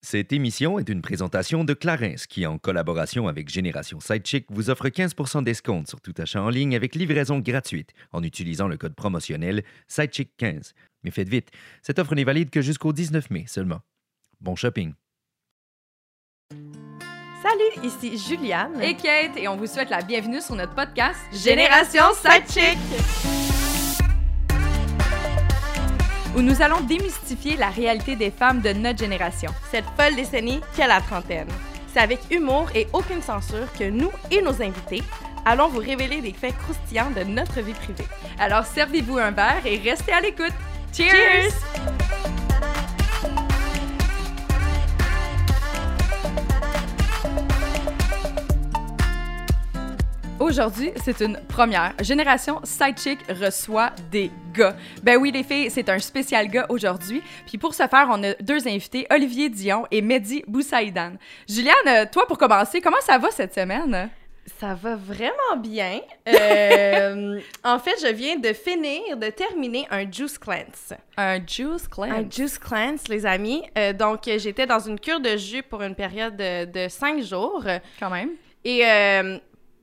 Cette émission est une présentation de Clarins qui, en collaboration avec Génération Sidechick, vous offre 15% d'escompte sur tout achat en ligne avec livraison gratuite en utilisant le code promotionnel Sidechick15. Mais faites vite, cette offre n'est valide que jusqu'au 19 mai seulement. Bon shopping! Salut, ici Juliane. et Kate et on vous souhaite la bienvenue sur notre podcast Génération Sidechick. Où nous allons démystifier la réalité des femmes de notre génération. Cette folle décennie qu'est la trentaine. C'est avec humour et aucune censure que nous et nos invités allons vous révéler des faits croustillants de notre vie privée. Alors servez-vous un verre et restez à l'écoute. Cheers! Cheers! Aujourd'hui, c'est une première. Génération Sidechick reçoit des gars. Ben oui, les filles, c'est un spécial gars aujourd'hui. Puis pour ce faire, on a deux invités, Olivier Dion et Mehdi Boussaïdan. Juliane, toi, pour commencer, comment ça va cette semaine? Ça va vraiment bien. Euh, en fait, je viens de finir, de terminer un juice cleanse. Un juice cleanse? Un juice cleanse, les amis. Euh, donc, j'étais dans une cure de jus pour une période de, de cinq jours. Quand même. Et euh,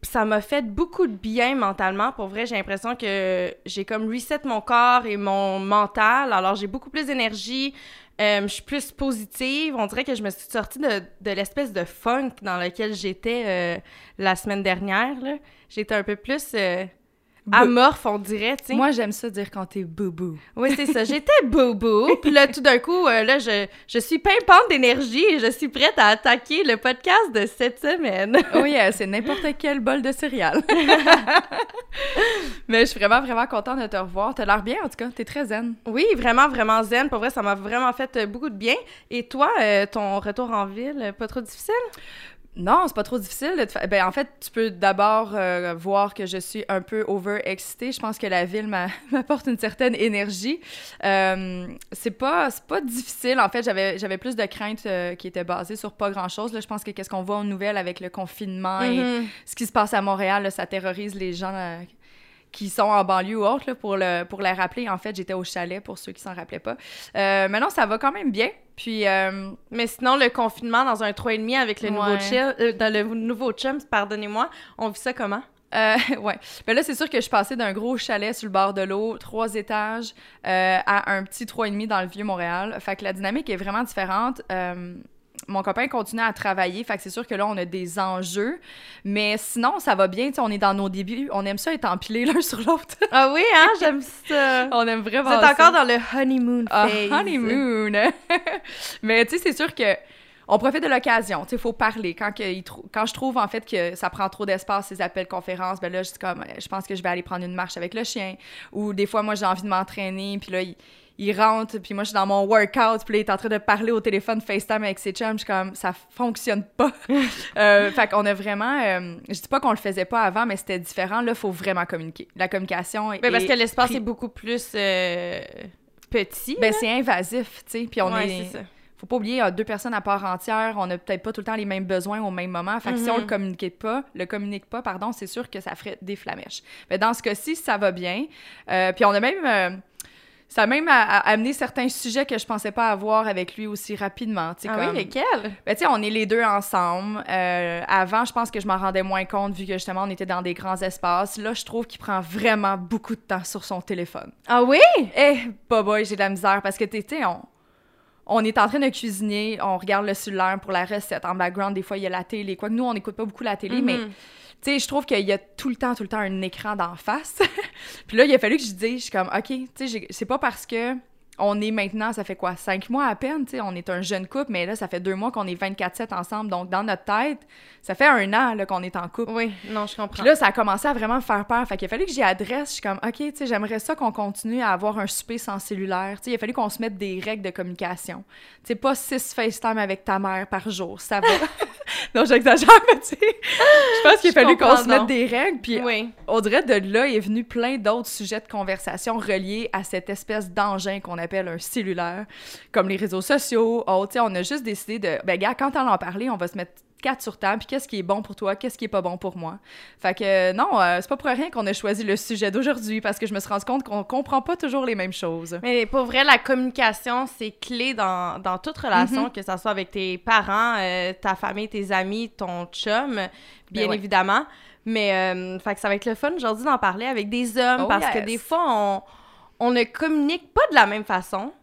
ça m'a fait beaucoup de bien mentalement. Pour vrai, j'ai l'impression que j'ai comme reset mon corps et mon mental. Alors, j'ai beaucoup plus d'énergie. Euh, je suis plus positive. On dirait que je me suis sortie de, l'espèce de funk dans lequel j'étais euh, la semaine dernière. J'étais un peu plus euh, amorphe, on dirait, tu sais. Moi, j'aime ça dire quand t'es boubou. Oui, c'est ça. J'étais boubou. Puis là, tout d'un coup, euh, là, je, je suis pimpante d'énergie et je suis prête à attaquer le podcast de cette semaine. oui, euh, c'est n'importe quel bol de céréales. Mais je suis vraiment, vraiment contente de te revoir. T'as l'air bien, en tout cas. T'es très zen. Oui, vraiment, vraiment zen. Pour vrai, ça m'a vraiment fait beaucoup de bien. Et toi, euh, ton retour en ville, pas trop difficile? Non, c'est pas trop difficile. De te fa- Ben, en fait, tu peux d'abord euh, voir que je suis un peu over-excitée. Je pense que la ville m'a- m'apporte une certaine énergie. Euh, c'est pas, pas difficile. En fait, j'avais, plus de craintes euh, qui étaient basées sur pas grand-chose. Je pense que qu'est-ce qu'on voit aux nouvelles avec le confinement et Mhm. ce qui se passe à Montréal, là, ça terrorise les gens qui sont en banlieue ou autre. là, pour, le, pour les rappeler, en fait, j'étais au chalet pour ceux qui s'en rappelaient pas. Mais non, ça va quand même bien. Puis, euh, Mais sinon, le confinement dans un 3,5 avec le nouveau Ouais. chum, euh, dans le nouveau chum, pardonnez-moi, on vit ça comment? Euh, ouais. Ben là, c'est sûr que je suis passée d'un gros chalet sur le bord de l'eau, trois étages, euh, à un petit trois et demi dans le vieux Montréal. Fait que la dynamique est vraiment différente. Mon copain continue à travailler, fait que c'est sûr que là, on a des enjeux. Mais sinon, ça va bien, tu sais, on est dans nos débuts. On aime ça être empilés l'un sur l'autre. Ah oui, hein? J'aime ça. on aime Vous vraiment êtes ça. encore dans le honeymoon Ah, phase. honeymoon. Mais tu sais, c'est sûr que on profite de l'occasion. Tu sais, il faut parler. Quand, que il quand je trouve, en fait, que ça prend trop d'espace, ces appels conférences, ben là, je comme, euh, je pense que je vais aller prendre une marche avec le chien. Ou des fois, moi, j'ai envie de m'entraîner, puis là, il, il rentre, puis moi, je suis dans mon workout, puis là, il est en train de parler au téléphone FaceTime avec ses chums. Je suis comme, ça fonctionne pas. euh, fait qu'on a vraiment... euh, je dis pas qu'on le faisait pas avant, mais c'était différent. Là, il faut vraiment communiquer. La communication est... Ben, parce que l'espace est beaucoup plus euh, petit. Ben, c'est invasif, tu sais. Puis on Ouais, est c'est ça. faut pas oublier, il y a deux personnes à part entière, on a peut-être pas tout le temps les mêmes besoins au même moment. Fait que si on le Mhm. communique pas, le communique pas, pardon, c'est sûr que ça ferait des flamèches. Mais dans ce cas-ci, ça va bien. Euh, puis on a même... ça a même a- a- amené certains sujets que je pensais pas avoir avec lui aussi rapidement. tu sais, Ah comme- oui, lesquels? ben, tu sais, on est les deux ensemble. Euh, avant, je pense que je m'en rendais moins compte vu que justement, on était dans des grands espaces. Là, je trouve qu'il prend vraiment beaucoup de temps sur son téléphone. Ah oui? Eh, bah boy, j'ai de la misère parce que tu sais, on, on est en train de cuisiner, on regarde le cellulaire pour la recette. En background, des fois, il y a la télé. Quoique nous, on n'écoute pas beaucoup la télé, mais Mhm. Tu sais, je trouve qu'il y a tout le temps, tout le temps un écran d'en face. Puis là, il a fallu que je dise, je suis comme, OK, tu sais, c'est pas parce que on est maintenant, ça fait quoi, cinq mois à peine, tu sais, on est un jeune couple, mais là, ça fait deux mois qu'on est 24-7 ensemble. Donc, dans notre tête, ça fait un an là, qu'on est en couple. Oui, non, je comprends. Puis là, ça a commencé à vraiment me faire peur. Fait qu'il a fallu que j'y adresse. Je suis comme, OK, tu sais, j'aimerais ça qu'on continue à avoir un souper sans cellulaire. Tu sais, il a fallu qu'on se mette des règles de communication. Tu sais, pas six FaceTime avec ta mère par jour. Ça va. non, j'exagère, mais tu sais, je pense qu'il a fallu qu'on se mette des règles. Puis oui. on dirait de là est venu plein d'autres sujets de conversation reliés à cette espèce d'engin qu'on appelle un cellulaire, comme les réseaux sociaux. sais, on a juste décidé de, ben gars, quand on en parler, on va se mettre quatre sur table, puis qu'est-ce qui est bon pour toi, qu'est-ce qui est pas bon pour moi? Fait que non, euh, c'est pas pour rien qu'on a choisi le sujet d'aujourd'hui, parce que je me suis rendu compte qu'on comprend pas toujours les mêmes choses. Mais pour vrai, la communication, c'est clé dans, dans toute relation, Mhm. que ça soit avec tes parents, euh, ta famille, tes amis, ton chum, bien Ben ouais. évidemment. Mais euh, fait que ça va être le fun aujourd'hui d'en parler avec des hommes, Oh parce que des fois, on, on ne communique pas de la même façon.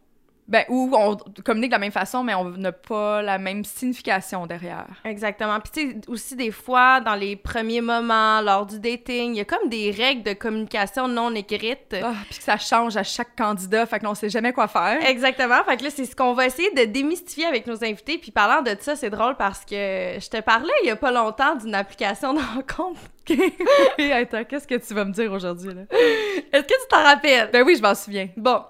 Ben, ou on communique de la même façon, mais on n'a pas la même signification derrière. Exactement. Puis tu sais, aussi des fois, dans les premiers moments, lors du dating, il y a comme des règles de communication non écrites. Ah, puis que ça change à chaque candidat, fait que l'on sait jamais quoi faire. Exactement. Fait que là, c'est ce qu'on va essayer de démystifier avec nos invités. Puis parlant de ça, c'est drôle parce que je te parlais il y a pas longtemps d'une application de rencontre. Et attends, qu'est-ce que tu vas me dire aujourd'hui, là? Est-ce que tu t'en rappelles? Ben oui, je m'en souviens. Bon.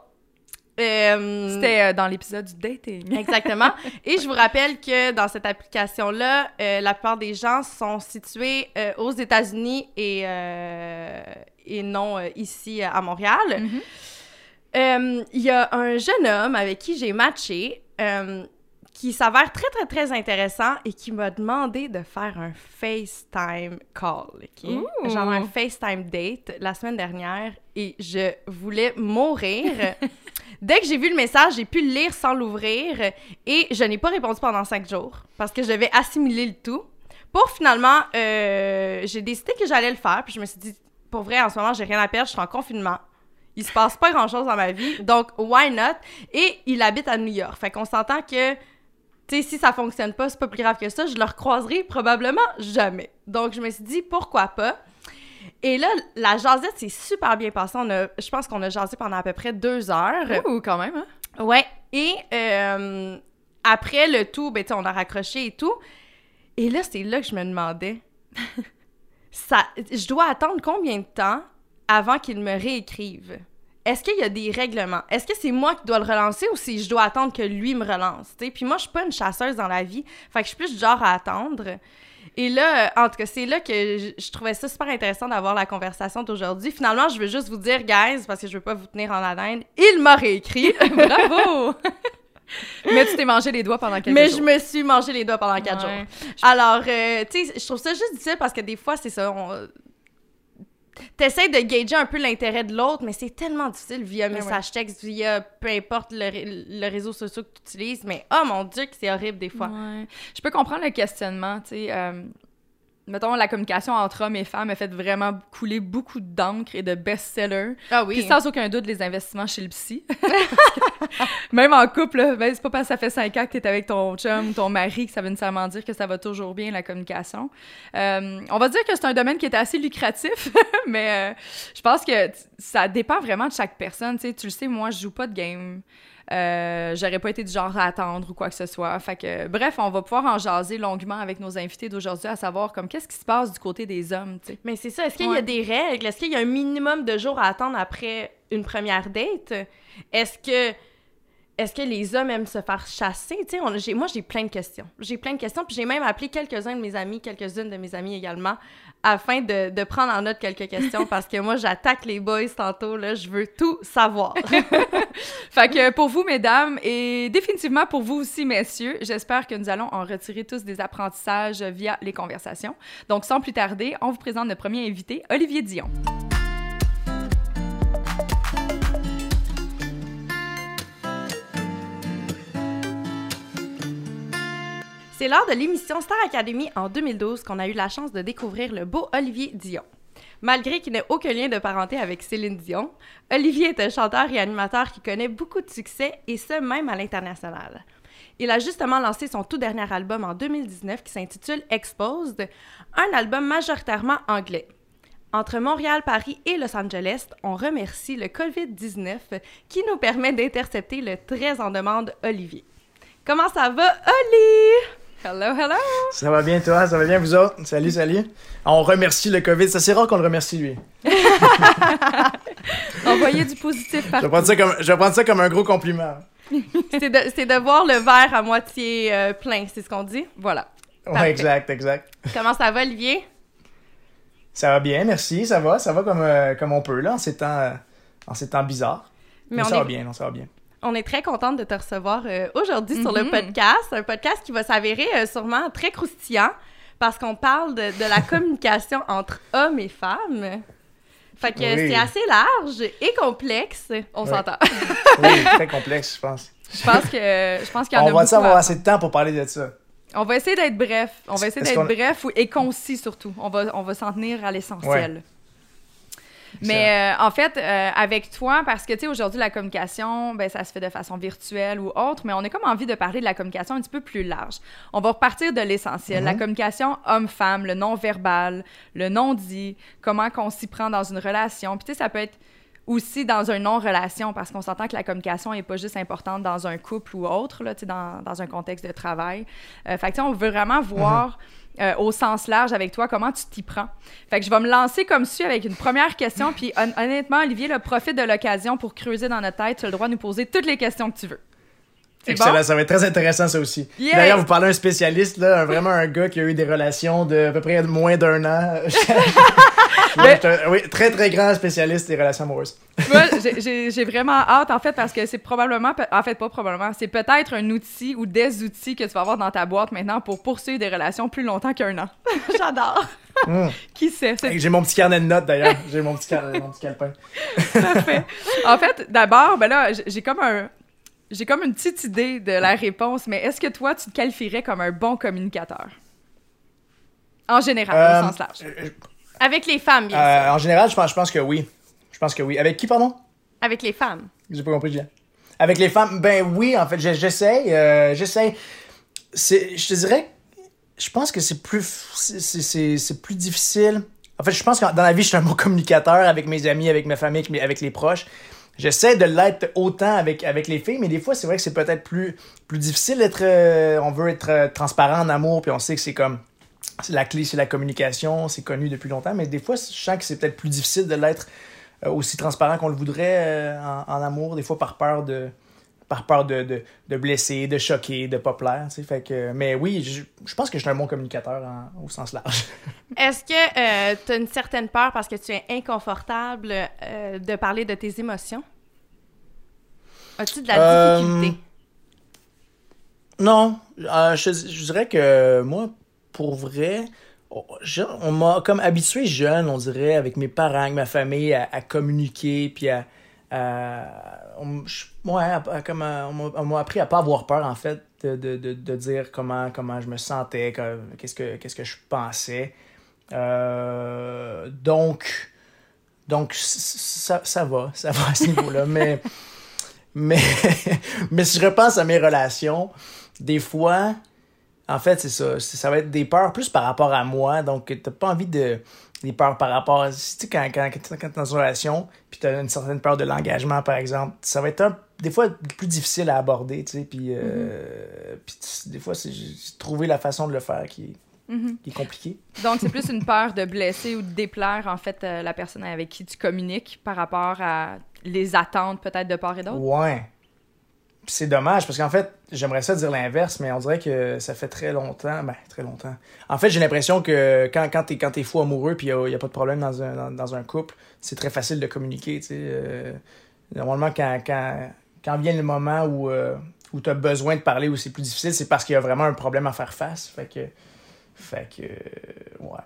Euh, C'était euh, dans l'épisode du dating. Exactement. Et je vous rappelle que dans cette application-là, euh, la plupart des gens sont situés aux États-Unis et, et non ici à Montréal. Mhm. Euh, Il y a un jeune homme avec qui j'ai matché qui s'avère très, très, très intéressant et qui m'a demandé de faire un FaceTime call, OK? Ouh. Genre un FaceTime date la semaine dernière et je voulais mourir. Dès que j'ai vu le message, j'ai pu le lire sans l'ouvrir et je n'ai pas répondu pendant cinq jours parce que je devais assimiler le tout. Pour finalement, euh, j'ai décidé que j'allais le faire puis je me suis dit, pour vrai, en ce moment, j'ai rien à perdre, je suis en confinement. Il se passe pas grand chose dans ma vie, donc why not? Et il habite à New York. Fait qu'on s'entend que, tu sais, si ça fonctionne pas, c'est pas plus grave que ça, je le recroiserai probablement jamais. Donc je me suis dit, pourquoi pas? Et là, la jasette s'est super bien passée. On a, je pense qu'on a jasé pendant à peu près deux heures. Ouh, quand même, hein? Ouais. Et euh, après le tout, ben, tu sais, on a raccroché et tout. Et là, c'est là que je me demandais, ça, je dois attendre combien de temps avant qu'il me réécrive? Est-ce qu'il y a des règlements? Est-ce que c'est moi qui dois le relancer ou si je dois attendre que lui me relance? tu sais? Puis moi, je suis pas une chasseuse dans la vie. Fait que je suis plus du genre à attendre. Et là, en tout cas, c'est là que je, je trouvais ça super intéressant d'avoir la conversation d'aujourd'hui. Finalement, je veux juste vous dire, guys, parce que je veux pas vous tenir en haleine, il m'a réécrit. Bravo! mais tu t'es mangé les doigts pendant quelques Mais jours. je me suis mangé les doigts pendant quatre Ouais. jours. Alors, euh, tu sais, je trouve ça juste difficile parce que des fois, c'est ça. On... T'essayes de gager un peu l'intérêt de l'autre, mais c'est tellement difficile via Ben message texte, via peu importe le, ré- le réseau social que tu utilises. Mais oh mon Dieu, que c'est horrible des fois. Ouais. Je peux comprendre le questionnement, tu sais. euh, mettons, la communication entre hommes et femmes a fait vraiment couler beaucoup d'encre et de best-sellers. Ah Puis oui. sans aucun doute, les investissements chez le psy. Même en couple, ben, c'est pas parce que ça fait cinq ans que t'es avec ton chum ou ton mari que ça veut nécessairement dire que ça va toujours bien, la communication. Euh, on va dire que c'est un domaine qui est assez lucratif, mais euh, je pense que ça dépend vraiment de chaque personne. Tu sais, tu le sais, moi, je joue pas de game. Euh, J'aurais pas été du genre à attendre ou quoi que ce soit. Fait que, bref, on va pouvoir en jaser longuement avec nos invités d'aujourd'hui, à savoir comme qu'est-ce qui se passe du côté des hommes, tu sais. Mais c'est ça. Est-ce qu'il y a Ouais. des règles? Est-ce qu'il y a un minimum de jours à attendre après une première date? Est-ce que. Est-ce que les hommes aiment se faire chasser? On- moi, j'ai plein de questions. J'ai plein de questions, puis j'ai même appelé quelques-uns de mes amis, quelques-unes de mes amis également, afin de, de prendre en note quelques questions, parce que moi, j'attaque les boys tantôt, là, je veux tout savoir. Fait que pour vous, mesdames, et définitivement pour vous aussi, messieurs, j'espère que nous allons en retirer tous des apprentissages via les conversations. Donc, sans plus tarder, on vous présente notre premier invité, Olivier Dion. C'est lors de l'émission Star Academy en 2012 qu'on a eu la chance de découvrir le beau Olivier Dion. Malgré qu'il n'ait aucun lien de parenté avec Céline Dion, Olivier est un chanteur et animateur qui connaît beaucoup de succès et ce même à l'international. Il a justement lancé son tout dernier album en 2019 qui s'intitule Exposed, un album majoritairement anglais. Entre Montréal, Paris et Los Angeles, on remercie le COVID-19 qui nous permet d'intercepter le très en demande Olivier. Comment ça va, Oli? Hello, hello! Ça va bien, toi? Ça va bien, vous autres? Salut, salut. On remercie le COVID. C'est assez rare qu'on le remercie, lui. Envoyez du positif Je partout. vais prendre ça comme, je vais prendre ça comme un gros compliment. C'est de, c'est de voir le verre à moitié euh, plein, c'est ce qu'on dit. Voilà. Ouais, exact, exact. Comment ça va, Olivier? Ça va bien, merci. Ça va, ça va comme, euh, comme on peut, là, en ces temps, euh, en ces temps bizarres. Mais Mais on ça est- va bien, non, ça va bien. On est très contente de te recevoir euh, aujourd'hui sur le Mhm. podcast. Un podcast qui va s'avérer euh, sûrement très croustillant parce qu'on parle de, de la communication entre hommes et femmes. Fait que Oui. c'est assez large et complexe. On Ouais. s'entend. Oui, très complexe, je pense. Je pense que je pense qu'il y en a On va beaucoup. avoir à- assez de temps pour parler de ça. On va essayer d'être bref. On va essayer d'être bref ou- et concis surtout. On va, on va s'en tenir à l'essentiel. Mais euh, en fait, euh, avec toi, parce que tu sais, aujourd'hui, la communication, ben, ça se fait de façon virtuelle ou autre, mais on a comme envie de parler de la communication un petit peu plus large. On va repartir de l'essentiel. La communication homme-femme, le non-verbal, le non-dit, comment qu'on s'y prend dans une relation. Puis tu sais, ça peut être aussi dans une non-relation, parce qu'on s'entend que la communication n'est pas juste importante dans un couple ou autre, là, tu sais, dans, dans un contexte de travail. Euh, fait que, tu sais, on veut vraiment voir euh, au sens large avec toi comment tu t'y prends. Fait que je vais me lancer comme suit avec une première question, puis hon- honnêtement, Olivier, le profite de l'occasion pour creuser dans notre tête. Tu as le droit de nous poser toutes les questions que tu veux. C'est Excellent, bon? ça va être très intéressant ça aussi. D'ailleurs, vous parlez d'un spécialiste, là, un- vraiment un gars qui a eu des relations de à peu près moins d'un an. Mais- oui, très très grand spécialiste des relations amoureuses. Moi, j'ai- vraiment hâte, en fait, parce que c'est probablement, en fait, pas probablement, c'est peut-être un outil ou des outils que tu vas avoir dans ta boîte maintenant pour poursuivre des relations plus longtemps qu'un an. J'adore. Mm. Qui sait? J'ai mon petit carnet de notes d'ailleurs. J'ai mon petit, car- mon petit calepin. parfait. En fait, d'abord, ben là, j'ai- j'ai comme un. J'ai comme une petite idée de la réponse, mais est-ce que toi, tu te qualifierais comme un bon communicateur? En général, Euh, au sens large. Avec les femmes, bien euh, sûr. en général, je pense, je pense que oui. Je pense que oui. Avec qui, pardon? Avec les femmes. J'ai pas compris, Julien. Avec les femmes, ben oui, en fait, je- j'essaye. euh, j'essaye. Je te dirais, je pense que c'est plus, c'est- plus difficile. En fait, je pense que dans la vie, je suis un bon communicateur avec mes amis, avec ma famille, avec, les proches. J'essaie de l'être autant avec, avec les filles, mais des fois, c'est vrai que c'est peut-être plus, plus difficile d'être. euh, on veut être transparent en amour, puis on sait que c'est comme. C'est La clé, c'est la communication, c'est connu depuis longtemps, mais des fois, je sens que c'est peut-être plus difficile de l'être euh, aussi transparent qu'on le voudrait euh, en, en amour, des fois par peur de par peur de, de, de blesser, de choquer, de pas plaire, tu sais, fait que mais oui, je, je pense que je suis un bon communicateur en- au sens large. Est-ce que tu as une certaine peur parce que tu es inconfortable euh, de parler de tes émotions? As-tu de la Euh, difficulté? Non, euh, je, je dirais que moi, pour vrai, on- m'a comme habitué jeune, on dirait, avec mes parents, avec ma famille, à, communiquer, puis à... à- on, comme, à- on m'a- appris à pas avoir peur, en fait, de, de, de, dire comment, comment je me sentais, que- qu'est-ce que, que je pensais. Euh, donc, donc ça, ça va, ça va à ce niveau-là, mais... Mais, mais si je repense à mes relations, des fois, en fait, c'est ça. Ça va être des peurs plus par rapport à moi. Donc, t'as pas envie de. Des peurs par rapport à. Tu sais, quand, quand, quand t'es dans une relation, puis t'as une certaine peur de l'engagement, par exemple, ça va être un- des fois plus difficile à aborder, tu sais. Puis, euh, tu- des fois, c'est trouver la façon de le faire qui est, Mhm. qui est compliqué. Donc, c'est plus une peur de blesser ou de déplaire, en fait, euh, la personne avec qui tu communiques par rapport à les attentes, peut-être, de part et d'autre? Ouais. C'est dommage parce qu'en fait, j'aimerais ça dire l'inverse, mais on dirait que ça fait très longtemps. Ben, très longtemps. En fait, j'ai l'impression que quand, quand t'es quand fou amoureux puis il n'y a, pas de problème dans un, dans, dans un couple, c'est très facile de communiquer. Euh, normalement, quand, quand, quand vient le moment où, euh, où tu as besoin de parler, où c'est plus difficile, c'est parce qu'il y a vraiment un problème à faire face. Fait que. Fait que. ouais.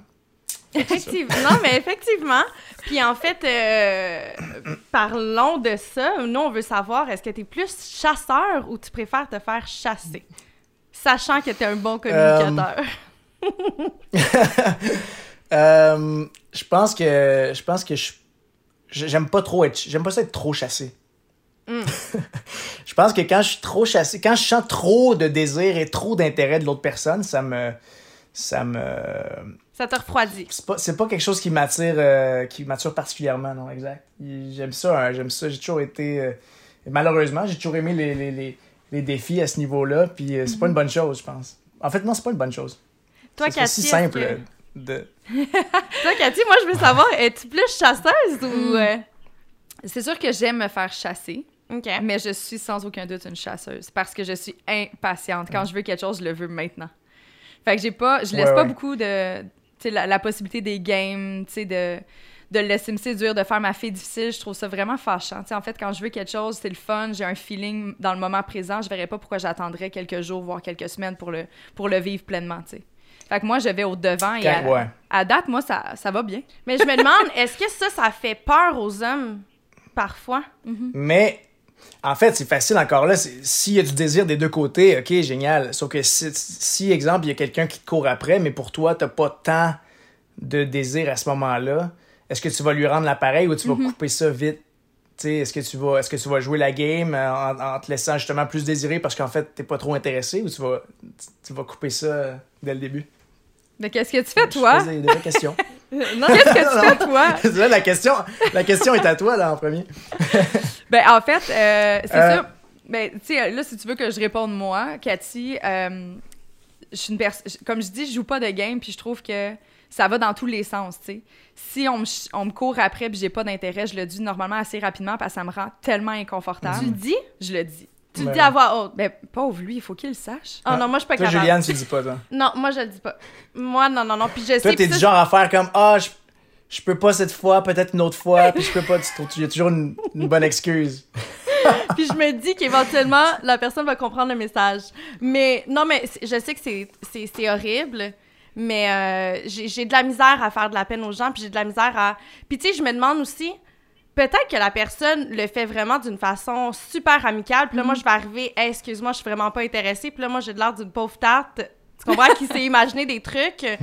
Effectivement. non, mais effectivement. Puis en fait, euh, parlons de ça. Nous, on veut savoir, est-ce que tu es plus chasseur ou tu préfères te faire chasser? Sachant que tu es un bon communicateur. Euh, je pense que je pense que je j'aime pas trop être j'aime pas ça être trop chassé. Mm. je pense que quand je suis trop chassé, quand je sens trop de désir et trop d'intérêt de l'autre personne, ça me ça me Ça te refroidit. c'est pas c'est pas quelque chose qui m'attire euh, qui m'attire particulièrement non exact. J'aime ça hein, j'aime ça, j'ai toujours été euh, malheureusement, j'ai toujours aimé les, les, les, les défis à ce niveau-là puis euh, c'est pas une bonne chose, je pense. En fait non, c'est pas une bonne chose. Toi, C'est Cathy, si est-ce simple que- de Toi, Cathy, moi, je veux savoir, es-tu plus chasseuse ou... euh, C'est sûr que j'aime me faire chasser, OK. mais je suis sans aucun doute une chasseuse parce que je suis impatiente. Quand je veux quelque chose, je le veux maintenant. Fait que j'ai pas, je laisse Ouais, pas ouais. beaucoup de, la, la possibilité des games, tu sais, de, de le laisser me séduire, de faire ma fille difficile, je trouve ça vraiment fâchant. Tu sais, en fait, quand je veux quelque chose, c'est le fun, j'ai un feeling dans le moment présent, je verrais pas pourquoi j'attendrais quelques jours, voire quelques semaines pour le, pour le vivre pleinement, tu sais. Fait que moi, je vais au devant et à, Quand- ouais. à date, moi, ça, ça va bien. Mais je me demande, est-ce que ça, ça fait peur aux hommes, parfois? Mais en fait, c'est facile encore là. S'il y a du désir des deux côtés, ok, génial. Sauf que si, si, exemple, il y a quelqu'un qui te court après, mais pour toi, t'as pas tant de désir à ce moment-là, est-ce que tu vas lui rendre l'appareil ou tu vas couper ça vite? Est-ce que, tu vas- est-ce que tu vas jouer la game euh, en, en te laissant justement plus désirer parce qu'en fait, t'es pas trop intéressé ou tu vas, tu, vas couper ça dès le début? Mais qu'est-ce que tu fais, toi? Je des, questions. Non, Qu'est-ce que tu fais, toi? Là, la, question, la question est à toi, là, en premier. Ben, en fait, euh, c'est Euh. ça. Ben, tu sais, là, si tu veux que je réponde moi, Cathy, euh, je suis une personne. Comme je dis, je joue pas de game, puis je trouve que ça va dans tous les sens, tu sais. Si on me, ch- on me court après, puis j'ai pas d'intérêt, je le dis normalement assez rapidement, parce que ça me rend tellement inconfortable. Tu le dis? Je le dis. Tu le Ben dis à voix haute. Ben, pauvre lui, il faut qu'il le sache. Oh non, moi, je suis pas Toi, capable. Juliane, tu le dis pas, toi. Non, moi, je le dis pas. Moi, non, non, non. Puis je sais Toi, t'es ça, du genre à faire comme Ah, je, je peux pas cette fois, peut-être une autre fois, puis je peux pas. Il y a toujours une, une bonne excuse. Puis je me dis qu'éventuellement, la personne va comprendre le message. Mais non, mais je sais que c'est- c'est c'est horrible, mais euh, j'ai j'ai de la misère à faire de la peine aux gens, puis j'ai de la misère à... Puis tu sais, je me demande aussi, peut-être que la personne le fait vraiment d'une façon super amicale, puis là, moi, je vais arriver, Hey, excuse-moi, je suis vraiment pas intéressée, puis là, moi, j'ai de l'air d'une pauvre tarte. Tu comprends? qui s'est imaginé des trucs. tu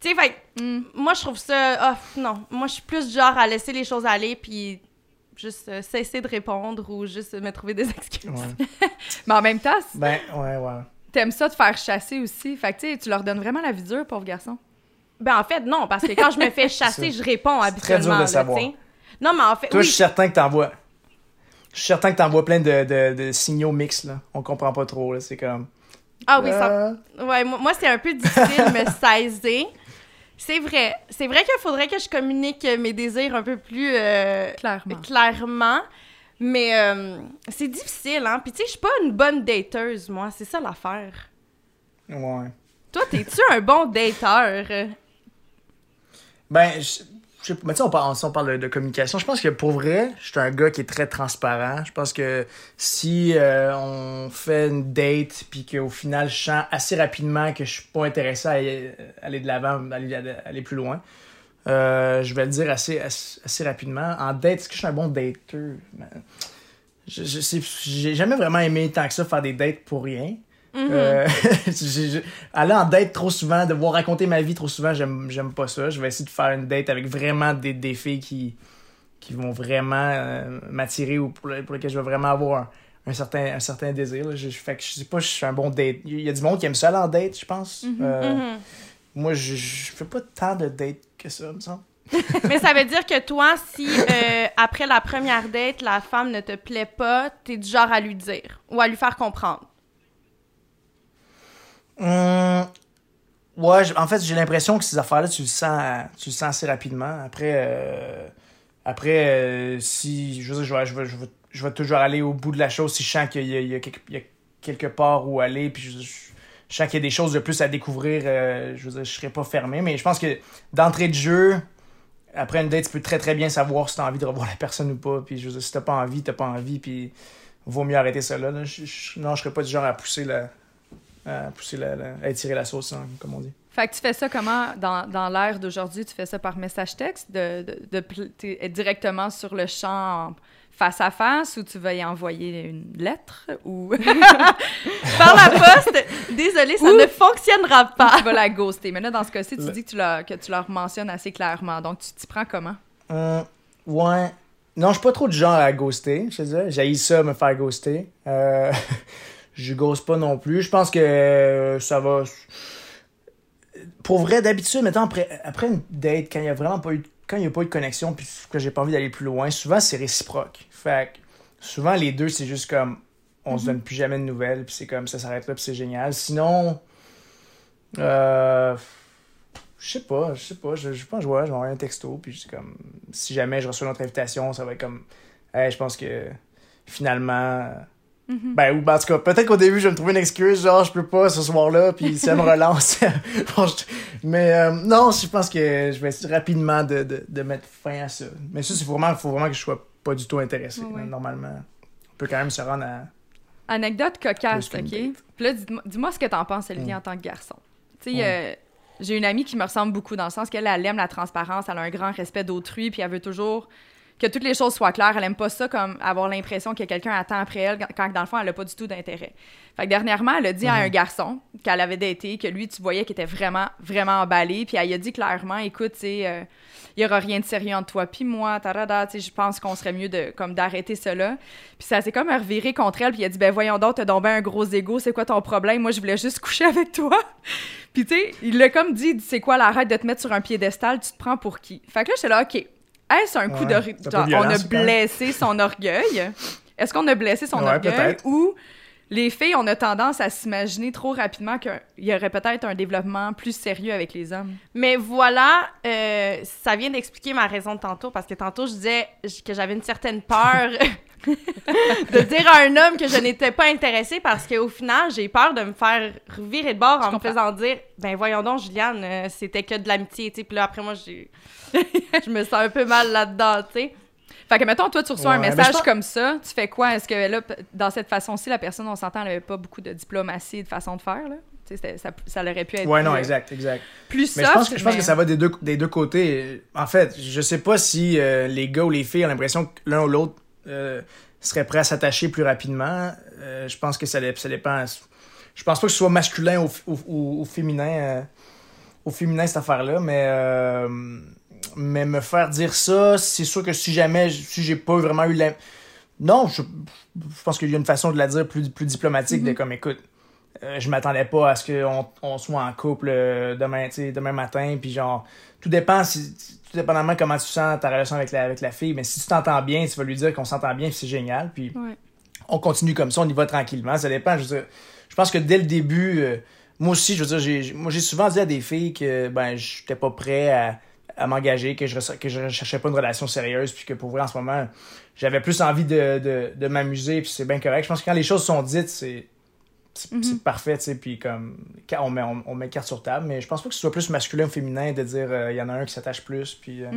sais, fait que, Mm. moi, je trouve ça... ah, non, moi, je suis plus du genre à laisser les choses aller, puis juste euh, cesser de répondre ou juste me trouver des excuses. Ouais. Mais en même temps, Ben, ouais, ouais. t'aimes ça te faire chasser aussi. Fait que, tu sais, tu leur donnes vraiment la vie dure, pauvre garçon. Ben, en fait, non, parce que quand je me fais chasser, je réponds très habituellement. dur de là, savoir. Non, mais en fait, Toi, oui, je suis certain que t'envoies. Je suis certain que t'envoies plein de, de, de signaux mixtes, là. On comprend pas trop, là. C'est comme. Ah oui, ça... Ah. Ouais, moi, moi, c'est un peu difficile de me saisir. C'est vrai. C'est vrai qu'il faudrait que je communique mes désirs un peu plus euh, Clairement. clairement. Mais euh, c'est difficile, hein. Puis, tu sais, je suis pas une bonne dateuse, moi. C'est ça l'affaire. Ouais. Toi, t'es-tu un bon dateur? Ben, je, je sais on parle, on parle de, communication. Je pense que pour vrai, je suis un gars qui est très transparent. Je pense que si euh, on fait une date, puis qu'au final, je sens assez rapidement que je suis pas intéressé à aller de l'avant, aller, aller, plus loin, euh, je vais le dire assez, assez, rapidement. En date, est-ce que je suis un bon dateur? J'ai jamais vraiment aimé tant que ça faire des dates pour rien. Euh, j'ai- aller en date trop souvent, devoir raconter ma vie trop souvent, j'aime j'aime pas ça. Je vais essayer de faire une date avec vraiment des, des filles qui, qui vont vraiment euh, m'attirer ou pour, pour lesquelles je vais vraiment avoir un, un certain, un certain désir. là. Je, fait que je sais pas, je suis un bon date. Il y a du monde qui aime ça aller en date, je pense. Euh, Mhm. Moi, je, je fais pas tant de dates que ça, me semble. Mais ça veut dire que toi, si euh, après la première date, la femme ne te plaît pas, t'es du genre à lui dire ou à lui faire comprendre. Hum, ouais, en fait, j'ai l'impression que ces affaires-là, tu le sens, tu assez rapidement. Après, euh, après euh, si je veux dire, je vais, je, vais, toujours aller au bout de la chose si je sens qu'il y a, quelque, part où aller, puis je, sens qu'il y a des choses de plus à découvrir. euh, je veux dire, je serais pas fermé, mais je pense que d'entrée de jeu, après une date, tu peux très très bien savoir si t'as envie de revoir la personne ou pas. Puis je veux dire, si t'as pas envie, t'as pas envie, puis vaut mieux arrêter ça là. non, je serais pas du genre à pousser la, à pousser la, la- à étirer la sauce, hein, comme on dit. Fait que tu fais ça comment? Dans, dans l'ère d'aujourd'hui? Tu fais ça par message texte, de, de, de directement sur le champ face à face ou tu vas y envoyer une lettre ou? Par la poste, désolé, ça Ouh. ne fonctionnera pas. tu vas la ghoster? Mais là, dans ce cas-ci, tu dis que tu, leur, que tu leur mentionnes assez clairement. Donc, tu t'y prends comment? Hum, ouais. Non, je suis pas trop du genre à ghoster, je dis. J'ai ça, me faire ghoster. Euh, je ghost pas non plus. Je pense que euh, ça va. Pour vrai, d'habitude, mettons, après, après une date, quand il y a vraiment pas eu, quand il y a pas eu de connexion, puis que j'ai pas envie d'aller plus loin, souvent c'est réciproque. Fait que souvent les deux, c'est juste comme on se donne plus jamais de nouvelles, puis c'est comme ça s'arrête là, puis c'est génial. Sinon, euh, je sais pas, je sais pas, je, je pense que je vais je vais envoyer un texto, puis c'est comme si jamais je reçois notre invitation, ça va être comme, hey, je pense que finalement, Ben, ou ben, en tout cas, peut-être qu'au début, je vais me trouver une excuse, genre, je peux pas ce soir-là, puis elle me relance. bon, je- Mais euh, non, je pense que je vais essayer rapidement de, de, de mettre fin à ça. Mais ça, c'est vraiment, faut vraiment que je sois pas du tout intéressé. Normalement, on peut quand même se rendre à. Anecdote cocasse, OK? Puis là, dis-moi ce que t'en penses, Olivier, Mm. en tant que garçon. Tu sais, euh, j'ai une amie qui me ressemble beaucoup dans le sens qu'elle, elle aime la transparence, elle a un grand respect d'autrui, puis elle veut toujours que toutes les choses soient claires. Elle aime pas ça comme avoir l'impression que quelqu'un attend après elle quand- dans le fond, elle a pas du tout d'intérêt. Fait que dernièrement, elle a dit à Mhm. un garçon qu'elle avait daté, que lui, tu voyais qu'il était vraiment, vraiment emballé, puis elle lui a dit clairement, écoute, tu sais, euh, il y aura rien de sérieux entre toi puis moi, tarada, tu sais, je pense qu'on serait mieux de comme d'arrêter cela. Puis ça s'est comme reviré contre elle, puis il a dit ben voyons donc, t'as ben un gros ego, c'est quoi ton problème? Moi, je voulais juste coucher avec toi. puis tu sais, il l'a comme dit, c'est quoi l'arrête de te mettre sur un piédestal, tu te prends pour qui? Fait que là, j'étais là, OK. Est-ce un coup Ouais, de genre, on a blessé son orgueil. Est-ce qu'on a blessé son Ouais, orgueil ou les filles, on a tendance à s'imaginer trop rapidement qu'il y aurait peut-être un développement plus sérieux avec les hommes? Mais voilà, euh, ça vient d'expliquer ma raison de tantôt, parce que tantôt, je disais que j'avais une certaine peur de dire à un homme que je n'étais pas intéressée, parce qu'au final, j'ai peur de me faire virer de bord en me comprends. faisant dire « Ben voyons donc, Juliane, euh, c'était que de l'amitié, tu sais. » Puis là, après, moi, j'ai... je me sens un peu mal là-dedans, tu sais. Fait que, mettons, toi, tu reçois un Ouais, message pense- comme ça, tu fais quoi? Est-ce que là, dans cette façon-ci, la personne, on s'entend, elle avait pas beaucoup de diplomatie et de façon de faire, là? Tu sais, c'était- ça, ça aurait pu être Ouais, non, plus, exact, exact. plus Mais soft, je pense que, je pense mais- que ça va des deux, des deux côtés. En fait, je sais pas si euh, les gars ou les filles ont l'impression que l'un ou l'autre euh, serait prêt à s'attacher plus rapidement. Euh, je pense que ça, ça dépend. Je pense pas que ce soit masculin ou, ou, ou- ou féminin, euh, au féminin cette affaire-là, mais, euh, mais me faire dire ça, c'est sûr que si jamais, si j'ai pas vraiment eu la. Non, je, je pense qu'il y a une façon de la dire plus, plus diplomatique, de comme écoute, euh, je m'attendais pas à ce qu'on on soit en couple euh, demain, demain matin, puis genre, tout dépend, si, tout dépendamment comment tu sens ta relation avec la, avec la fille, mais si tu t'entends bien, tu vas lui dire qu'on s'entend bien, c'est génial, puis Ouais. on continue comme ça, on y va tranquillement, ça dépend, je veux dire, je pense que dès le début, euh, moi aussi, je veux dire, j'ai, moi j'ai souvent dit à des filles que, ben, j'étais pas prêt à, à m'engager, que je, que je cherchais pas une relation sérieuse, puis que pour vrai, en ce moment, j'avais plus envie de, de, de m'amuser, puis c'est bien correct. Je pense que quand les choses sont dites, c'est c'est c'est parfait, tu sais, puis comme, on met, on, on met carte sur table, mais je pense pas que ce soit plus masculin ou féminin de dire, euh, il y en a un qui s'attache plus, puis... euh,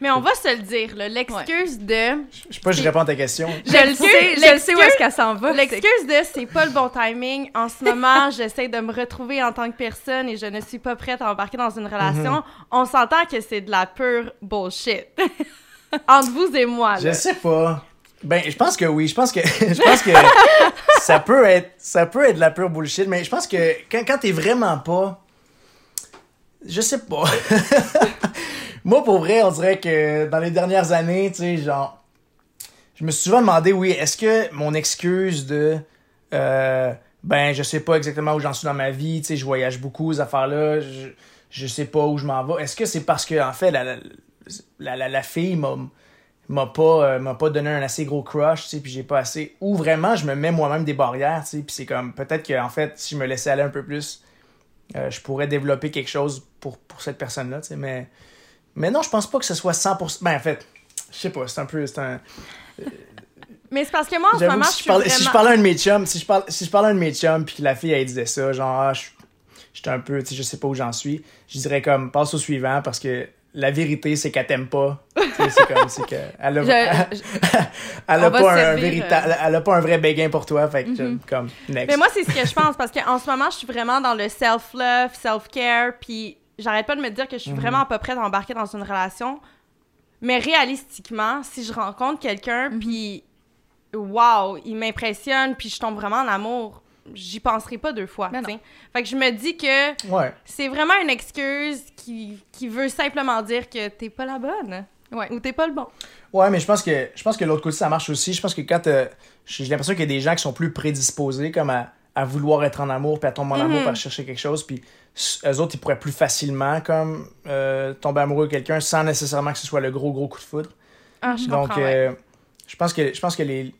Mais on va se le dire, là, l'excuse de... Je sais pas si je réponds à ta question. Je le sais, je le sais où est-ce qu'elle s'en va. L'excuse de c'est pas le bon timing. En ce moment, j'essaie de me retrouver en tant que personne et je ne suis pas prête à embarquer dans une relation. Mhm. On s'entend que c'est de la pure bullshit. Entre vous et moi, Je là. sais pas. Ben, je pense que oui. Je pense que, je pense que ça peut être, ça peut être de la pure bullshit, mais je pense que quand, quand t'es vraiment pas, je sais pas. Moi, pour vrai, on dirait que dans les dernières années, tu sais, genre, je me suis souvent demandé, oui, est-ce que mon excuse de, euh, ben, je sais pas exactement où j'en suis dans ma vie, tu sais, je voyage beaucoup, ces affaires-là, je, je sais pas où je m'en vais. Est-ce que c'est parce que, en fait, la, la, la, la- fille m'a m'a pas euh, m'a pas donné un assez gros crush, tu sais, puis j'ai pas assez ou vraiment je me mets moi-même des barrières, tu sais, puis c'est comme peut-être que en fait si je me laissais aller un peu plus euh, je pourrais développer quelque chose pour pour cette personne-là, tu sais, mais mais non, je pense pas que ce soit 100% ben en fait, je sais pas, c'est un peu c'est un Mais c'est parce que moi, en ce moment, si suis je, parlais, vraiment... si je parlais à un de mes chums, si je, parle, si je parlais à un de mes chums, puis que la fille, elle disait ça, genre, ah, je- j'étais un peu, tu sais, je sais pas où j'en suis, je dirais comme, passe au suivant, parce que la vérité, c'est qu'elle t'aime pas. C'est comme, c'est que, elle a, Je- je- elle on a va pas un servir, véritable, euh, elle a pas un vrai béguin pour toi, fait que, Mhm. comme, next. Mais moi, c'est ce que je pense parce qu'en ce moment, je suis vraiment dans le self-love, self-care, puis j'arrête pas de me dire que je suis Mhm. vraiment pas prête à embarquer dans une relation. Mais réalistiquement, si je rencontre quelqu'un, Mhm. puis wow, il m'impressionne, puis je tombe vraiment en amour, j'y penserai pas deux fois. Fait que je me dis que ouais. c'est vraiment une excuse qui, qui veut simplement dire que t'es pas la bonne Ouais. ou t'es pas le bon. Ouais, mais je pense que je pense que l'autre côté ça marche aussi. Je pense que quand euh, j'ai l'impression qu'il y a des gens qui sont plus prédisposés comme à, à vouloir être en amour puis à tomber en amour Mhm. pour chercher quelque chose puis eux autres ils pourraient plus facilement comme euh, tomber amoureux de quelqu'un sans nécessairement que ce soit le gros gros coup de foudre. Ah, je Donc comprends, ouais. euh, je pense que je pense que les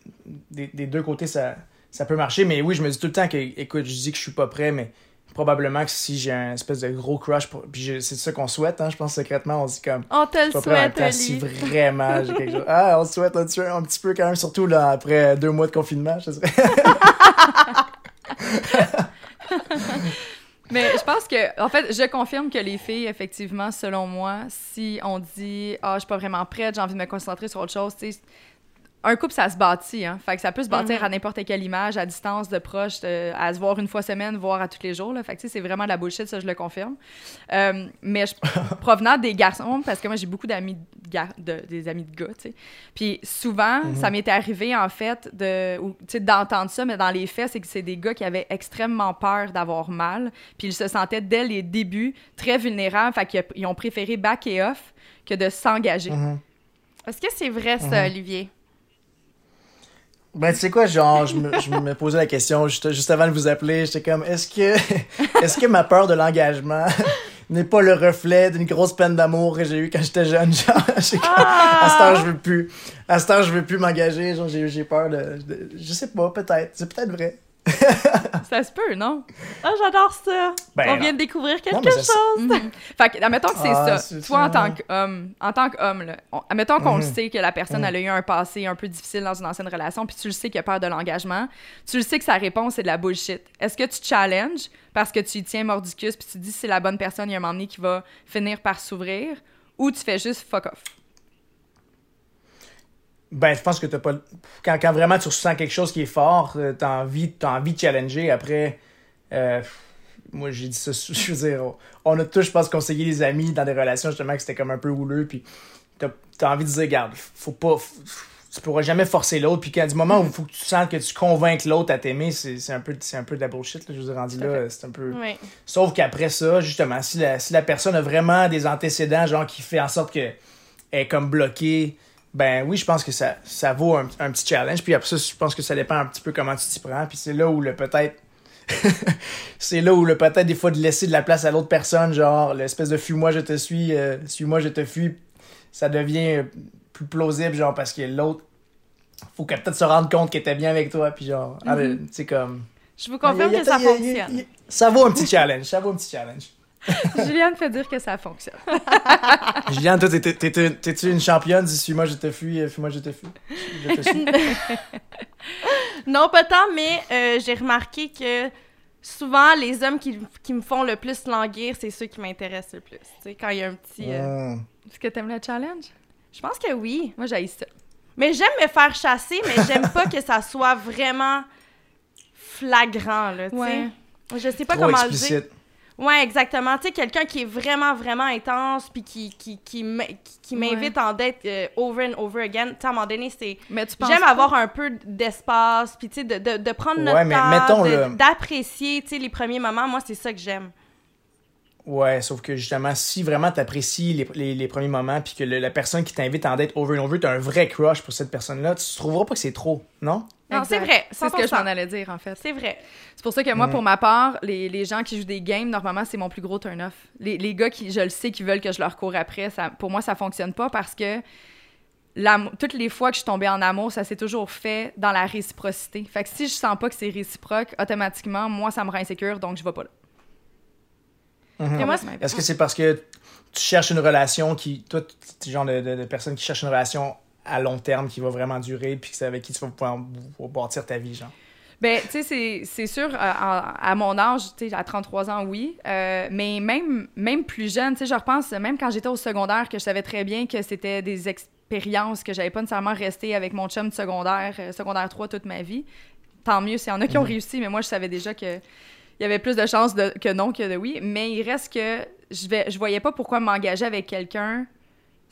des, des deux côtés ça ça peut marcher mais oui, je me dis tout le temps que écoute, je dis que je suis pas prêt mais probablement que si j'ai un espèce de gros crush, pour... puis c'est ça qu'on souhaite, hein, je pense secrètement, on se dit comme, On te le souhaite, si vraiment j'ai quelque chose. Ah, on souhaite un petit, peu- un petit peu quand même, surtout là, après deux mois de confinement, je dirais. Mais je pense que, en fait, je confirme que les filles, effectivement, selon moi, si on dit Ah, je suis pas vraiment prête, j'ai envie de me concentrer sur autre chose, tu sais, un couple, ça se bâtit, hein. Fait que ça peut se bâtir Mhm. à n'importe quelle image, à distance, de proche, de- à se voir une fois semaine, voir à tous les jours, là. Fait que, tu sais, c'est vraiment de la bullshit, ça, je le confirme. Euh, mais je- provenant des garçons, parce que moi, j'ai beaucoup d'amis de, des amis de gars, tu sais. Puis souvent, Mhm. ça m'est arrivé, en fait, de, ou, tu sais, d'entendre ça, mais dans les faits, c'est que c'est des gars qui avaient extrêmement peur d'avoir mal, puis ils se sentaient, dès les débuts, très vulnérables, fait qu'ils ils ont préféré back et off que de s'engager. Mhm. Est-ce que c'est vrai, ça. Olivier? Ben, tu sais quoi, genre, je me, je me posais la question juste, juste avant de vous appeler. J'étais comme, est-ce que, est-ce que ma peur de l'engagement n'est pas le reflet d'une grosse peine d'amour que j'ai eue quand j'étais jeune? Genre, comme, à cette heure, je veux plus. À cette heure, je veux plus m'engager. Genre, j'ai, j'ai peur de- Je sais pas, peut-être. C'est peut-être vrai. Ça se peut, non? Ah, j'adore ça! Ben, On non. vient de découvrir quelque Non, chose! Mhm. Fait que, admettons que c'est Ah, ça. Toi, ça. en tant qu'homme, en tant qu'homme, là, on- admettons qu'on le Mhm. sait que la personne, Mhm. elle a eu un passé un peu difficile dans une ancienne relation, puis tu le sais qu'il a peur de l'engagement, tu le sais que sa réponse, c'est de la bullshit. Est-ce que tu challenges parce que tu y tiens mordicus, puis tu te dis c'est la bonne personne, il y a un moment donné qui va finir par s'ouvrir, ou tu fais juste fuck off? Ben, je pense que t'as pas. Quand, quand vraiment tu ressens quelque chose qui est fort, euh, t'as envie, t'as envie de challenger. Après, euh, moi, j'ai dit ça, je veux dire, on- a tous, je pense, conseillé des amis dans des relations, justement, que c'était comme un peu houleux. Puis t'as as envie de dire, regarde, faut pas. Tu pourras jamais forcer l'autre. Puis quand du moment où il faut que tu sens que tu convainques l'autre à t'aimer, c'est c'est un, peu- c'est un peu de la bullshit. Là, je vous ai rendu là, c'est un peu. Oui. Sauf qu'après ça, justement, si la, si la personne a vraiment des antécédents, genre qui fait en sorte que elle est comme bloquée, ben oui, je pense que ça, ça vaut un, un petit challenge. Puis après ça, je pense que ça dépend un petit peu comment tu t'y prends. Puis c'est là où le peut-être. c'est là où le peut-être des fois de laisser de la place à l'autre personne, genre l'espèce de fuis-moi, je te suis, euh, suis-moi, je te fuis, ça devient euh, plus plausible, genre parce que l'autre, faut qu'elle peut-être se rende compte qu'elle était bien avec toi, puis genre, ah, ben, tu sais, comme. Je vous confirme que ça y a- fonctionne. il y a- Ça vaut un petit challenge, ça vaut un petit challenge. Juliane fait dire que ça fonctionne. Juliane, toi, t'es- t'es- t'es- t'es-tu une championne? Du suis-moi, je te fuis, euh, fuis-moi, je te fuis? Je te suis. Non, pas tant, mais euh, j'ai remarqué que souvent, les hommes qui, qui me font le plus languir, c'est ceux qui m'intéressent le plus. Tu sais, quand il y a un petit... euh, Mm. Est-ce que t'aimes le challenge? Je pense que oui. Moi, j'ai ça. Mais j'aime me faire chasser, mais j'aime pas que ça soit vraiment flagrant, là, tu sais. Ouais. Je sais pas Trop comment le dire. Ouais, exactement. Tu sais, quelqu'un qui est vraiment, vraiment intense, puis qui, qui, qui, qui- m'invite en date euh, over and over again. Tu sais, à un moment donné, c'est... Mais tu penses J'aime avoir un peu d'espace, puis tu sais, de, de, de prendre notre Ouais, mais temps, mettons de- le- d'apprécier, tu sais, les premiers moments. Moi, c'est ça que j'aime. Ouais, sauf que justement, si vraiment t'apprécies les, les, les premiers moments, puis que le- la personne qui t'invite en date over and over, t'as un vrai crush pour cette personne-là, tu trouveras pas que c'est trop, non? Non, c'est vrai, C'est ce que je 100%. m'en allais dire, en fait. C'est vrai. C'est pour ça que moi, Mm. pour ma part, les, les gens qui jouent des games, normalement, c'est mon plus gros turn-off. Les, les gars qui, je le sais, qui veulent que je leur cours après, ça, pour moi, ça fonctionne pas parce que toutes les fois que je suis tombée en amour, ça s'est toujours fait dans la réciprocité. Fait que si je sens pas que c'est réciproque, automatiquement, moi, ça me rend insécure, donc je vais pas là. Mhm. Est-ce que c'est parce que tu cherches une relation qui. Toi, tu es le genre de, de, de personne qui cherche une relation à long terme qui va vraiment durer, puis que c'est avec qui tu vas pouvoir bâtir ta vie, genre? Ben, tu sais, c'est- sûr, euh, à, à mon âge, tu sais, à 33 ans, oui. Euh, mais même, même plus jeune, tu sais, je repense, même quand j'étais au secondaire, que je savais très bien que c'était des expériences que j'avais pas nécessairement resté avec mon chum de secondaire, euh, secondaire 3 toute ma vie. Tant mieux, s'il y en a qui ont Mhm. réussi, mais moi, je savais déjà que il y avait plus de chances de- que non que de oui. Mais il reste que je, vais, je voyais pas pourquoi m'engager avec quelqu'un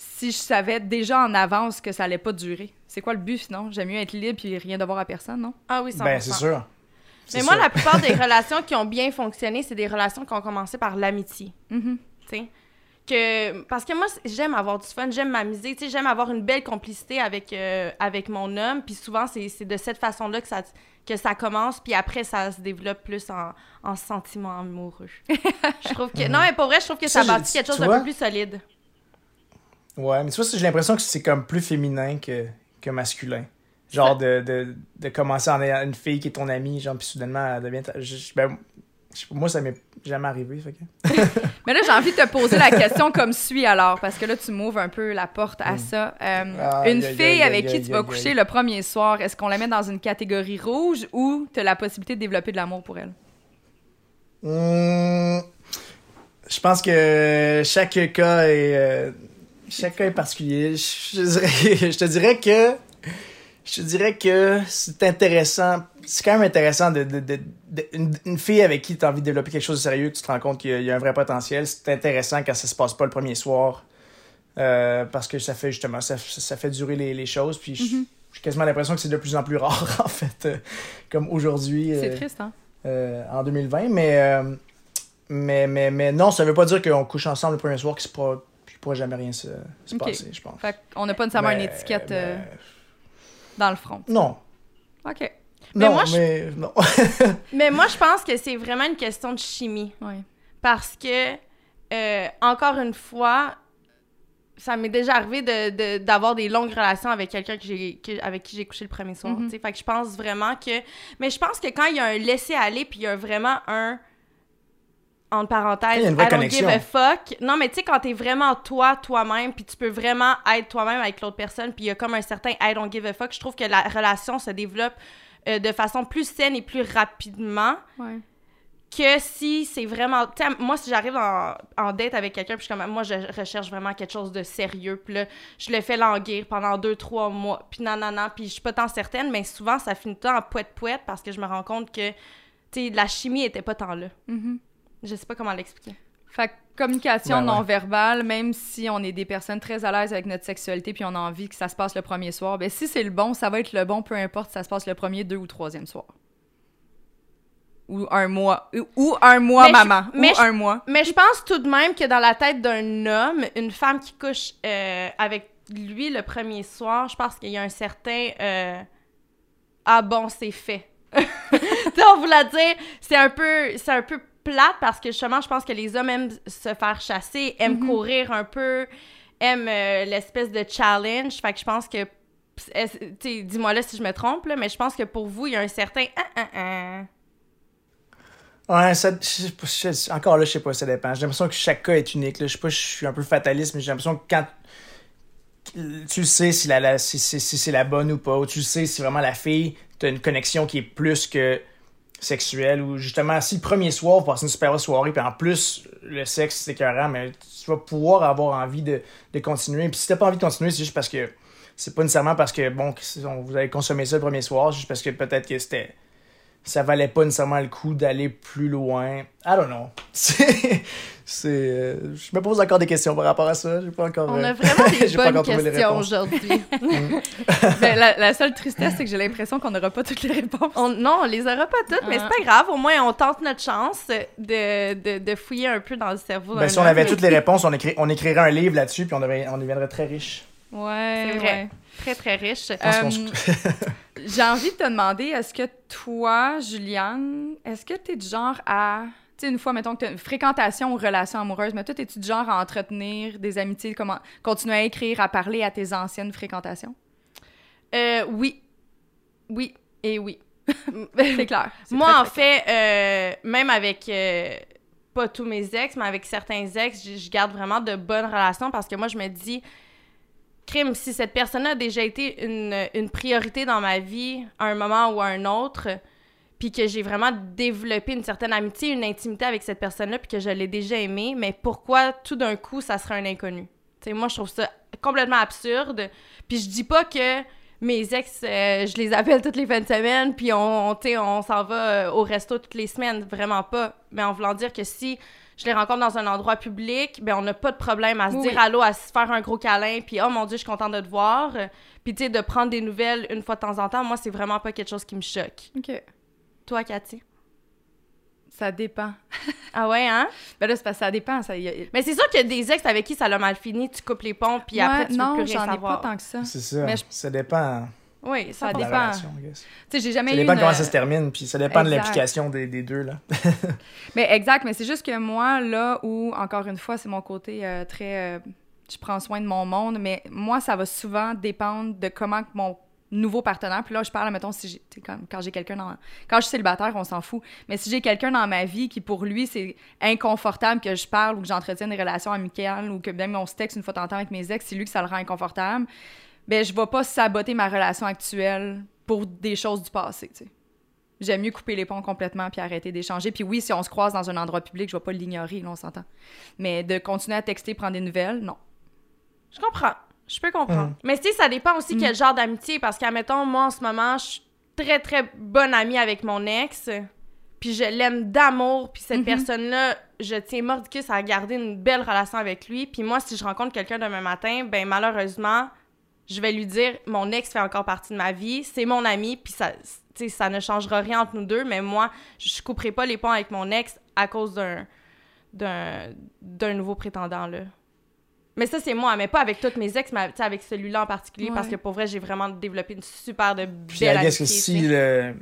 si je savais déjà en avance que ça allait pas durer. C'est quoi le but, sinon? J'aime mieux être libre et rien devoir à personne, non? Ah oui, 100%. Ben, c'est sûr. Mais moi, sûr. la plupart des relations qui ont bien fonctionné, c'est des relations qui ont commencé par l'amitié. Tu sais? Que, parce que moi, j'aime avoir du fun, j'aime m'amuser, tu sais, j'aime avoir une belle complicité avec, euh, avec mon homme. Puis souvent, c'est c'est de cette façon-là que ça, que ça commence, puis après, ça se développe plus en, en sentiment amoureux. je trouve que... Non, mais pour vrai, je trouve que ça, Ça, bâtit quelque chose d'un peu plus solide. Ouais, mais tu vois, j'ai l'impression que c'est comme plus féminin que, que masculin. Genre de, de, de commencer en ayant une fille qui est ton amie, genre, puis soudainement, elle devient ta- je- je- ben, je- moi, ça m'est jamais arrivé. Fait que... Mais là, j'ai envie de te poser la question comme suit alors, parce que là, tu m'ouvres un peu la porte à Mm. ça. Euh, Aïe, une fille avec qui tu vas coucher le premier soir, est-ce qu'on la met dans une catégorie rouge ou tu as la possibilité de développer de l'amour pour elle? Hum, je pense que chaque cas est, euh, cas est particulier. Je, je dirais, je te dirais que je te dirais que c'est intéressant. C'est quand même intéressant de, de, de, de- une, une fille avec qui tu as envie de développer quelque chose de sérieux, que tu te rends compte qu'il y a- il y a un vrai potentiel. C'est intéressant quand ça se passe pas le premier soir. euh, parce que ça fait justement, ça, ça fait durer les, les choses. Puis je- j'ai quasiment l'impression que c'est de plus en plus rare, en fait, euh, comme aujourd'hui. C'est euh, triste, hein? euh, en 2020, mais, mais, mais, mais non, ça veut pas dire qu'on couche ensemble le premier soir qu'il ne pourra jamais rien se, passer, je pense. Fait qu'on n'a pas nécessairement une Mais- étiquette euh, dans le front. Non. OK. Mais non, moi, je- mais non. Mais moi, je pense que c'est vraiment une question de chimie. Ouais. Parce que, euh, encore une fois, ça m'est déjà arrivé de- de- d'avoir des longues relations avec quelqu'un que j'ai, que- avec qui j'ai couché le premier soir. Tu sais. Fait que je pense vraiment que. Mais je pense que quand il y a un laisser-aller, puis il y a vraiment un. Entre parenthèses, I don't connexion. give a fuck. Non, mais tu sais, quand t'es vraiment toi, toi-même, puis tu peux vraiment être toi-même avec l'autre personne, puis il y a comme un certain I don't give a fuck, je trouve que la relation se développe euh, de façon plus saine et plus rapidement Ouais. que si c'est vraiment moi si j'arrive en, en date avec quelqu'un puis je suis comme moi je recherche vraiment quelque chose de sérieux puis là je le fais languir pendant deux trois mois puis non non non puis je suis pas tant certaine mais souvent ça finit tout en poète poète parce que je me rends compte que tu sais la chimie était pas tant là Mhm. Je sais pas comment l'expliquer Fait que communication Ouais, ouais. non verbale, même si on est des personnes très à l'aise avec notre sexualité puis on a envie que ça se passe le premier soir, ben si c'est le bon, ça va être le bon, peu importe si ça se passe le premier, deux ou troisième soir. Ou un mois. Ou- un mois, Mais je- maman. mais ou je- un mois. mais je pense tout de même que dans la tête d'un homme une femme qui couche euh, avec lui le premier soir je pense qu'il y a un certain euh, ah bon c'est fait tu sais, on vous l'a dire, c'est un peu c'est un peu plate parce que justement, je pense que les hommes aiment se faire chasser, aiment Mhm. courir un peu, aiment euh, l'espèce de challenge. Fait que je pense que dis-moi là si je me trompe là, mais je pense que pour vous, il y a un certain ah, ah, ah. Ouais, ça, je- je- je- encore là, je sais pas, ça dépend. J'ai l'impression que chaque cas est unique. Là. Je sais pas, je suis un peu fataliste, mais j'ai l'impression que quand tu sais si, la, la- si, si- si c'est la bonne ou pas, ou tu sais si vraiment la fille, t'as une connexion qui est plus que sexuelle, ou justement, si le premier soir, vous passez une super soirée, puis en plus, le sexe, c'est écœurant, mais tu vas pouvoir avoir envie de, de continuer. Puis si t'as pas envie de continuer, c'est juste parce que c'est pas nécessairement parce que, bon, vous avez consommé ça le premier soir, c'est juste parce que peut-être que c'était ça valait pas nécessairement le coup d'aller plus loin. I don't know. C'est. euh, je me pose encore des questions par rapport à ça. J'ai pas encore. On euh, a vraiment des bonnes encore trouvé les questions réponses. aujourd'hui. Ben, la, la seule tristesse, c'est que j'ai l'impression qu'on n'aura pas toutes les réponses. On- non, on les aura pas toutes, mais Ah. c'est pas grave. Au moins, on tente notre chance de, de, de fouiller un peu dans le cerveau. Ben, si on avait toutes les réponses, on, écrit, on écrirait un livre là-dessus, puis on, devrait- on deviendrait très riche. Ouais, C'est vrai. ouais. Très, très riche. Euh, J'ai envie de te demander, est-ce que toi, Juliane, est-ce que t'es du genre à... Tu sais, une fois, mettons que t'as une fréquentation ou relation amoureuse, mais toi, t'es-tu du genre à entretenir des amitiés, comment, continuer à écrire, à parler à tes anciennes fréquentations? Euh, oui. Oui et oui. C'est clair. Moi, très, en très fait, euh, même avec euh, pas tous mes ex, mais avec certains ex, je je garde vraiment de bonnes relations parce que moi, je me dis, crime, si cette personne a déjà été une, une priorité dans ma vie à un moment ou à un autre, puis que j'ai vraiment développé une certaine amitié, une intimité avec cette personne-là, puis que je l'ai déjà aimée, mais pourquoi tout d'un coup, ça serait un inconnu? Tu sais, moi, je trouve ça complètement absurde. Puis je dis pas que mes ex, euh, je les appelle toutes les fins de semaine, puis on, on, on s'en va euh, au resto toutes les semaines. Vraiment pas. Mais en voulant dire que si je les rencontre dans un endroit public, ben on n'a pas de problème à se Oui, dire allô, à se faire un gros câlin, puis oh mon Dieu, je suis contente de te voir. Puis tu sais, de prendre des nouvelles une fois de temps en temps, moi, c'est vraiment pas quelque chose qui me choque. OK. Toi, Cathy? Ça dépend. Ah ouais, hein? Ben là, c'est parce que ça dépend. Ça, y a- Mais c'est sûr qu'il y a des ex avec qui ça l'a mal fini, tu coupes les ponts, puis Ouais, après, tu non, veux plus rien j'en ai savoir. pas tant que ça. C'est ça. Mais je- Ça dépend Oui, ça Ça de la dépend. Tu sais, j'ai jamais Ça eu dépend une- comment ça se termine, puis ça dépend de Exact. l'implication des, des deux. là. Mais exact, mais c'est juste que moi, là où, encore une fois, c'est mon côté euh, très... euh, je prends soin de mon monde, mais moi, ça va souvent dépendre de comment que mon nouveau partenaire, puis là, je parle, mettons, si quand, j'ai quelqu'un dans... Quand je suis célibataire, on s'en fout. Mais si j'ai quelqu'un dans ma vie qui, pour lui, c'est inconfortable que je parle ou que j'entretienne des relations amicales ou que même on se texte une fois de temps avec mes ex, c'est lui que ça le rend inconfortable, ben je vais pas saboter ma relation actuelle pour des choses du passé, tu. J'aime mieux couper les ponts complètement puis arrêter d'échanger. Puis oui, si on se croise dans un endroit public, je vais pas l'ignorer, on s'entend. Mais de continuer à texter, prendre des nouvelles, non. Je comprends. Je peux comprendre. Mm. Mais tu sais, ça dépend aussi Mm. quel genre d'amitié. Parce qu'admettons, moi, en ce moment, je suis très, très bonne amie avec mon ex. Puis je l'aime d'amour. Puis cette Mhm. personne-là, je tiens mordicus à garder une belle relation avec lui. Puis moi, si je rencontre quelqu'un demain matin, ben malheureusement, je vais lui dire mon ex fait encore partie de ma vie. C'est mon ami. Puis ça, ça ne changera rien entre nous deux. Mais moi, je couperai pas les ponts avec mon ex à cause d'un d'un d'un nouveau prétendant, là. Mais ça, c'est moi, mais pas avec toutes mes ex, mais avec celui-là en particulier, parce que pour vrai, j'ai vraiment développé une super de Puis belle amitié. que si le,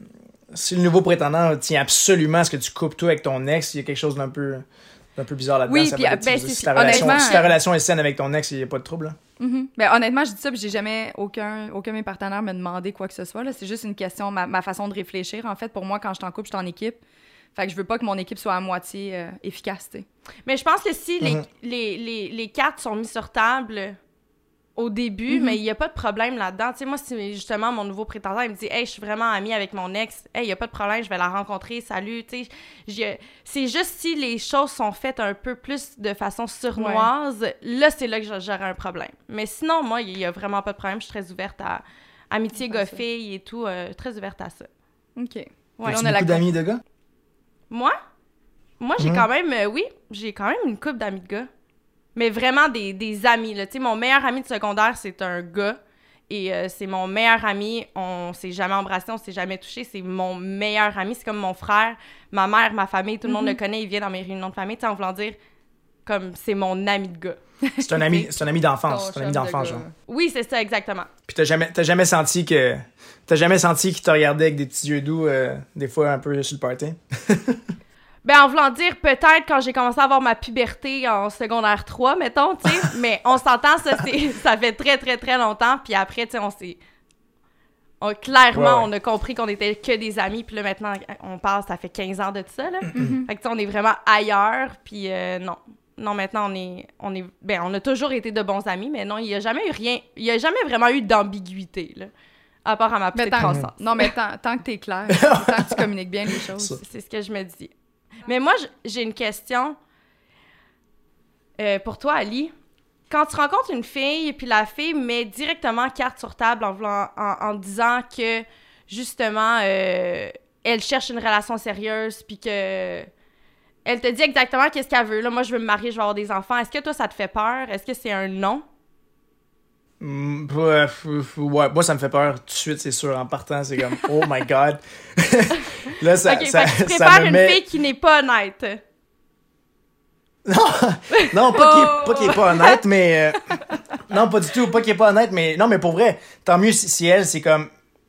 si le nouveau prétendant tient absolument à ce que tu coupes tout avec ton ex, il y a quelque chose d'un peu, d'un peu bizarre là-dedans. Oui, puis, euh, ben, si, si ta relation est saine avec ton ex, il n'y a pas de trouble. là. Mhm. Ben, honnêtement, je dis ça, puis j'ai jamais aucun, aucun de mes partenaires me demandé quoi que ce soit. là. C'est juste une question, ma, ma façon de réfléchir. En fait, pour moi, quand je t'en couple, je suis en équipe. Fait que je veux pas que mon équipe soit à moitié euh, efficace. Mais je pense que si les, Mhm. les, les, les cartes sont mises sur table au début, Mhm. mais il n'y a pas de problème là-dedans. Tu sais, moi, si justement mon nouveau prétendant, il me dit Hey, je suis vraiment amie avec mon ex, hey, il n'y a pas de problème, je vais la rencontrer, salut. Tu sais, c'est juste si les choses sont faites un peu plus de façon surnoise, là, c'est là que j'a- j'aurais un problème. Mais sinon, moi, il n'y a vraiment pas de problème. Je suis très ouverte à amitié, À gars, ça. filles et tout, euh, très ouverte à ça. OK. Ouais. on a la beaucoup d'amis de gars? Moi? Moi, j'ai Mhm. quand même, euh, oui, j'ai quand même une couple d'amis de gars. Mais vraiment des, des amis, là. Tu sais, mon meilleur ami de secondaire, c'est un gars. Et euh, c'est mon meilleur ami. On s'est jamais embrassé, on s'est jamais touché. C'est mon meilleur ami. C'est comme mon frère, ma mère, ma famille. Tout le monde Mhm. le connaît. Il vient dans mes réunions de famille. Tu sais, en voulant dire, comme c'est mon ami de gars. C'est un ami, c'est un ami d'enfance. Un ami d'enfance, genre. Oui, c'est ça, exactement. Puis t'as jamais, t'as jamais senti que, t'as jamais senti qu'il te regardait avec des petits yeux doux, euh, des fois un peu sur le party? Ben, en voulant dire, peut-être quand j'ai commencé à avoir ma puberté en secondaire 3, mettons, tu sais. mais on s'entend, ça, ça fait très, très, très longtemps. Puis après, tu sais, on s'est. on- clairement, Ouais, ouais. on a compris qu'on était que des amis. Puis là, maintenant, on parle, ça fait 15 ans de ça, là. Mhm. Fait que, tu sais, on est vraiment ailleurs. Puis euh, non. Non, maintenant, on est, on est. Ben, on a toujours été de bons amis, mais non, il n'y a jamais eu rien. Il n'y a jamais vraiment eu d'ambiguïté, là. À part à ma petite croissance. non, mais tant, tant que t'es clair, tant que tu communiques bien les choses. C'est ce que je me dis. Mais moi, j'ai une question euh, pour toi, Ali. Quand tu rencontres une fille, puis la fille met directement carte sur table en, voulant- en, en disant que, justement, euh, elle cherche une relation sérieuse, puis que... Elle te dit exactement qu'est-ce qu'elle veut. Là, moi, je veux me marier, je veux avoir des enfants. Est-ce que toi, ça te fait peur? Est-ce que c'est un non? Mm, ouais, moi ça me fait peur tout de suite, c'est sûr. En partant, c'est comme oh my god. Là, ça, ok, ça, fait que tu ça me une met. fille qui n'est pas honnête. Non, non, pas Oh! pas qu'il est pas honnête, mais euh, non, pas du tout, pas qu'il est pas honnête, mais non, mais pour vrai, tant mieux si, si elle, c'est comme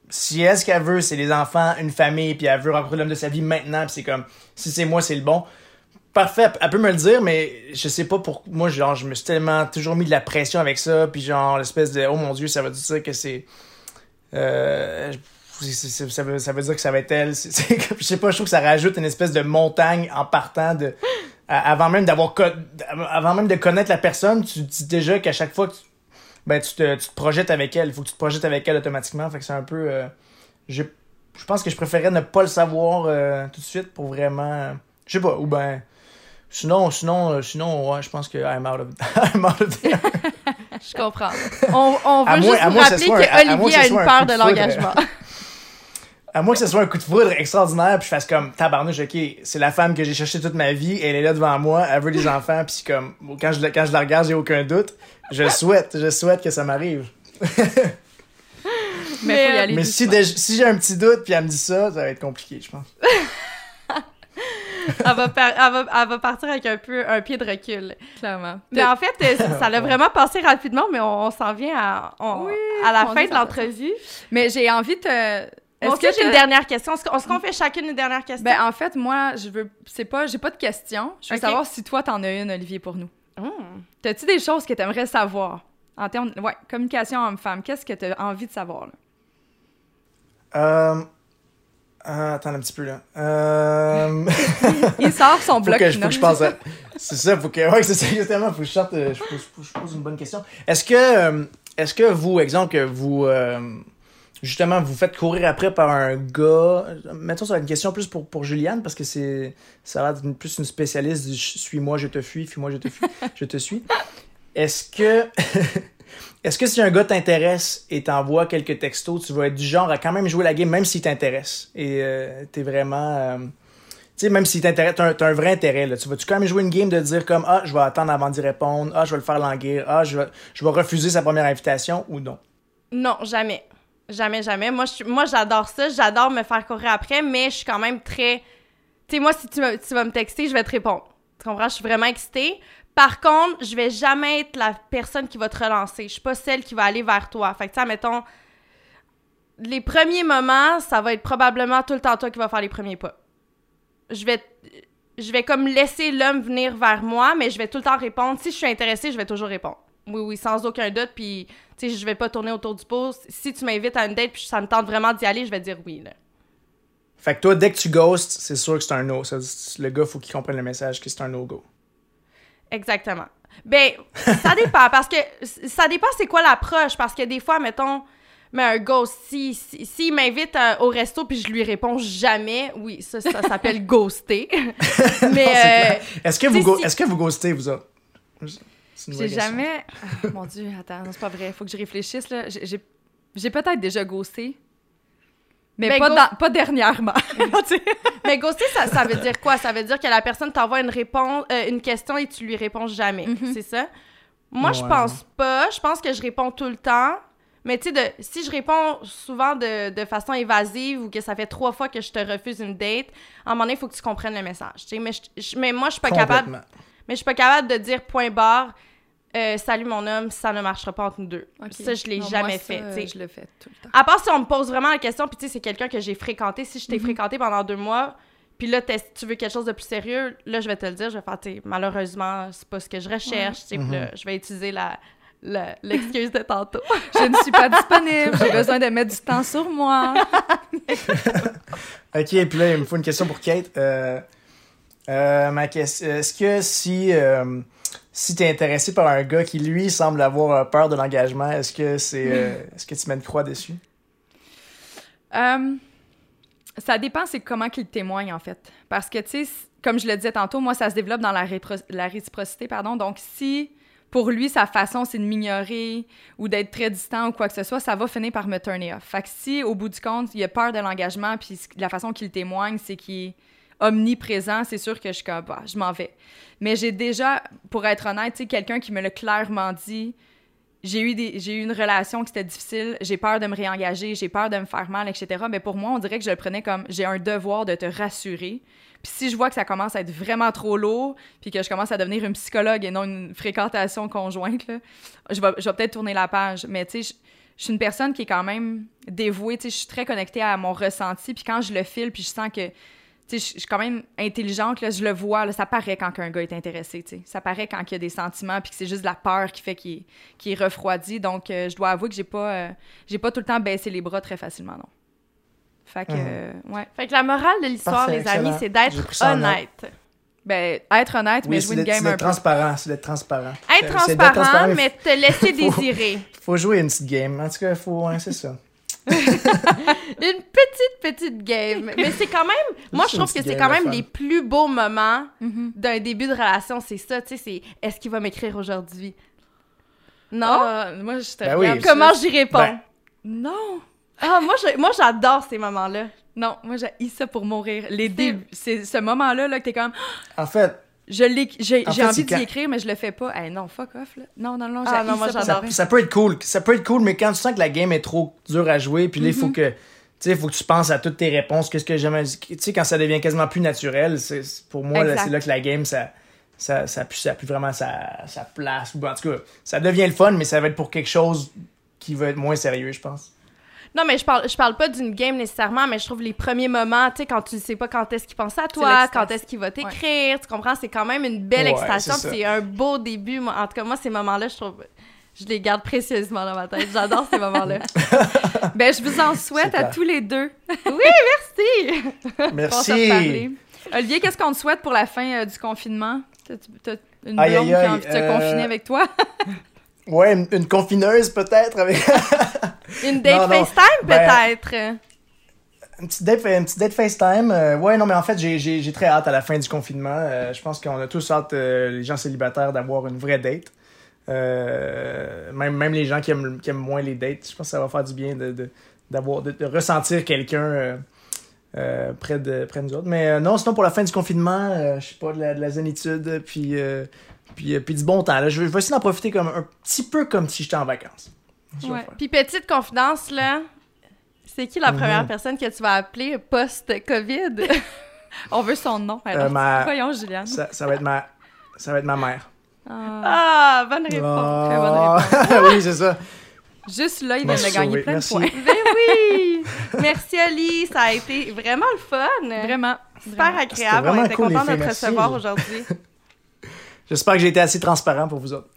si elle ce qu'elle veut, c'est des enfants, une famille, puis elle veut rencontrer l'homme de sa vie maintenant, puis c'est comme si c'est moi, c'est le bon. Parfait, elle peut me le dire, mais je sais pas pour moi, genre, je me suis tellement toujours mis de la pression avec ça, puis genre l'espèce de oh mon dieu, ça veut dire que c'est euh, ça, veut, ça veut dire que ça va être elle. Je sais pas, je trouve que ça rajoute une espèce de montagne en partant de. avant même d'avoir. Avant même de connaître la personne, tu dis déjà qu'à chaque fois que tu, ben, tu, te, tu te projettes avec elle. Il faut que tu te projettes avec elle automatiquement. Fait que c'est un peu. euh, je, je pense que je préférais ne pas le savoir euh, tout de suite pour vraiment. je sais pas, ou ben. Sinon, sinon, euh, sinon, ouais, je pense que I'm out of, I'm out of there. Je comprends. On, on veut À juste vous ce rappeler qu'Olivier a une peur de l'engagement. À moins que ce soit un coup de foudre extraordinaire, puis je fasse comme tabarnouche, ok, c'est la femme que j'ai cherchée toute ma vie, elle est là devant moi, elle veut des enfants, puis comme, quand je, la- quand je la regarde, j'ai aucun doute. Je souhaite, je souhaite que ça m'arrive. Mais, Mais, faut y aller Mais si, si j'ai un petit doute, puis elle me dit ça, ça va être compliqué, je pense. Elle, va par- elle, va, elle va partir avec un peu un pied de recul. clairement. Mais en fait, euh, ça- l'a vraiment passé rapidement, mais on, on s'en vient à, on- Oui, à la fin de l'entrevue. Mais j'ai envie de te... Est-ce que j'ai une dernière question? Est-ce qu'on fait chacune une dernière question? Ben, en fait, moi, je veux... C'est pas... J'ai pas de questions. Je veux savoir si toi, t'en as une, Olivier, pour nous. Hmm. T'as-tu des choses que t'aimerais savoir? En termes... Ouais, communication homme-femme. Qu'est-ce que t'as envie de savoir, là? Euh, euh, attends un petit peu, là. Euh... Il sort son faut bloc. que, faut que je pense à... C'est ça, faut que... Ouais, c'est ça, exactement. Faut que je sorte... euh, Je pose, je pose une bonne question. Est-ce que... euh, Est-ce que vous, exemple, que vous... euh, Justement, vous faites courir après par un gars. Mettons, ça va être une question plus pour, pour Juliane, parce que c'est ça a l'air plus une spécialiste du suis-moi, je te fuis, fuis-moi, je te fuis, je te suis. Est-ce que. Est-ce que si un gars t'intéresse et t'envoie quelques textos, tu vas être du genre à quand même jouer la game, même s'il t'intéresse? Et euh, t'es vraiment. euh, tu sais, même s'il t'intéresse, t'as un, vrai intérêt, là. Tu vas-tu quand même jouer une game de dire comme Ah, je vais attendre avant d'y répondre, Ah, je vais le faire languir, Ah, je vais, je vais refuser sa première invitation ou non? Non, jamais. Jamais, jamais. Moi, moi j'adore ça. J'adore me faire courir après, mais je suis quand même très. Tu sais, moi, si tu, tu vas me texter, je vais te répondre. Tu comprends? Je suis vraiment excitée. Par contre, je vais jamais être la personne qui va te relancer. Je suis pas celle qui va aller vers toi. Fait que, tu mettons, les premiers moments, ça va être probablement tout le temps toi qui va faire les premiers pas. Je vais, je vais comme laisser l'homme venir vers moi, mais je vais tout le temps répondre. Si je suis intéressée, je vais toujours répondre. Oui, oui, sans aucun doute. Puis, tu sais, je vais pas tourner autour du pot. Si tu m'invites à une date puis ça me tente vraiment d'y aller, je vais dire oui, là. Fait que toi, dès que tu ghostes, c'est sûr que c'est un no. Le gars, faut qu'il comprenne le message que c'est un no-go. Exactement. Ben, ça dépend, parce que ça dépend c'est quoi l'approche, parce que des fois, mettons, mais un ghost, si, si, s'il m'invite euh, au resto puis je lui réponds jamais, oui, ça, ça s'appelle ghoster. mais, euh, Est-ce que, vous si- est-ce que vous ghostez, vous autres? J'ai jamais. Ah, mon Dieu, attends, non, c'est pas vrai. Faut que je réfléchisse, là. J'ai peut-être déjà ghosté. Mais pas, dans- pas dernièrement. Mais ghoster, ça, ça veut dire quoi? Ça veut dire que la personne t'envoie une réponse, euh, une question et tu lui réponds jamais. Mhm. C'est ça? Moi, je Ouais. pense pas. Je pense que je réponds tout le temps. Mais tu sais, de- si je réponds souvent de, de façon évasive ou que ça fait trois fois que je te refuse une date, à un moment donné, il faut que tu comprennes le message. tu sais. Mais, je- je- mais moi, je suis pas capable. Mais je suis pas capable de dire point barre. Euh, salut mon homme, ça ne marchera pas entre nous deux. Ça, je l'ai jamais moi, ça, fait. Je le fais tout le temps. À part si on me pose vraiment la question, puis tu sais, c'est quelqu'un que j'ai fréquenté. Si je Mhm. t'ai fréquenté pendant deux mois, puis là, tu veux quelque chose de plus sérieux, là, je vais te le dire. Je vais faire, tu sais, malheureusement, c'est pas ce que je recherche. Mhm. là, je vais utiliser la- l'excuse de tantôt. Je ne suis pas disponible. J'ai besoin de mettre du temps sur moi. Ok, puis là, il me faut une question pour Kate. Euh, euh, ma question, est-ce que si, euh, si t'es intéressé par un gars qui, lui, semble avoir euh, peur de l'engagement, est-ce que c'est, euh, est-ce que tu mets une croix dessus? Euh, ça dépend, c'est comment qu'il témoigne, en fait. Parce que, tu sais, comme je le disais tantôt, moi, ça se développe dans la, répro- la réciprocité, pardon. Donc, si pour lui, sa façon, c'est de m'ignorer ou d'être très distant ou quoi que ce soit, ça va finir par me turner off. Fait que si, au bout du compte, il a peur de l'engagement, puis la façon qu'il témoigne, c'est qu'il omniprésent, c'est sûr que je comme, bah, je m'en vais. Mais j'ai déjà, pour être honnête, quelqu'un qui me l'a clairement dit, j'ai eu, des, j'ai eu une relation qui était difficile, j'ai peur de me réengager, j'ai peur de me faire mal, etc. Mais pour moi, on dirait que je le prenais comme j'ai un devoir de te rassurer. Puis si je vois que ça commence à être vraiment trop lourd, puis que je commence à devenir une psychologue et non une fréquentation conjointe, là, je vais, je vais peut-être tourner la page. Mais tu sais, je, je suis une personne qui est quand même dévouée, tu sais, je suis très connectée à mon ressenti, puis quand je le file, puis je sens que je je suis quand même intelligente, là, je le vois, là, ça paraît quand un gars est intéressé, tu sais. Ça paraît quand il y a des sentiments, puis que c'est juste de la peur qui fait qu'il est, refroidi. Donc, euh, je dois avouer que j'ai pas, euh, j'ai pas tout le temps baissé les bras très facilement, non. Fait que, euh, ouais. Fait que la morale de l'histoire, les amis, c'est d'être honnête. Ben, être honnête, mais jouer une game c'est un peu. transparent, c'est d'être transparent. Être transparent, mais te laisser Faut- désirer. Faut jouer une petite game. En tout cas, faut, ouais, c'est ça. Une petite, petite game. Mais c'est quand même... Moi, je trouve que c'est quand même les plus beaux moments Mhm. d'un début de relation. C'est ça, tu sais, c'est « Est-ce qu'il va m'écrire aujourd'hui? » Non? Ah, moi, je te Ben oui. Comment j'y réponds? Ben, Non! Ah, moi, je- moi, j'adore ces moments-là. Non, moi, j'ai ça pour mourir. Les débuts, c'est ce moment-là, là, que t'es comme, En fait, je l'ai, j'ai, En j'ai fait, envie d'y quand- écrire, mais je le fais pas. Eh non, fuck off, là. Non, non, non, Ah, non, moi, ça mourir. ça peut être cool. Ça peut être cool, mais quand tu sens que la game est trop dure à jouer, puis là, il faut que. Tu sais, faut que tu penses à toutes tes réponses, qu'est-ce que j'aime. Tu sais, quand ça devient quasiment plus naturel, c'est, pour moi, c'est là que la game, ça. Ça, ça, a plus, ça plus vraiment sa, sa place. Ou en tout cas, ça devient le fun, mais ça va être pour quelque chose qui va être moins sérieux, je pense. Non, mais je parle, je parle pas d'une game nécessairement, mais je trouve les premiers moments, tu sais, quand tu sais pas quand est-ce qu'il pense à toi, quand est-ce qu'il va t'écrire, tu comprends? C'est quand même une belle Ouais, excitation, c'est puis ça. c'est un beau début. Moi, en tout cas, moi, ces moments-là, je trouve, Je les garde précieusement dans ma tête. J'adore ces moments-là. ben, je vous en souhaite à tous les deux. Merci! Se Merci. reparler. Olivier, qu'est-ce qu'on te souhaite pour la fin euh, du confinement? T'as- une blonde Aïe, aïe, qui a envie de se euh, confiner avec toi? Ouais, une, une confineuse peut-être avec Une date Non, non. FaceTime, Ben, peut-être? une petite date, une petite date FaceTime. Euh, ouais, non, mais en fait, j'ai- très hâte à la fin du confinement. Euh, je pense qu'on a tous hâte, euh, les gens célibataires, d'avoir une vraie date. Euh, même, même les gens qui aiment, qui aiment moins les dates, je pense que ça va faire du bien de, de, d'avoir, de, de ressentir quelqu'un près, de, près de nous autres. Mais non, sinon pour la fin du confinement, je sais pas, de la, de la zénitude, puis, puis, euh, puis du bon temps. Là. Je, vais- je vais essayer d'en profiter comme un petit peu comme si j'étais en vacances. Ouais. Puis petite confidence, là, c'est qui la Mhm. première personne que tu vas appeler post-COVID? On veut son nom. Alors, Euh, ma- Voyons, Juliane. Ça, ça va être ma, ça va être ma mère. Ah. Ah, bonne réponse. très bonne Ah, oui, c'est ça. Juste là, il M'a vient de gagner plein Merci. de points. Ben oui! Merci, Ali. Ça a été vraiment le fun. Vraiment. Super vraiment. agréable. On était cool, contents de te recevoir aujourd'hui. J'espère que j'ai été assez transparent pour vous autres.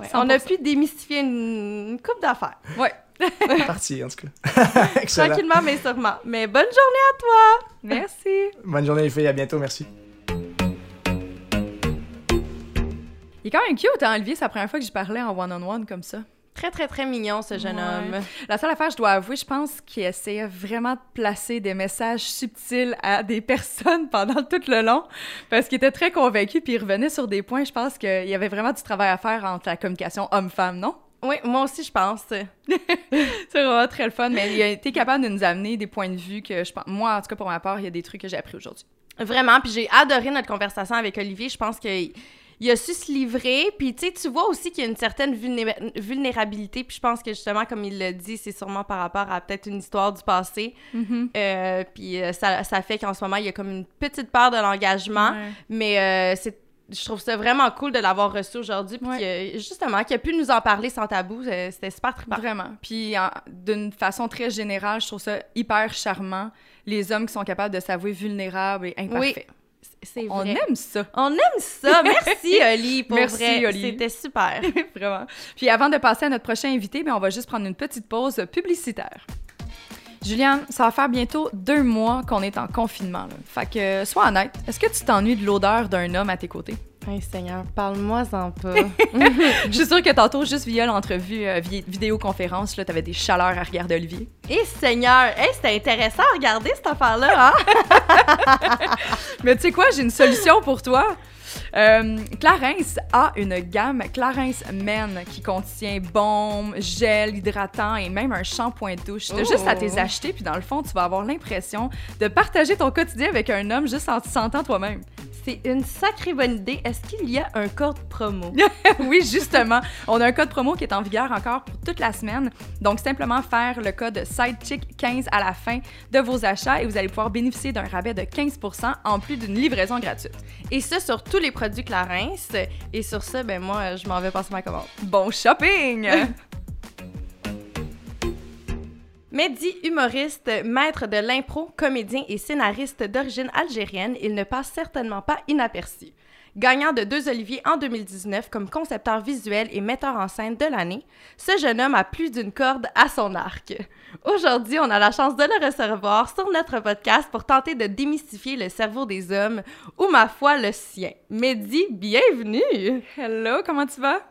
Ouais, on a 100%. pu démystifier une, une coupe d'affaires. Ouais. Parti, en tout cas. Tranquillement, mais sûrement. Mais bonne journée à toi! Merci. Bonne journée, les filles. À bientôt. Merci. Il est quand même cute, hein, Olivier? C'est la première fois que je parlais en one-on-one comme ça. Très, très, très mignon, ce jeune Ouais. homme. La seule affaire, je dois avouer, je pense qu'il essayait vraiment de placer des messages subtils à des personnes pendant tout le long, parce qu'il était très convaincu, puis il revenait sur des points. Je pense qu'il y avait vraiment du travail à faire entre la communication homme-femme, non? Oui, moi aussi, je pense. C'est vraiment très le fun, mais il a été capable de nous amener des points de vue que je pense. Moi, en tout cas, pour ma part, il y a des trucs que j'ai appris aujourd'hui. Vraiment, puis j'ai adoré notre conversation avec Olivier. Je pense qu'il il a su se livrer. Puis, tu sais, tu vois aussi qu'il y a une certaine vulné- vulnérabilité. Puis, je pense que justement, comme il l'a dit, c'est sûrement par rapport à peut-être une histoire du passé. Euh, puis, euh, ça, ça fait qu'en ce moment, il y a comme une petite part de l'engagement. Ouais. Mais euh, c'est je trouve ça vraiment cool de l'avoir reçu aujourd'hui. Puis, Ouais. que, justement, qu'il a pu nous en parler sans tabou. C'était super trippant. Vraiment. Puis, d'une façon très générale, je trouve ça hyper charmant, les hommes qui sont capables de s'avouer vulnérables et imparfaits. C'est On vrai. aime ça. On aime ça. Merci, Oli, pour Merci, vrai. Oli. C'était super. Vraiment. Puis avant de passer à notre prochain invité, ben, on va juste prendre une petite pause publicitaire. Juliane, ça va faire bientôt deux mois qu'on est en confinement. là. Fait que, sois honnête, est-ce que tu t'ennuies de l'odeur d'un homme à tes côtés? Hey, Seigneur, parle-moi-en pas. Je suis sûre que tantôt, juste via l'entrevue euh, vi- vidéoconférence, là, t'avais des chaleurs à regarder Olivier. Et Seigneur, hey, c'était intéressant à regarder cette affaire-là, hein? Mais tu sais quoi, j'ai une solution pour toi. Euh, Clarins a une gamme Clarins Men qui contient baume, gel hydratant et même un shampoing douche. T'as Oh. juste à t'es acheter, puis dans le fond, tu vas avoir l'impression de partager ton quotidien avec un homme juste en te sentant toi-même. C'est une sacrée bonne idée. Est-ce qu'il y a un code promo? oui, justement. On a un code promo qui est en vigueur encore pour toute la semaine. Donc, simplement faire le code SIDECHICK15 à la fin de vos achats et vous allez pouvoir bénéficier d'un rabais de 15 en plus d'une livraison gratuite. Et ça sur tous les produits Clarins. Et sur ça, ben moi, je m'en vais passer ma commande. Bon shopping! Mehdi, humoriste, maître de l'impro, comédien et scénariste d'origine algérienne, il ne passe certainement pas inaperçu. Gagnant de deux Oliviers en 2019 comme concepteur visuel et metteur en scène de l'année, ce jeune homme a plus d'une corde à son arc. Aujourd'hui, on a la chance de le recevoir sur notre podcast pour tenter de démystifier le cerveau des hommes, ou ma foi, le sien. Mehdi, bienvenue! Hello, comment tu vas?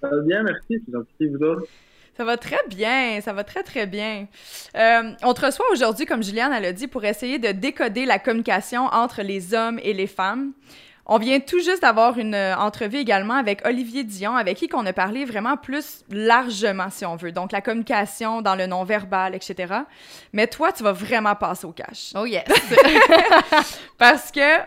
Ça va bien, merci. C'est gentil, vous autres? Ça va très bien, ça va très très bien. Euh, on te reçoit aujourd'hui, comme Juliane elle a dit, pour essayer de décoder la communication entre les hommes et les femmes. On vient tout juste d'avoir une euh, entrevue également avec Olivier Dion, avec qui on a parlé vraiment plus largement, si on veut. Donc la communication dans le non-verbal, etc. Mais toi, tu vas vraiment passer au cash. Oh yes! Parce que,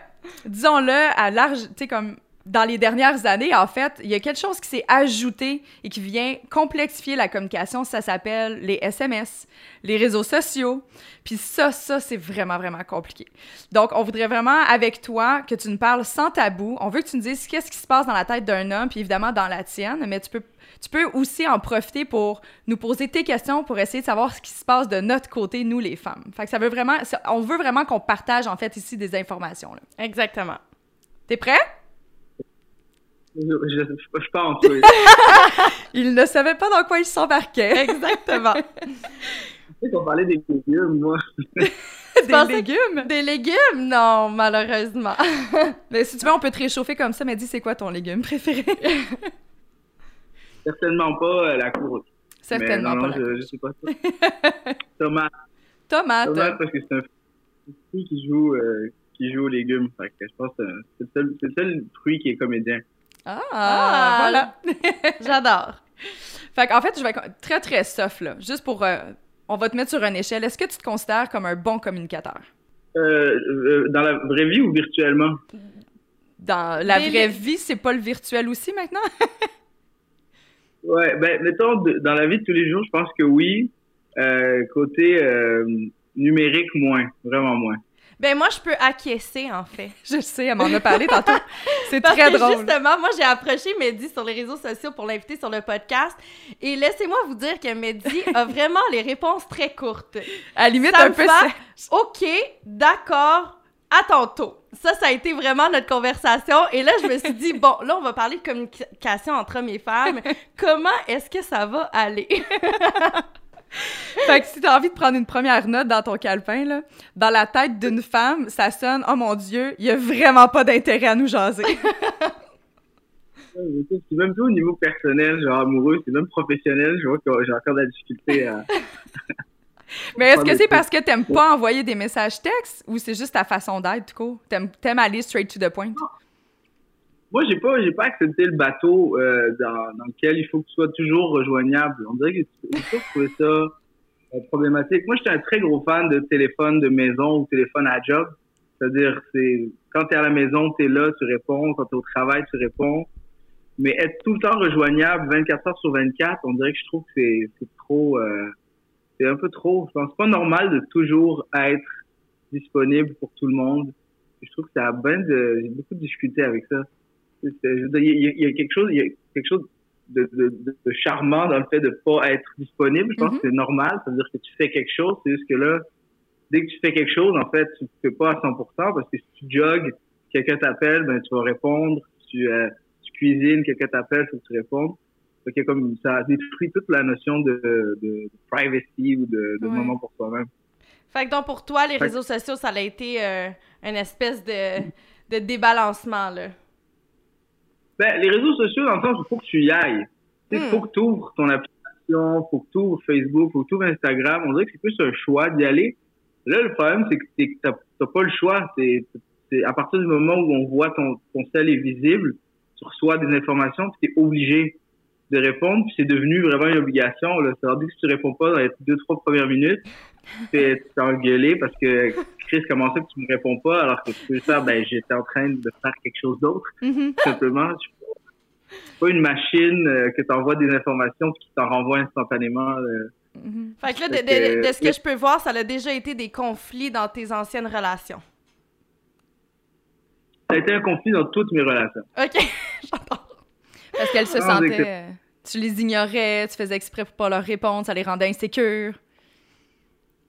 disons-le, à large, tu sais, comme dans les dernières années, en fait, il y a quelque chose qui s'est ajouté et qui vient complexifier la communication. Ça s'appelle les SMS, les réseaux sociaux. Puis ça, ça, c'est vraiment, vraiment compliqué. Donc, on voudrait vraiment, avec toi, que tu nous parles sans tabou. On veut que tu nous dises qu'est-ce qui se passe dans la tête d'un homme, puis évidemment dans la tienne, mais tu peux, tu peux aussi en profiter pour nous poser tes questions pour essayer de savoir ce qui se passe de notre côté, nous, les femmes. Fait que ça veut vraiment, on veut vraiment qu'on partage, en fait, ici des informations. là. Exactement. T'es prêt? Je, je, je, pense, oui. Il ne savait pas dans quoi il s'embarquait. Exactement. Tu sais qu'on parlait des légumes, moi. Des légumes? Des légumes? Non, malheureusement. Mais si tu veux, on peut te réchauffer comme ça, mais dis, c'est quoi ton légume préféré? Certainement pas euh, la courge. Certainement Mais non, pas. non, la- je, je sais pas ça. Tomate. Tomate. Tomate parce que c'est un fruit qui joue, euh, qui joue aux légumes. Fait que je pense que c'est le seul, le seul fruit qui est comédien. Ah, Ah. voilà. J'adore. Fait qu'en fait, je vais être très, très soft, là. Juste pour... euh, on va te mettre sur une échelle. Est-ce que tu te considères comme un bon communicateur? Euh, euh, dans la vraie vie ou virtuellement? Dans la Des- vraie vie, c'est pas le virtuel aussi, maintenant? Ouais, ben, mettons, de- dans la vie de tous les jours, je pense que oui. Euh, côté euh, numérique, moins. Vraiment moins. Ben moi, je peux acquiescer, en fait. Je sais, elle m'en a parlé tantôt. C'est très que drôle. justement, moi, j'ai approché Mehdi sur les réseaux sociaux pour l'inviter sur le podcast. Et laissez-moi vous dire que Mehdi a vraiment les réponses très courtes. À la limite, Ça un peu... fait-. OK, d'accord, à tantôt. Ça, ça a été vraiment notre conversation. Et là, je me suis dit, bon, là, on va parler de communication entre hommes et femmes. Comment est-ce que ça va aller? Fait que si t'as envie de prendre une première note dans ton calepin, là, dans la tête d'une femme, ça sonne « Oh mon Dieu, il y a vraiment pas d'intérêt à nous jaser. C'est même plus au niveau personnel, genre amoureux, c'est même professionnel. Je vois que j'ai encore de la difficulté à. » Mais est-ce que c'est parce que t'aimes pas envoyer des messages textes ou c'est juste ta façon d'être, du coup? T'aimes t'aimes aller straight to the point? Moi, j'ai pas, j'ai pas accepté le bateau euh, dans, dans lequel il faut que tu sois toujours rejoignable. On dirait que toujours trouvé ça euh, problématique. Moi, j'étais un très gros fan de téléphone de maison ou téléphone à job. C'est-à-dire, c'est quand tu es à la maison, tu es là, tu réponds. Quand tu es au travail, tu réponds. Mais être tout le temps rejoignable 24 heures sur 24, on dirait que je trouve que c'est c'est trop... euh, c'est un peu trop. Je pense pas normal de toujours être disponible pour tout le monde. Je trouve que ça a bien de... J'ai beaucoup difficultés avec ça. Dire, Il y, a- il y a quelque chose, il y a quelque chose de, de, de, de charmant dans le fait de pas être disponible. Je pense Mhm. que c'est normal. C'est-à-dire que tu fais quelque chose, c'est juste que là, dès que tu fais quelque chose, en fait, tu ne fais pas à 100% parce que si tu jogues, quelqu'un t'appelle, ben tu vas répondre. Tu, euh, tu cuisines, quelqu'un t'appelle, faut que tu répondes. Que comme ça détruit toute la notion de, privacy ou de, Ouais. moment pour toi-même. Fait que donc, pour toi, les Fait réseaux sociaux, ça a été euh, une espèce de, de débalancement, là. Ben, les réseaux sociaux, dans le sens, il faut que tu y ailles. Il Hmm. faut que tu ouvres ton application, faut que tu ouvres Facebook, faut que tu ouvres Instagram. On dirait que c'est plus un choix d'y aller. Là, le problème, c'est que tu n'as pas le choix. C'est à partir du moment où on voit ton, ton sel est visible, tu reçois des informations, puis tu es obligé de répondre, puis c'est devenu vraiment une obligation. Là. C'est-à-dire que si tu réponds pas dans les deux, trois premières minutes, tu t'es tu t'es engueulé parce que Chris, comment ça que tu me réponds pas alors que tu peux le faire, ben j'étais en train de faire quelque chose d'autre tout simplement. Je suis pas une machine euh, que tu envoies des informations puis qui t'en renvoie instantanément. euh. Mhm. Fait que là, de, de- que- de ce que je peux voir, ça a déjà été des conflits dans tes anciennes relations. Ça a été un conflit dans toutes mes relations. OK, j'entends. Parce qu'elles se sentaient... euh, Tu les ignorais, tu faisais exprès pour pas leur répondre, ça les rendait insécures.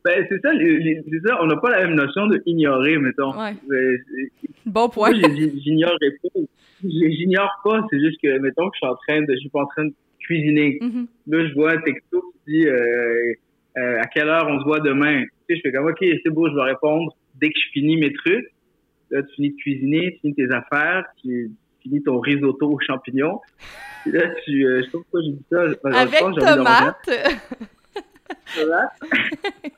Ben, c'est ça, les- les- c'est ça, on n'a pas la même notion de ignorer, mettons. Ouais. Ben, Bon point. Moi, j'ignorerais pas. J'ignore pas, c'est juste que, mettons que je suis en train de, je suis pas en train de cuisiner. Mhm. Là, je vois un texto qui dit, euh, euh, à quelle heure on se voit demain? Tu sais, je fais comme, OK, c'est beau, je vais répondre dès que je finis mes trucs. Là, tu finis de cuisiner, tu finis tes affaires, tu finis ton risotto aux champignons. Puis là, tu, euh, je sais pas pourquoi j'ai dit ça. Avec tomate.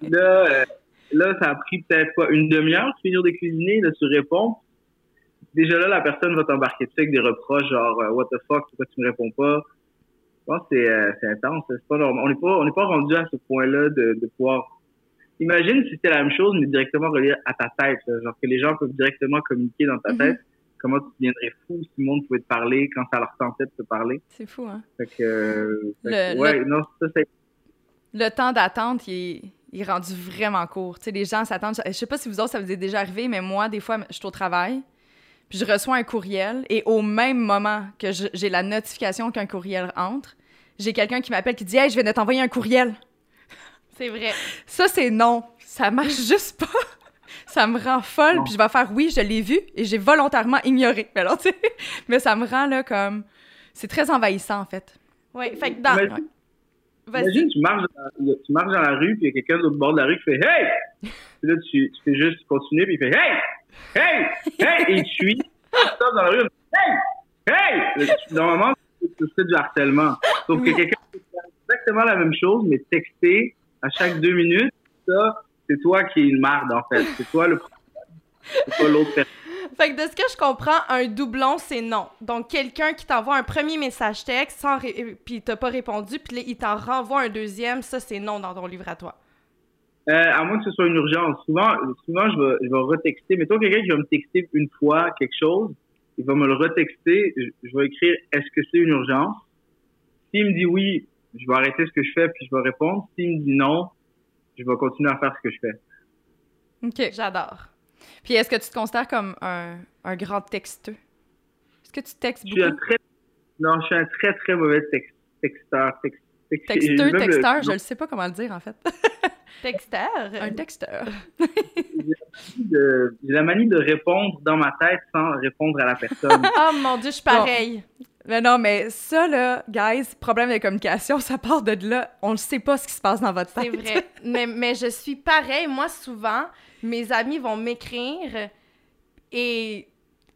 Là, euh, là, ça a pris peut-être quoi, une demi-heure de finir de cuisiner, là, tu réponds. Déjà là, la personne va t'embarquer dessus avec des reproches genre euh, What the fuck, pourquoi tu me réponds pas? Je pense que c'est, euh, intense. C'est pas normal. On n'est pas, on n'est pas rendu à ce point-là de, de pouvoir. Imagine si c'était la même chose, mais directement relié à ta tête. là. Genre que les gens peuvent directement communiquer dans ta Mhm. tête. Comment tu deviendrais fou si le monde pouvait te parler quand ça leur tentait de te parler. C'est fou, hein? Fait que, euh, fait que, Le- ouais, non, ça, c'est Le temps d'attente, il est, il est rendu vraiment court. Tu sais, les gens s'attendent... Je sais pas si vous autres, ça vous est déjà arrivé, mais moi, des fois, je suis au travail, puis je reçois un courriel, et au même moment que j'ai la notification qu'un courriel entre, j'ai quelqu'un qui m'appelle qui dit « Hey, je viens de t'envoyer un courriel! C'est vrai. » Ça, c'est non. Ça marche juste pas. Ça me rend folle, Non. puis je vais faire « Oui, je l'ai vu, et j'ai volontairement ignoré. » Mais alors, tu sais, mais ça me rend, là, comme... C'est très envahissant, en fait. Oui, fait que dans... Imagine, tu marches, dans la, tu marches dans la rue, puis il y a quelqu'un de l'autre bord de la rue qui fait Hey! Puis là, tu, tu fais juste continuer, puis il fait Hey! Hey! Hey! Et il te suit. Dans la rue, Hey! Hey! Normalement, tu fais du harcèlement. Sauf que quelqu'un fait exactement la même chose, mais texter à chaque deux minutes, ça, c'est toi qui es une marde, en fait. C'est toi le problème. C'est pas l'autre personne. Fait que de ce que je comprends, un doublon, c'est non. Donc, quelqu'un qui t'envoie un premier message texte sans ré- puis t'as pas répondu, puis là, il t'en renvoie un deuxième, ça, c'est non dans ton livre à toi. Euh, à moins que ce soit une urgence. Souvent, souvent je, vais, je vais retexter. Mettons quelqu'un qui va me texter une fois quelque chose, il va me le retexter. Je, je vais écrire est-ce que c'est une urgence? S'il me dit oui, je vais arrêter ce que je fais puis je vais répondre. S'il me dit non, je vais continuer à faire ce que je fais. OK. J'adore. Puis est-ce que tu te considères comme un, un grand texteux? Est-ce que tu textes Je suis un beaucoup? très, non, je suis un très très mauvais tex- texteur. Tex, tex- Texteux, même le- texteur, je ne sais pas comment le dire en fait. Texteur? un texteur. J'ai la manie de répondre dans ma tête sans répondre à la personne. Oh mon dieu, je suis pareil. Mais non, mais ça là, guys, problème de communication, ça part de là. On ne sait pas ce qui se passe dans votre tête. C'est vrai. mais, mais je suis pareil. Moi, souvent, mes amis vont m'écrire et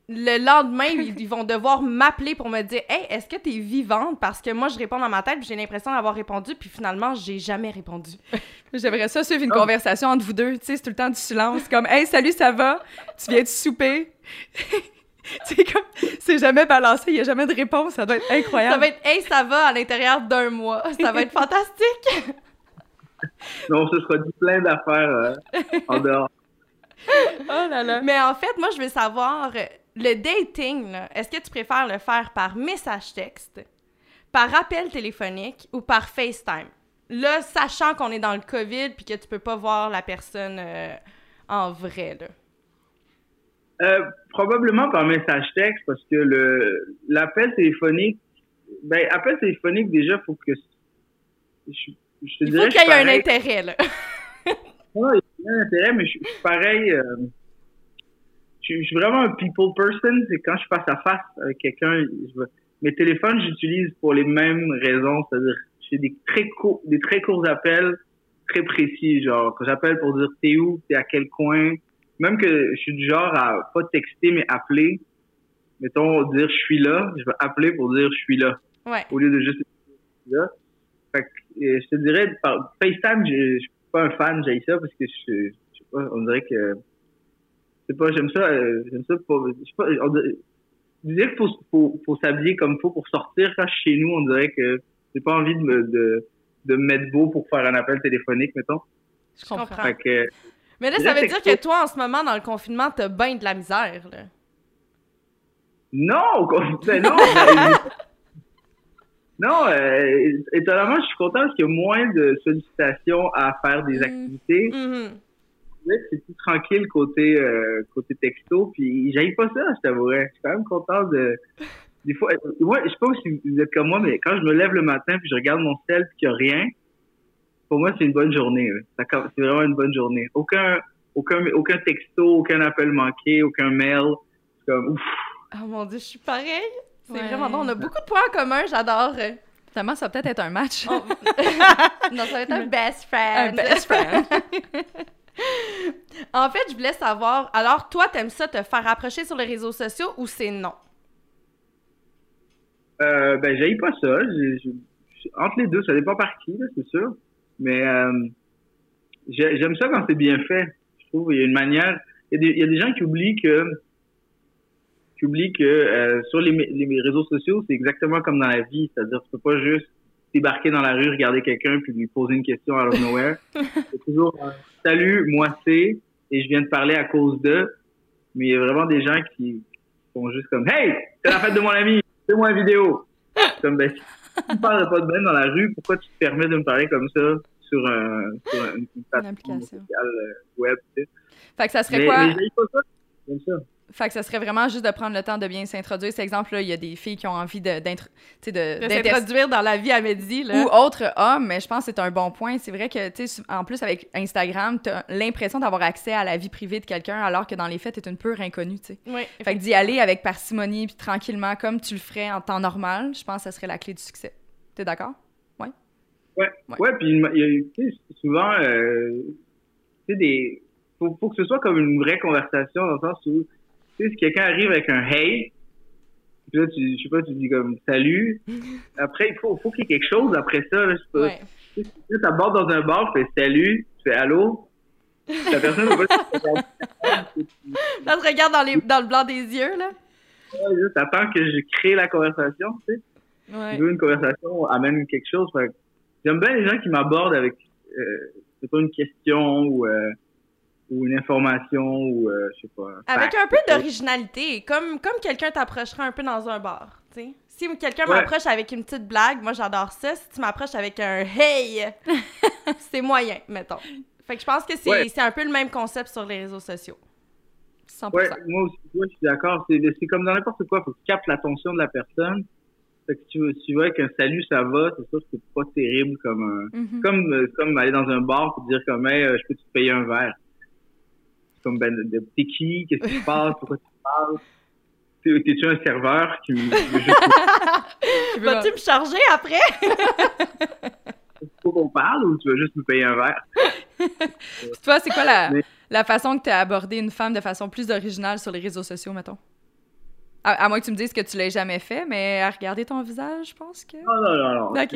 le lendemain, ils, vont devoir m'appeler pour me dire Hey, est-ce que tu es vivante? Parce que moi, je réponds dans ma tête, puis j'ai l'impression d'avoir répondu, puis finalement, j'ai jamais répondu. J'aimerais ça suivre une Ah. conversation entre vous deux. Tu sais, c'est tout le temps du silence. Comme, hey, salut, ça va? Tu viens de souper? c'est comme, c'est jamais balancé, il n'y a jamais de réponse. Ça doit être incroyable. Ça va être Hey, ça va à l'intérieur d'un mois. Ça va être fantastique. Donc, ce sera dit plein d'affaires euh, en dehors. Oh là là. Mais en fait, moi, je veux savoir, euh, le dating, est-ce que tu préfères le faire par message texte, par appel téléphonique ou par FaceTime? Là, sachant qu'on est dans le COVID puis que tu peux pas voir la personne euh, en vrai, là. Euh, probablement par message texte parce que le l'appel téléphonique, ben appel téléphonique déjà faut que je, je te Il faut qu'il y ait un intérêt, là. Ouais, il y a un intérêt, mais je suis pareil. euh, je, suis- vraiment un people person. C'est quand je suis face à face avec quelqu'un, mes téléphones j'utilise pour les mêmes raisons, c'est-à-dire je fais des très courts, des très courts appels très précis, genre quand j'appelle pour dire t'es où, t'es à quel coin. Même que je suis du genre à pas texter mais appeler. Mettons dire je suis là, je vais appeler pour dire je suis là Ouais. au lieu de juste je suis là. Fait que, euh, je te dirais, par FaceTime, je je pas un fan, j'ai ça parce que je, je sais pas, on dirait que, je sais pas, j'aime ça, euh, j'aime ça pour, je sais pas, on dirait, je dirais qu'il faut, faut, faut s'habiller comme faut pour sortir. Quand je suis chez nous, on dirait que j'ai pas envie de me, de, de me mettre beau pour faire un appel téléphonique, mettons. Je comprends. comprends. Fait que, Mais là, ça veut dire que toi, en ce moment, dans le confinement, t'as bien de la misère, là. non, ben non, ben, non, euh, étonnamment, je suis content parce qu'il y a moins de sollicitations à faire des Mm. activités. Mhm. que c'est plus tranquille côté euh, côté texto puis j'aille pas ça je t'avouerais je suis quand même content de des fois euh, moi je sais pas si vous êtes comme moi mais quand je me lève le matin puis je regarde mon ciel puis qu'il y a rien pour moi c'est une bonne journée c'est vraiment une bonne journée aucun aucun aucun texto aucun appel manqué aucun mail C'est comme ouf Oh mon dieu, je suis pareil. C'est Ouais. vraiment bon. On a beaucoup de points en commun, j'adore. Finalement, ça va peut-être être un match. Oh. non, ça va être un best un friend. best friend. En fait, je voulais savoir, alors toi, t'aimes ça te faire approcher sur les réseaux sociaux ou c'est non? Euh, ben, j'aille pas ça. J'ai- j'ai- entre les deux, ça dépend par qui, là, c'est sûr. Mais euh, j'ai- j'aime ça quand c'est bien fait. Je trouve il y a une manière. Il y a des, il y a des gens qui oublient que qui oublient que euh, sur les, les réseaux sociaux, c'est exactement comme dans la vie. C'est-à-dire, tu peux pas juste débarquer dans la rue, regarder quelqu'un puis lui poser une question out of nowhere. c'est toujours euh, Salut, moi c'est et je viens de parler à cause de. Mais il y a vraiment des gens qui sont juste comme Hey, c'est la fête de mon ami, fais-moi une vidéo. Comme ben, si tu parles pas de même dans la rue, pourquoi tu te permets de me parler comme ça sur, un, sur un- une plateforme euh, web, tu sais? fait que ça serait Mais, quoi? mais ça. Fait que ça serait vraiment juste de prendre le temps de bien s'introduire. Cet exemple-là, il y a des filles qui ont envie de, s'introduire dans la vie à Mehdi, là. ou autre homme, mais je pense que c'est un bon point. C'est vrai que, tu sais, en plus, avec Instagram, t'as l'impression d'avoir accès à la vie privée de quelqu'un, alors que dans les faits, t'es une pure inconnue, tu sais. Oui, Fait que d'y aller avec parcimonie puis tranquillement, comme tu le ferais en temps normal, je pense que ça serait la clé du succès. T'es d'accord? Ouais? Ouais. Ouais. Puis souvent, euh, tu sais, des. Faut, faut que ce soit comme une vraie conversation dans le sens où, tu sais, si quelqu'un arrive avec un hey, puis là, tu, je sais pas, tu dis comme salut. Après, il faut, faut qu'il y ait quelque chose après ça, là, je sais pas. Ouais. Tu sais, t'abordes dans un bar, tu fais salut, tu fais allô. La personne va pas. Là, tu regardes dans, les, dans le blanc des yeux, là. Ouais, T'attends que je crée la conversation, tu sais. Ouais. tu veux une conversation amène quelque chose. J'aime bien les gens qui m'abordent avec euh, c'est pas une question ou euh, ou une information ou euh, je sais pas. Avec fact, un peu d'originalité, comme, comme quelqu'un t'approcherait un peu dans un bar, tu sais. Si quelqu'un Ouais. m'approche avec une petite blague, moi j'adore ça. Si tu m'approches avec un hey, c'est moyen, mettons. Fait que je pense que c'est Ouais. un peu le même concept sur les réseaux sociaux. 100%. Ouais, moi aussi, ouais, je suis d'accord. C'est c'est comme dans n'importe quoi, faut que tu captes l'attention de la personne. Fait que si tu veux, si tu vois qu'un salut ça va, c'est sûr que c'est pas terrible comme un, Mhm. comme euh, comme aller dans un bar pour dire comme hey, euh, je peux te payer un verre. Comme ben t'es qui, qu'est-ce qui se passe, pourquoi tu parles? T'es- T'es-tu un serveur qui me veut juste Tu veux- Vas-tu me charger après? faut qu'on parle ou tu veux juste me payer un verre? Puis toi, c'est quoi la, Mais- la façon que tu as abordé une femme de façon plus originale sur les réseaux sociaux, mettons? À, à moins que tu me dises que tu l'aies jamais fait, mais à regarder ton visage, je pense que... Non, non, non, non. Ok.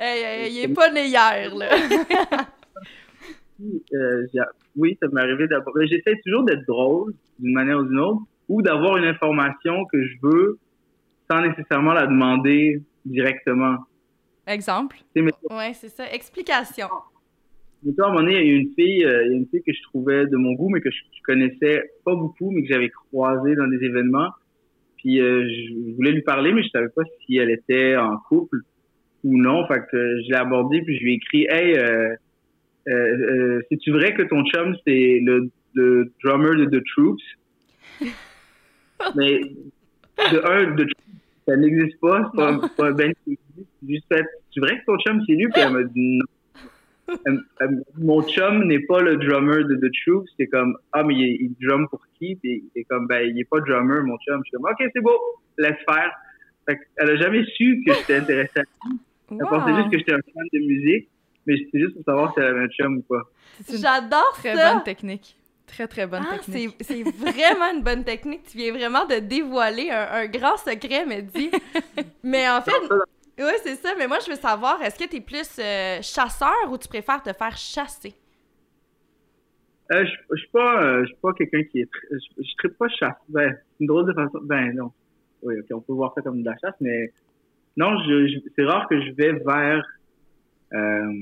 Hey, hey, il est pas né hier, là. euh, oui, ça m'est arrivé d'abord. J'essaie toujours d'être drôle d'une manière ou d'une autre ou d'avoir une information que je veux sans nécessairement la demander directement. Exemple? Ouais, c'est ça. Explication. mais toi, à un moment donné, il y a une fille, euh, il y a une fille que je trouvais de mon goût, mais que je, je connaissais pas beaucoup, mais que j'avais croisée dans des événements. Puis euh, je voulais lui parler, mais je savais pas si elle était en couple ou non. Fait que euh, je l'ai abordée, puis je lui ai écrit Hey, euh, euh, euh, c'est-tu vrai que ton chum, c'est le, le drummer de The Troops? mais de un, The Troops, ça n'existe pas, c'est pas, pas un band qui existe. Juste C'est vrai que ton chum, c'est lui? Puis elle m'a dit non. Elle- elle m'a dit, mon chum n'est pas le drummer de The Troops. C'est comme, ah, mais il, il drum pour qui? Puis comme, ben, il est pas drummer, mon chum. Je suis comme, ok, c'est beau, laisse faire. Fait elle a jamais su que j'étais intéressé à lui. Elle pensait juste que j'étais un fan de musique, mais c'était juste pour savoir si elle avait un chum ou pas. C'est une J'adore très ça. bonne technique. Très, très bonne Ah, technique. c'est c'est vraiment une bonne technique. Tu viens vraiment de dévoiler un, un grand secret, Mehdi. Mais en fait, oui, c'est ça. Mais moi, je veux savoir, est-ce que tu es plus euh, chasseur ou tu préfères te faire chasser? Euh, je, je suis pas, euh, je suis pas quelqu'un qui est, je, je tripe pas chasse. Ben, c'est une drôle de façon. Ben non. Oui, ok, on peut voir ça comme de la chasse, mais non, je, je- c'est rare que je vais vers, euh,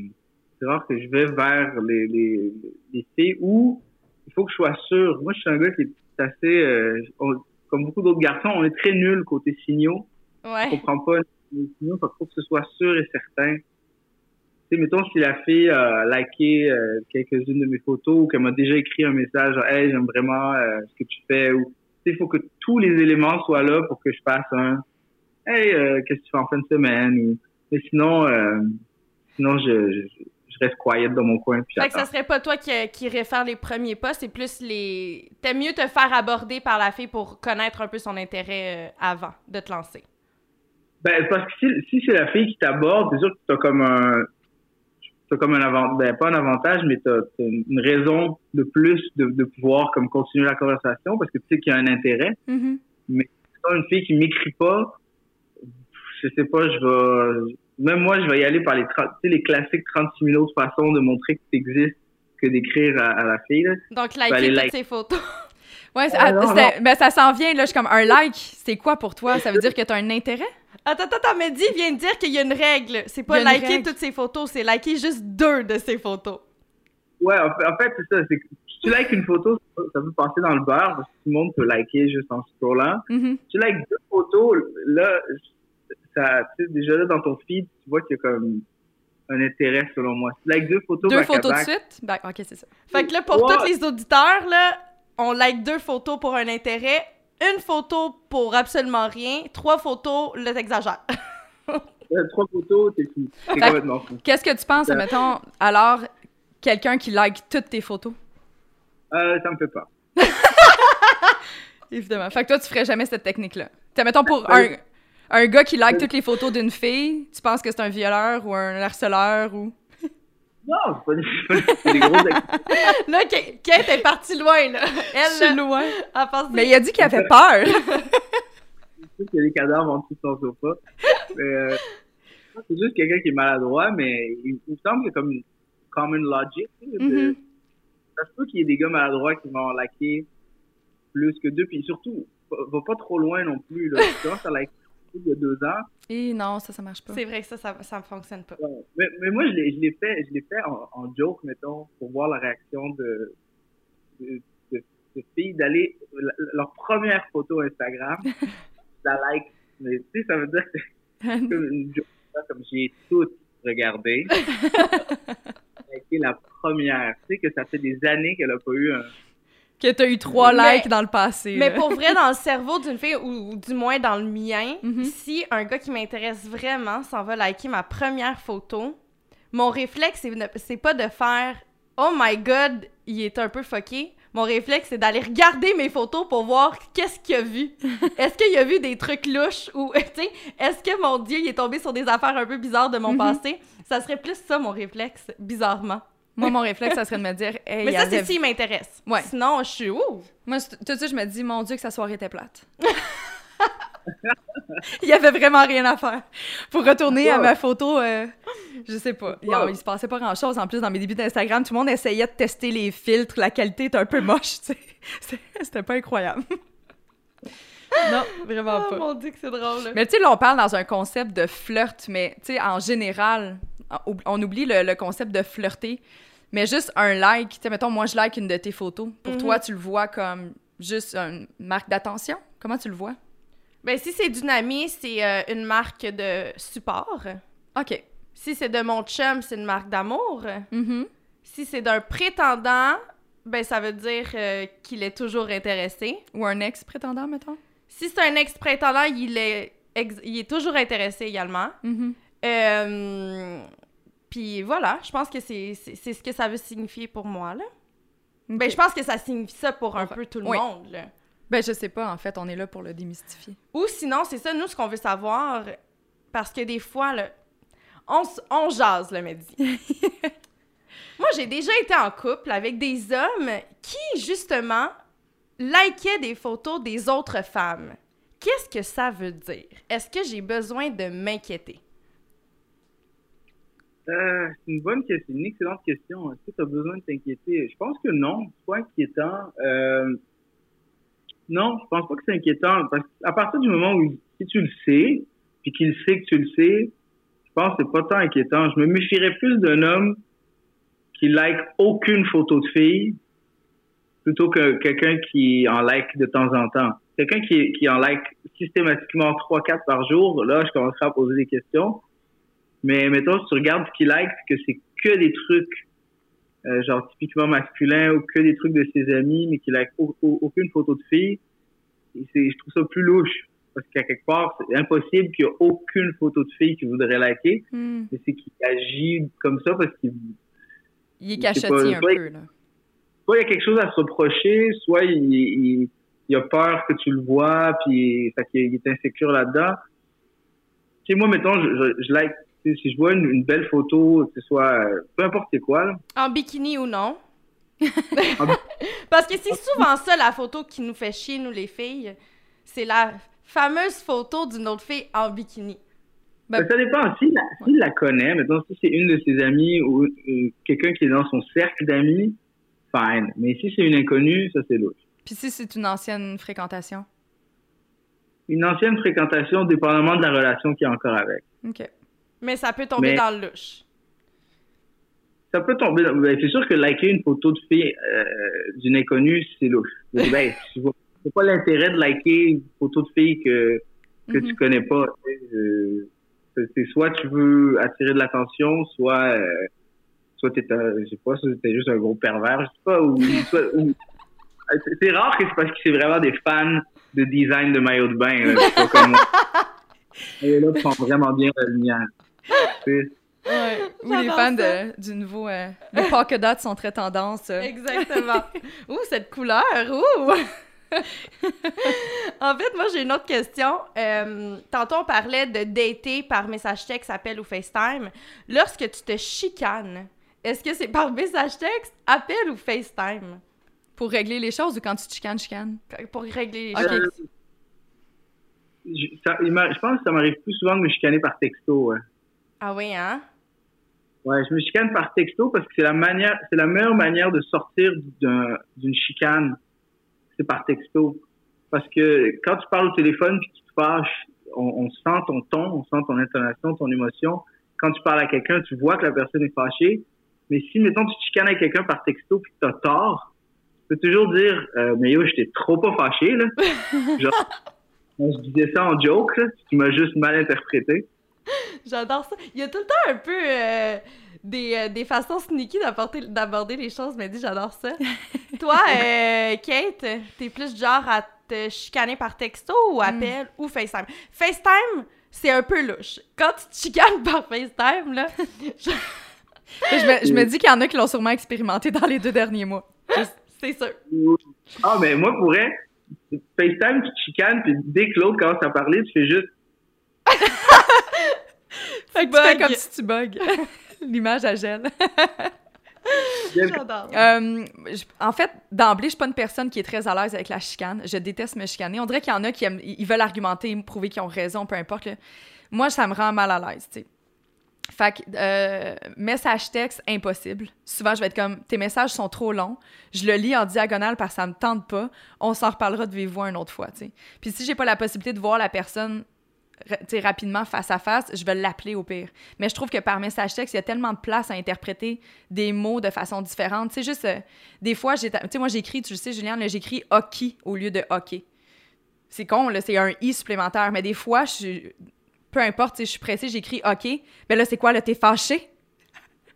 c'est rare que je vais vers les, les, les filles où il faut que je sois sûr. Moi, je suis un gars qui est assez, euh, on- comme beaucoup d'autres garçons, on est très nul côté signaux. On Ouais. comprend pas les signaux, qu'il faut que ce soit sûr et certain. Tu sais, mettons, si la fille a liké euh, quelques-unes de mes photos ou qu'elle m'a déjà écrit un message, genre, hey, j'aime vraiment euh, ce que tu fais, ou, tu sais, il faut que tous les éléments soient là pour que je fasse un, hey, euh, qu'est-ce que tu fais en fin de semaine, ou, mais sinon, euh, sinon, je, je, je reste quiet dans mon coin, puis Fait que ça serait pas toi qui, qui irais faire les premiers pas, c'est plus les. T'aimes mieux te faire aborder par la fille pour connaître un peu son intérêt euh, avant de te lancer. Ben, parce que si, si c'est la fille qui t'aborde, c'est sûr que t'as comme un, t'as comme un avantage, ben, pas un avantage, mais t'as, une raison de plus de, de pouvoir comme continuer la conversation parce que tu sais qu'il y a un intérêt. Mhm. Quand une fille qui m'écrit pas, je sais pas, je vais, même moi, je vais y aller par les, 30 tu sais, les classiques 36 000 autres façons de montrer que tu existes que d'écrire à, à la fille, là. Donc, liker toutes like. ses photos. Ouais, Ah, non, ben, ça s'en vient, là. Je suis comme un like. C'est quoi pour toi? Ça veut dire que tu as un intérêt? Attends, attends, attends, Mehdi vient de dire qu'il y a une règle. C'est pas liker règle. toutes ses photos, c'est liker juste deux de ses photos. Ouais, en fait, en fait, c'est ça. Si tu likes une photo, ça peut- passer dans le beurre parce que tout le monde peut liker juste en scrollant. Mhm. tu likes deux photos, là, ça, déjà là, dans ton feed, tu vois qu'il y a comme un intérêt, selon moi. Tu likes deux photos Deux photos de suite? Ben, ok, c'est ça. Fait que là, pour tous les auditeurs, là, on like deux photos pour un intérêt, une photo pour absolument rien, trois photos, là, t'exagères. ouais, trois photos, t'es fou. T'es Fait- complètement fou. Qu'est-ce que tu penses, Ça- mettons, alors, quelqu'un qui like toutes tes photos? Euh, ça me fait pas. Évidemment. Fait que toi, tu ferais jamais cette technique-là. T'as, mettons, pour Ouais. Un gars qui like toutes les photos d'une fille, tu penses que c'est un violeur ou un harceleur ou... Non, c'est pas des, gros. Là, Kate Kate est partie loin, là. Elle, Je suis là, loin. elle Mais il a dit qu'il avait peur. Je sais qu'il y a des cadavres en dessous de son sofa. Mais, euh, c'est juste quelqu'un qui est maladroit, mais il, il me semble que comme une common logic, de- Mhm. ça se peut qu'il y ait des gars maladroits qui vont liker plus que deux, puis surtout, va, va pas trop loin non plus, là. Tu commences à liker il y a deux ans. Et non, ça, ça marche pas. C'est vrai que ça, ça, ça fonctionne pas. Ouais. Mais, mais moi, je l'ai, fait, je l'ai fait en, en joke, mettons, pour voir la réaction de, de, de, de filles d'aller, leur première photo Instagram, la like. Mais tu sais, ça veut dire que c'est comme une joke, comme j'ai toutes regardé. Liké la première. Tu sais que ça fait des années qu'elle a pas eu un. Que t'as eu trois Mais- likes dans le passé. Mais là. pour vrai, dans le cerveau d'une fille, ou, ou du moins dans le mien, Mhm. si un gars qui m'intéresse vraiment s'en va liker ma première photo, mon réflexe, c'est pas de faire « Oh my God, il est un peu fucké ». Mon réflexe, c'est d'aller regarder mes photos pour voir qu'est-ce qu'il a vu. Est-ce qu'il a vu des trucs louches ou, tu sais, est-ce que, mon Dieu, il est tombé sur des affaires un peu bizarres de mon Mhm. passé? Ça serait plus ça, mon réflexe, bizarrement. Moi, mon réflexe, ça serait de me dire, hey, Mais ça, c'est s'il m'intéresse. Ouais. Sinon, je suis « Ouh! Moi, tout de suite, je me dis, mon Dieu, que sa soirée était plate. il y avait vraiment rien à faire. Pour retourner à ma photo, euh, je sais pas. Il, il se passait pas grand-chose. En plus, dans mes débuts d'Instagram, tout le monde essayait de tester les filtres. La qualité était un peu moche, tu sais. C'était- C'était pas incroyable. Non, vraiment Oh pas. mon Dieu, que c'est drôle! Mais tu sais, là, on parle dans un concept de flirt, mais tu sais, en général, on oublie le, le concept de flirter. Mais juste un like, tu sais, mettons, moi, je like une de tes photos. Pour Mhm. toi, tu le vois comme juste une marque d'attention? Comment tu le vois? Ben, si c'est d'une amie, c'est euh, une marque de support. OK. Si c'est de mon chum, c'est une marque d'amour. Mhm. Si c'est d'un prétendant, ben ça veut dire euh, qu'il est toujours intéressé. Ou un ex-prétendant, mettons? Si c'est un ex-prétendant, il est, ex- il est toujours intéressé également. Mhm. Euh, Puis voilà, je pense que c'est ce que ça veut signifier pour moi, là. Ben, je pense que ça signifie ça pour un peu tout le oui. monde, là. Ben, je sais pas, en fait, on est là pour le démystifier. Ou sinon, c'est ça, nous, ce qu'on veut savoir, parce que des fois, là, on, jase le midi. Moi, j'ai déjà été en couple avec des hommes qui, justement, likaient des photos des autres femmes. Qu'est-ce que ça veut dire? Est-ce que j'ai besoin de m'inquiéter? Euh, c'est une bonne question, une excellente question. Est-ce que tu as besoin de t'inquiéter? Je pense que non, c'est pas inquiétant. Euh, non, je pense pas que c'est inquiétant. Parce qu'à partir du moment où si tu le sais, puis qu'il sait que tu le sais, je pense que c'est pas tant inquiétant. Je me méfierais plus d'un homme qui like aucune photo de fille plutôt que quelqu'un qui en like de temps en temps. Quelqu'un qui, qui en like systématiquement 3-4 par jour, là, je commencerai à poser des questions. Mais mettons, si tu regardes ce qu'il like, que c'est que des trucs euh, genre typiquement masculins ou que des trucs de ses amis, mais qu'il like au- au- aucune photo de fille, je trouve ça plus louche. Parce qu'à quelque part, c'est impossible qu'il y ait aucune photo de fille qu'il voudrait liker, Hmm. mais c'est qu'il agit comme ça parce qu'il Il est pas- un peu, là. Soit il y a quelque chose à se reprocher, soit il, il, il a peur que tu le vois, puis fait qu'il est insécure là-dedans. Tu sais, moi, mettons, je, je, je like, si je vois une, une belle photo, que ce soit, euh, peu importe c'est quoi, là, En bikini ou non? Parce que c'est souvent ça, la photo qui nous fait chier, nous, les filles. C'est la fameuse photo d'une autre fille en bikini. Ben- ça dépend. S'il la, la connaît, maintenant, si c'est une de ses amies ou euh, quelqu'un qui est dans son cercle d'amis, fine. Mais si c'est une inconnue, ça c'est louche. Puis si c'est une ancienne fréquentation? Une ancienne fréquentation, dépendamment de la relation qu'il y a encore avec. OK. Mais ça peut tomber Mais- dans le louche. Ça peut tomber. dans- ben, c'est sûr que liker une photo de fille euh, d'une inconnue, c'est louche. Ben, c'est pas l'intérêt de liker une photo de fille que, que Mhm. tu connais pas. euh, c'est soit tu veux attirer de l'attention, soit euh, soit t'es un, je sais pas, soit t'es juste un gros pervers, je sais pas, ou, soit- ou- euh, c'est- c'est rare que c'est parce que c'est vraiment des fans de design de maillot de bain, là, c'est pas comme moi. Et là, prend vraiment bien la lumière. Tu sais, Ouais. Ou les fans de, du nouveau... euh, les polka dots sont très tendance. euh. Exactement. Ouh, cette couleur! Ouh! en fait, moi, j'ai une autre question. Euh, tantôt, on parlait de dater par message texte, appel ou FaceTime. Lorsque tu te chicanes, est-ce que c'est par message texte, appel ou FaceTime? Pour régler les choses ou quand tu te chicanes, chicanes? Pour régler les Ok. choses. Je, ça- il m'a- je pense que ça m'arrive plus souvent de me chicaner par texto. Ouais. Ah oui, hein? Ouais, je me chicane par texto parce que c'est la manière, c'est la meilleure manière de sortir d'un- d'une chicane. C'est par texto. Parce que quand tu parles au téléphone puis tu te fâches, on, on sent ton ton, on sent ton intonation, ton émotion. Quand tu parles à quelqu'un, tu vois que la personne est fâchée. Mais si, mettons, tu te chicanes avec quelqu'un par texto puis que t'as tort, tu peux toujours dire, euh, mais yo, j'étais trop pas fâché, là. Genre, je disais ça en joke, là. Tu m'as juste mal interprété. J'adore ça. Il y a tout le temps un peu euh, des, euh, des façons sneaky d'apporter- d'aborder les choses, mais dis, j'adore ça. Toi, euh, Kate, t'es plus genre à te chicaner par texto ou appel ou FaceTime? FaceTime, c'est un peu louche. Quand tu te chicanes par FaceTime, là, je me, je me dis qu'il y en a qui l'ont sûrement expérimenté dans les deux derniers mois. c'est sûr. Ah, mais moi, pour vrai, FaceTime, tu te chicanes, puis dès que l'autre commence à parler, tu fais juste. Fait que tu fais comme si tu bugs. L'image, elle. J'adore. Euh, je- en fait, d'emblée, je suis pas une personne qui est très à l'aise avec la chicane. Je déteste me chicaner. On dirait qu'il y en a qui aiment, ils veulent argumenter, me prouver qu'ils ont raison, peu importe. là. Moi, ça me rend mal à l'aise, tu sais. Fait que, euh, message texte, impossible. Souvent, je vais être comme, tes messages sont trop longs. Je le lis en diagonale parce que ça me tente pas. On s'en reparlera de vive voix une autre fois. Puis si j'ai pas la possibilité de voir la personne rapidement face à face, je vais l'appeler au pire. Mais je trouve que par message texte, il y a tellement de place à interpréter des mots de façon différente. Sais, juste, euh, des fois, j'ai, moi, j'écris, tu le sais, Juliane, j'écris hockey au lieu de hockey. C'est con, là, c'est un i supplémentaire. Mais des fois, je suis, peu importe, sais, je suis pressée, j'écris hockey. Mais là, c'est quoi, là, t'es fâché?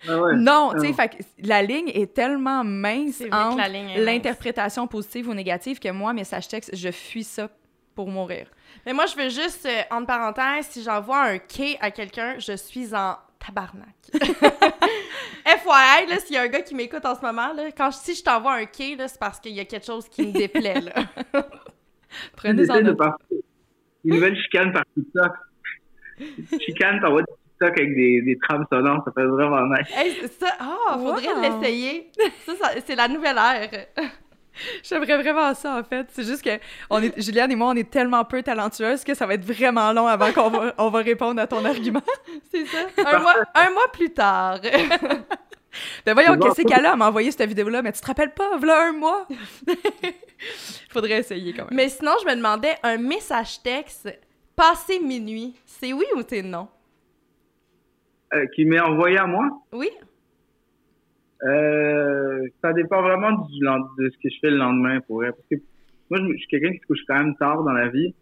Ah ouais. Non, tu sais, que la ligne est tellement mince entre l'interprétation positive ou négative que moi, message texte, je fuis ça pour mourir. Mais moi, je veux juste, euh, entre parenthèses, si j'envoie un K à quelqu'un, je suis en tabarnak. FYI, là, s'il y a un gars qui m'écoute en ce moment, là, quand je, si je t'envoie un K, là, c'est parce qu'il y a quelque chose qui me déplaît, là. Prenez en J'essaie de note. Une nouvelle chicane par TikTok. Chicane, t'envoies des TikTok avec des, des trames sonores, ça fait vraiment nice. Hey, c'est ça, ah, faudrait Wow. l'essayer. Ça, ça- c'est la nouvelle ère. J'aimerais vraiment ça, en fait. C'est juste que on est, Juliane et moi, on est tellement peu talentueuses que ça va être vraiment long avant qu'on va, on va répondre à ton argument. C'est ça. Un mois, un mois plus tard. Ben voyons, qu'est-ce qu'elle a à m'envoyer cette vidéo-là? Mais tu te rappelles pas, voilà un mois? Faudrait essayer quand même. Mais sinon, je me demandais, un message texte passé minuit, c'est oui ou c'est non? Euh, qui m'est envoyé à moi? Oui? Euh, ça dépend vraiment du, de ce que je fais le lendemain pour vrai. Parce que moi, je, suis quelqu'un qui se couche quand même tard dans la vie,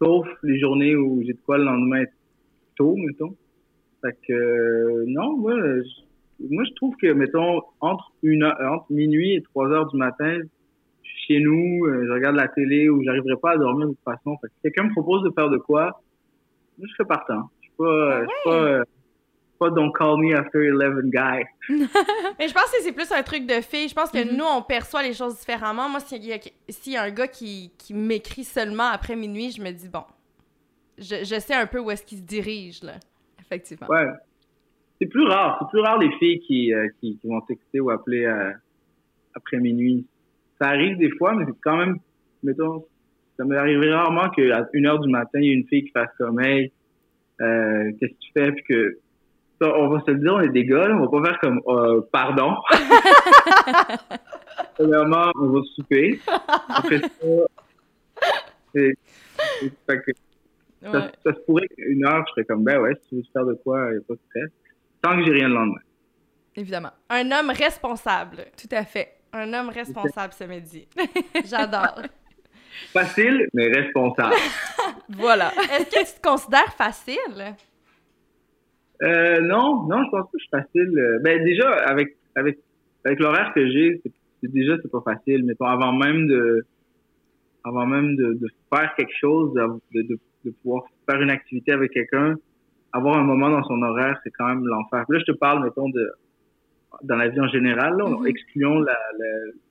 sauf les journées où j'ai de quoi le lendemain tôt, mettons. Fait que, euh, non, moi, je, moi, je trouve que, mettons, entre, une heure- entre minuit et 3 heures du matin, je suis chez nous, euh, je regarde la télé ou j'arriverai pas à dormir de toute façon. Fait que si quelqu'un me propose de faire de quoi, je serais partant. Je suis pas, euh, je suis pas, pas don't call me after 11 guy. Mais je pense que c'est plus un truc de fille. Je pense que Mhm. nous, on perçoit les choses différemment. Moi, s'il y y a un gars qui, qui m'écrit seulement après minuit, je me dis, bon, je, je sais un peu où est-ce qu'il se dirige, là. Effectivement. Ouais. C'est plus rare. C'est plus rare les filles qui, euh, qui, qui vont texter ou appeler euh, après minuit. Ça arrive des fois, mais c'est quand même, mettons, ça m'est arrivé rarement qu'à une heure du matin, il y a une fille qui fasse comme, hey, euh, qu'est-ce que tu fais? Puis que, ça, on va se le dire, on est des gars, là, on va pas faire comme, euh, pardon. Premièrement, on va souper. Après ça, c'est- c'est- fait que ça, Ouais. ça se pourrait qu'une heure, je serais comme, ben ouais, si tu veux faire de quoi, il n'y a pas de stress. Tant que j'ai rien le lendemain. Évidemment. Un homme responsable. Tout à fait. Un homme responsable ce midi. J'adore. Facile, mais responsable. Voilà. Est-ce que tu te considères facile? euh, non, non, je pense pas que je suis facile. Ben déjà, avec avec avec l'horaire que j'ai, c'est- déjà c'est pas facile. Mettons, avant même de avant même de, de faire quelque chose, de, de, de pouvoir faire une activité avec quelqu'un, avoir un moment dans son horaire, c'est quand même l'enfer. Là, je te parle, mettons, de dans la vie en général, là, Mhm. excluons la, la,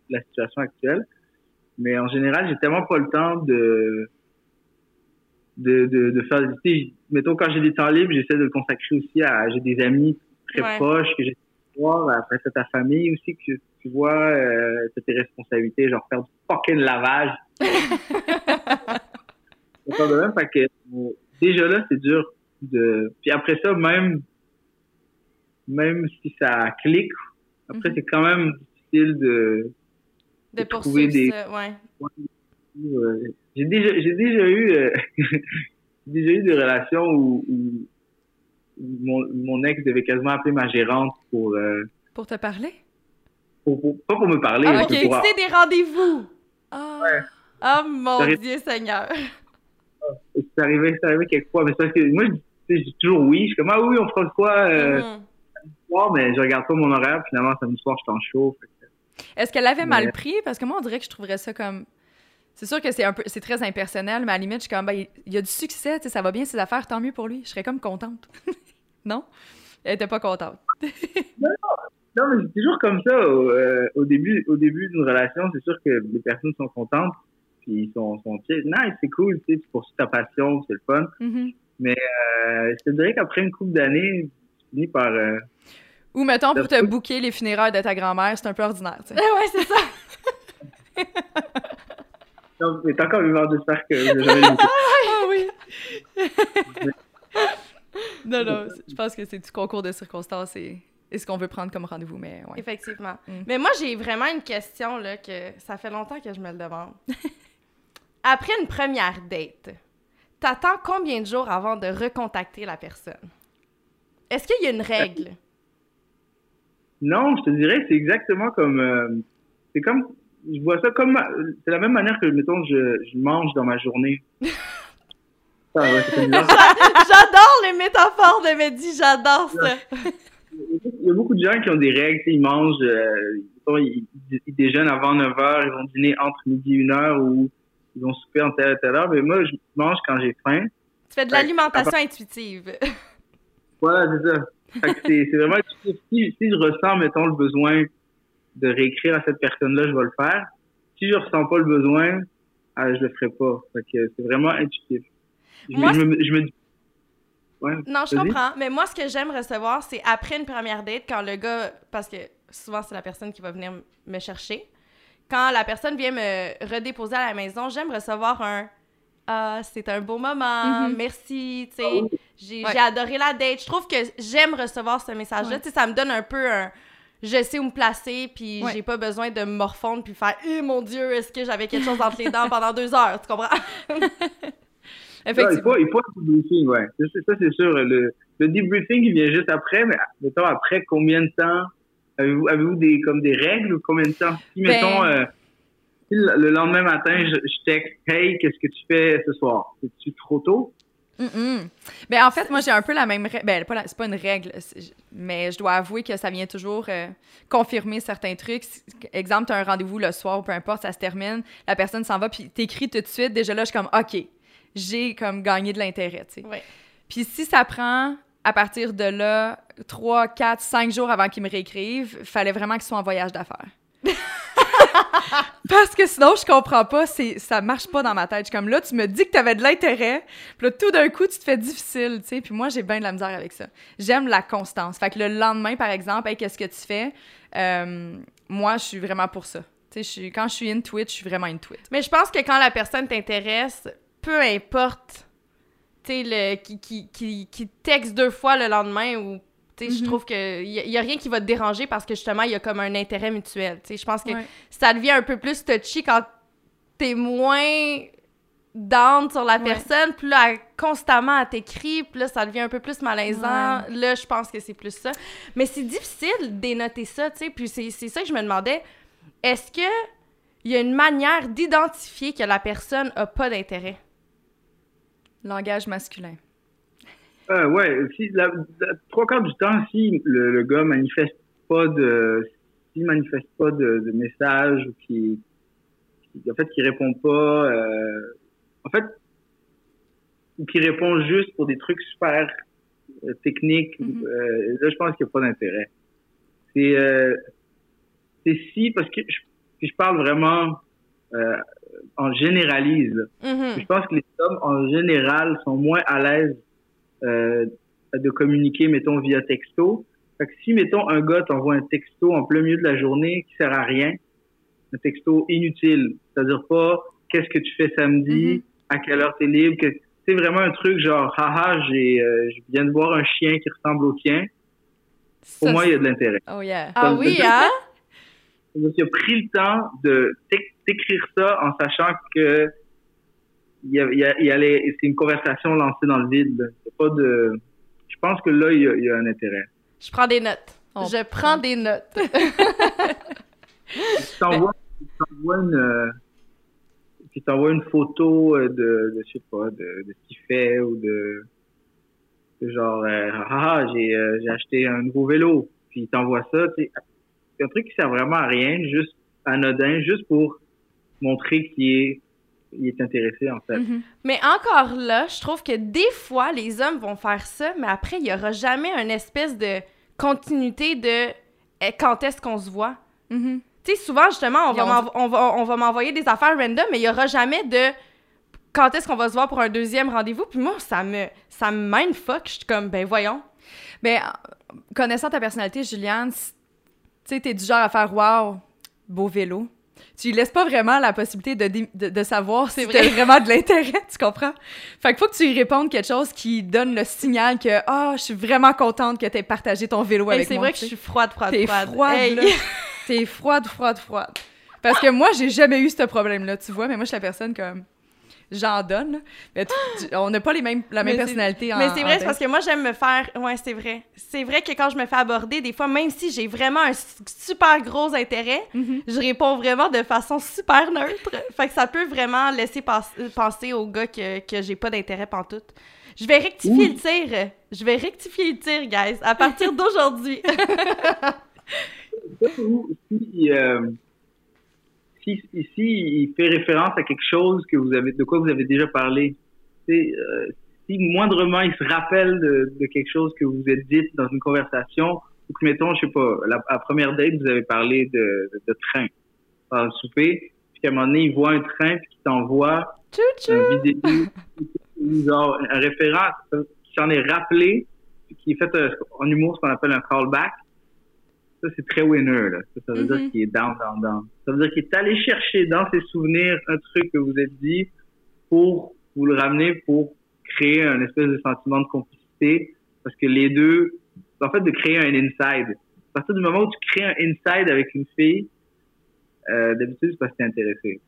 la situation actuelle. Mais en général, j'ai tellement pas le temps de de, de, de faire. Mettons, quand j'ai des temps libres, j'essaie de le consacrer aussi à. J'ai des amis très Ouais. proches que j'ai voir. Après, c'est ta famille aussi que tu vois. Euh, c'est tes responsabilités, genre faire du fucking lavage. c'est pas de même, fait que euh, déjà là, c'est dur de. Puis après ça, même même si ça clique, après Mhm. c'est quand même difficile de De de trouver poursuivre des- ça, ouais. euh, j'ai déjà j'ai déjà eu euh, déjà eu des relations où, où mon, mon ex devait quasiment appeler ma gérante pour, euh, Pour te parler? pour, pour- pas pour me parler Ah, ok, pour des rendez-vous. Ah! Oh mon Dieu Seigneur. c'est arrivé c'est arrivé quelquefois mais c'est parce que moi je, dis toujours oui je suis comme ah oui on fera de quoi euh, Mhm. ce soir mais je regarde pas mon horaire finalement samedi soir je suis en show que- Est-ce qu'elle l'avait mal Mais- pris? Parce que moi, on dirait que je trouverais ça comme. C'est sûr que c'est un peu, c'est très impersonnel, mais à la limite, je suis comme, ben, il y a du succès, tu sais, ça va bien ses affaires, tant mieux pour lui. Je serais comme contente. non? Elle était pas contente. Non, mais c'est toujours comme ça. Au, euh, au début, au début d'une relation, c'est sûr que les personnes sont contentes, puis ils sont, sont nice, c'est cool, tu sais, tu poursuis ta passion, c'est le fun. Mhm. Euh, je te dirais qu'après une couple d'années, finis par. euh, Ou mettons, pour te booker les funérailles de ta grand-mère, c'est un peu ordinaire, tu sais. ouais, c'est ça. Non, mais t'as encore vivant, j'espère que j'ai jamais eu. Ah oui! non, non, je pense que c'est du concours de circonstances et, et ce qu'on veut prendre comme rendez-vous, mais ouais. Effectivement. Mm. Mais moi, j'ai vraiment une question, là, que ça fait longtemps que je me le demande. Après une première date, t'attends combien de jours avant de recontacter la personne? Est-ce qu'il y a une règle? Non, je te dirais, c'est exactement comme. euh, c'est comme. Je vois ça comme. C'est la même manière que, mettons, je, je mange dans ma journée. Ah ouais. J'adore les métaphores de Mehdi, j'adore ça. Il y a beaucoup de gens qui ont des règles, ils mangent, euh, ils, ils déjeunent avant 9 h, ils vont dîner entre midi et 1 heure ou ils vont souper en telle telle heure. Mais moi, je mange quand j'ai faim. Tu fais de l'alimentation intuitive. Voilà, c'est ça. C'est vraiment, si, si je ressens, mettons, le besoin de réécrire à cette personne-là, je vais le faire. Si je ressens pas le besoin, ah, je le ferai pas. C'est vraiment intuitif. Je, me- Moi, je me, je me ouais. Non, je comprends. Mais moi, ce que j'aime recevoir, c'est après une première date, quand le gars, parce que souvent c'est la personne qui va venir me chercher, quand la personne vient me redéposer à la maison, j'aime recevoir un Ah, c'est un beau moment, Mhm. merci, tu sais, oui. j'ai Ouais. adoré la date. Je trouve que j'aime recevoir ce message-là. Ouais. Tu sais, ça me donne un peu un. Je sais où me placer, puis Ouais. j'ai pas besoin de me morfondre puis faire Eh mon Dieu, est-ce que j'avais quelque chose entre les dents pendant deux heures? Tu comprends? Effectivement. faut, il faut un debriefing, ouais. Ça, c'est- sûr. Le, le debriefing, il vient juste après, mais mettons, après combien de temps? Avez-vous, avez-vous des, comme des règles ou combien de temps? Si, Ben- mettons, euh, le, le lendemain matin, je, je texte, hey, qu'est-ce que tu fais ce soir? C'est-tu trop tôt? Mm-mm. Ben, en fait, moi, j'ai un peu la même règle. Ben, c'est pas une règle, mais je dois avouer que ça vient toujours euh, confirmer certains trucs. Exemple, tu as un rendez-vous le soir ou peu importe, ça se termine, la personne s'en va, puis t'écris tout de suite. Déjà là, je suis comme, OK, j'ai comme gagné de l'intérêt, tu sais. Ouais. Puis si ça prend à partir de là 3, 4, 5 jours avant qu'ils me réécrivent, fallait vraiment qu'ils soient en voyage d'affaires. Parce que sinon, je comprends pas, c'est, ça marche pas dans ma tête. Comme là, tu me dis que t'avais de l'intérêt, puis là, tout d'un coup, tu te fais difficile, tu sais. Puis moi, j'ai bien de la misère avec ça. J'aime la constance. Fait que le lendemain, par exemple, hey, qu'est-ce que tu fais? Euh, moi, je suis vraiment pour ça. Tu sais, quand je suis in tweet, je suis vraiment in tweet. Mais je pense que quand la personne t'intéresse, peu importe, tu sais, qui, qui, qui, qui texte deux fois le lendemain ou. Je Mhm. trouve qu'il y, a- a rien qui va te déranger parce que justement, il y a comme un intérêt mutuel. Je pense que Ouais. ça devient un peu plus touchy quand t'es moins down sur la Ouais. personne, puis là, elle- constamment, elle t'écrit, puis là, ça devient un peu plus malaisant. Là, je pense que c'est plus ça. Mais c'est difficile d'énoter ça, tu sais, puis c'est c'est ça que je me demandais. Est-ce que il y a une manière d'identifier que la personne a pas d'intérêt? Langage masculin. Euh, ouais, si la, la- trois quarts du temps, si le, le gars manifeste pas de, s'il manifeste pas de, de message ou qui, en fait, qui répond pas, euh, en fait, ou qui répond juste pour des trucs super euh, techniques, euh, là, je pense qu'il n'y a pas d'intérêt. C'est, euh, c'est si, parce que je, puis je parle vraiment euh, en généralise. Mhm. Je pense que les hommes, en général, sont moins à l'aise de communiquer, mettons, via texto. Fait que si, mettons, un gars t'envoie un texto en plein milieu de la journée qui sert à rien, un texto inutile, c'est-à-dire pas qu'est-ce que tu fais samedi, à quelle heure t'es libre, que c'est vraiment un truc genre, haha, j'ai, euh, je viens de voir un chien qui ressemble au tien. Pour Ça, moi, il y a de l'intérêt. Oh yeah. Ah oui, hein? Donc, il a pris le temps de t'éc- t'écrire ça en sachant que il y a, il y a- il y allait, c'est une conversation lancée dans le vide. C'est pas de, je pense que là, il y a, il y a un intérêt. Je prends des notes. On je prends des notes. Tu t'envoies, tu t'envoies une, euh, tu t'envoies une photo euh, de, de, je sais pas, de, de ce qu'il fait ou de, de genre, euh, ah, ah, j'ai, euh, j'ai acheté un nouveau vélo. Puis il t'envoie ça, tu sais. C'est un truc qui sert vraiment à rien, juste anodin, juste pour montrer qu'il est, il est intéressé, en fait. Mhm. Mais encore là, je trouve que des fois, les hommes vont faire ça, mais après, il y aura jamais une espèce de continuité de eh, quand est-ce qu'on se voit? Mhm. Tu sais, souvent, justement, on va, on va, on va m'envoyer des affaires random, mais il y aura jamais de quand est-ce qu'on va se voir pour un deuxième rendez-vous. Puis moi, ça me, ça me mindfuck. Je suis comme, ben voyons. Ben, euh, connaissant ta personnalité, Juliane, tu sais, t'es du genre à faire Wow, beau vélo. Tu lui laisses pas vraiment la possibilité de, de, de savoir si C'est t'as vrai. vraiment de l'intérêt, tu comprends? Fait qu'il faut que tu lui répondes quelque chose qui donne le signal que Ah, je suis vraiment contente que t'aies partagé ton vélo Hey, avec c'est moi. vrai que je suis froide, froide, T'es froide. froide, Hey. là. T'es froide, froide, froide. Parce que moi, j'ai jamais eu ce problème-là, tu vois, mais moi, je suis la personne comme. J'en donne, là. Mais tu- tu- on n'a pas les mêmes, la même Mais personnalité en Mais c'est vrai, c'est parce que moi, j'aime me faire. Ouais, c'est vrai. C'est vrai que quand je me fais aborder, des fois, même si j'ai vraiment un su- super gros intérêt, Mhm. je réponds vraiment de façon super neutre. Fait que ça peut vraiment laisser pas- penser au gars que, que j'ai pas d'intérêt pantoute. Je vais rectifier le tir. Je vais rectifier le tir, guys, à partir d'aujourd'hui. Si, euh, si, si il fait référence à quelque chose que vous avez, de quoi vous avez déjà parlé, euh, si moindrement il se rappelle de, de quelque chose que vous êtes dit dans une conversation, ou que mettons, je sais pas, la, à la première date vous avez parlé de, de, de train par le souper, puis qu'à un moment donné il voit un train puis qu'il t'envoie un vidéo, genre un référent qui s'en est rappelé, qui est fait euh, en humour ce qu'on appelle un callback. Ça, c'est très winner, là. Ça, ça veut Mhm. dire qu'il est down, down, down. Ça veut dire qu'il est allé chercher dans ses souvenirs un truc que vous êtes dit pour vous le ramener pour créer un espèce de sentiment de complicité. Parce que les deux, en fait, de créer un inside. À partir du moment où tu crées un inside avec une fille, euh, d'habitude, c'est parce que t'es intéressé.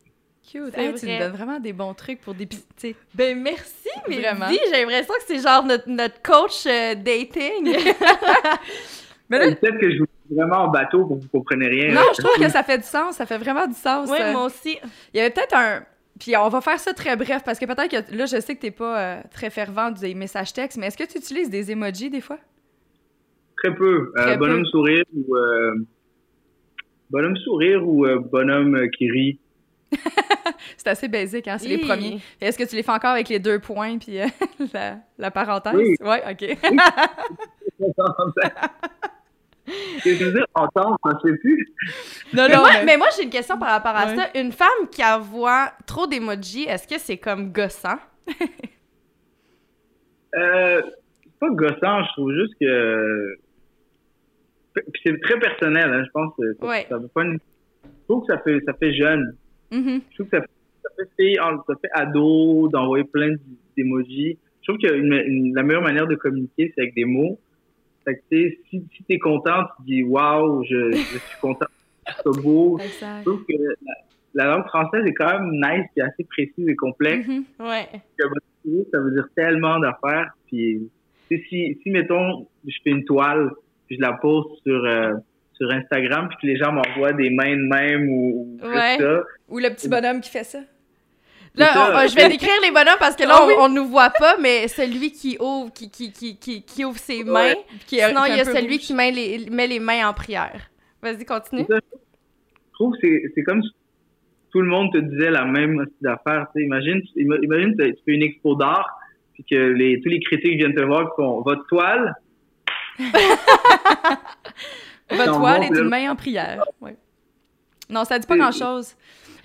Cute. Hey, tu nous donnes vraiment des bons trucs pour dépister. Ben merci, mais Vraiment. j'ai l'impression que c'est genre notre, notre coach euh, dating. Mais là, Peut-être que je vous dis vraiment en bateau pour que vous compreniez rien. non, je trouve que ça fait du sens. Ça fait vraiment du sens. oui, euh. moi aussi. Il y avait peut-être un. Puis on va faire ça très bref parce que peut-être que là, je sais que t'es pas euh, très fervent des messages textes, mais est-ce que tu utilises des emojis des fois? Très peu. Euh, Très bonhomme peu. sourire ou euh, bonhomme sourire ou euh, bonhomme euh, qui rit. C'est assez basique, hein? C'est les premiers. Est-ce que tu les fais encore avec les deux points puis euh, la, la parenthèse? Oui. Ouais, OK. je veux dire? Entendre, ça se fait plus. non, Mais non, moi, mais- mais moi, j'ai une question par rapport à Ouais. ça. Une femme qui envoie trop d'emojis, est-ce que c'est comme gossant? Euh, c'est pas gossant, je trouve juste que. Puis c'est très personnel, hein, je pense. que Ça, Ouais. ça pas une- Je trouve que ça fait, ça fait jeune. Mhm. Je trouve que ça, ça fait fille, ça fait ado d'envoyer plein d'émojis. Je trouve que une- une- la meilleure manière de communiquer, c'est avec des mots. Fait que, tu si, si t'es content, tu dis waouh, je, je suis content, c'est beau. Exact. Je trouve que la, la langue française est quand même nice et assez précise et complexe. Ouais. Que votre CV, ça veut dire tellement d'affaires. Puis, tu si, si, mettons, je fais une toile, puis je la poste sur, euh, sur Instagram, puis que les gens m'envoient des mains de même ou, ou Ouais. ça, Ou le petit bonhomme qui fait ça. Là, on- euh, je vais décrire les bonhommes parce que là, Ah on, oui. on nous voit pas, mais celui qui ouvre, qui, qui, qui, qui, qui ouvre ses mains. Qui est- Sinon, il y a celui rouge. qui met les, met les mains en prière. Vas-y, continue. je trouve que c'est, c'est comme si tout le monde te disait la même affaire. Tu sais, imagine, imagine, tu tu fais une expo d'art, puis que les, tous les critiques viennent te voir, qui font votre toile? Votre toile est une main en prière. Ouais. Non, ça dit pas grand-chose.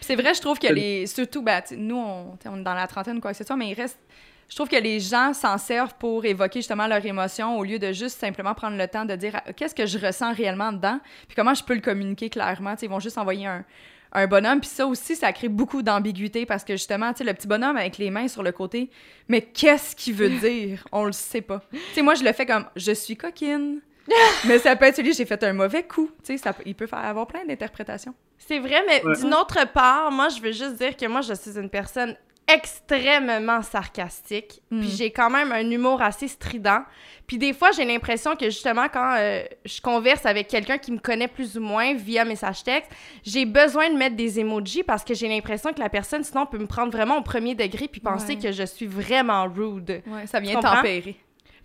C'est vrai, je trouve que les... Surtout, ben, nous, on, on, est dans la trentaine ou quoi que ce soit, mais il reste... Je trouve que les gens s'en servent pour évoquer justement leurs émotions au lieu de juste simplement prendre le temps de dire qu'est-ce que je ressens réellement dedans, puis comment je peux le communiquer clairement? ils vont juste envoyer un, un bonhomme. Puis ça aussi, ça crée beaucoup d'ambiguïté parce que justement, tu sais, le petit bonhomme avec les mains sur le côté, mais qu'est-ce qu'il veut dire? On le sait pas. Tu sais, moi, je le fais comme je suis coquine. mais ça peut être celui j'ai fait un mauvais coup. Tu sais, il peut faire, avoir plein d'interprétations. C'est vrai, mais d'une autre part, moi, je veux juste dire que moi, je suis une personne extrêmement sarcastique. Puis hmm. j'ai quand même un humour assez strident. Puis des fois, j'ai l'impression que justement, quand euh, je converse avec quelqu'un qui me connaît plus ou moins via message texte, j'ai besoin de mettre des emojis parce que j'ai l'impression que la personne, sinon, peut me prendre vraiment au premier degré puis penser que je suis vraiment rude. Ouais, ça vient tempérer.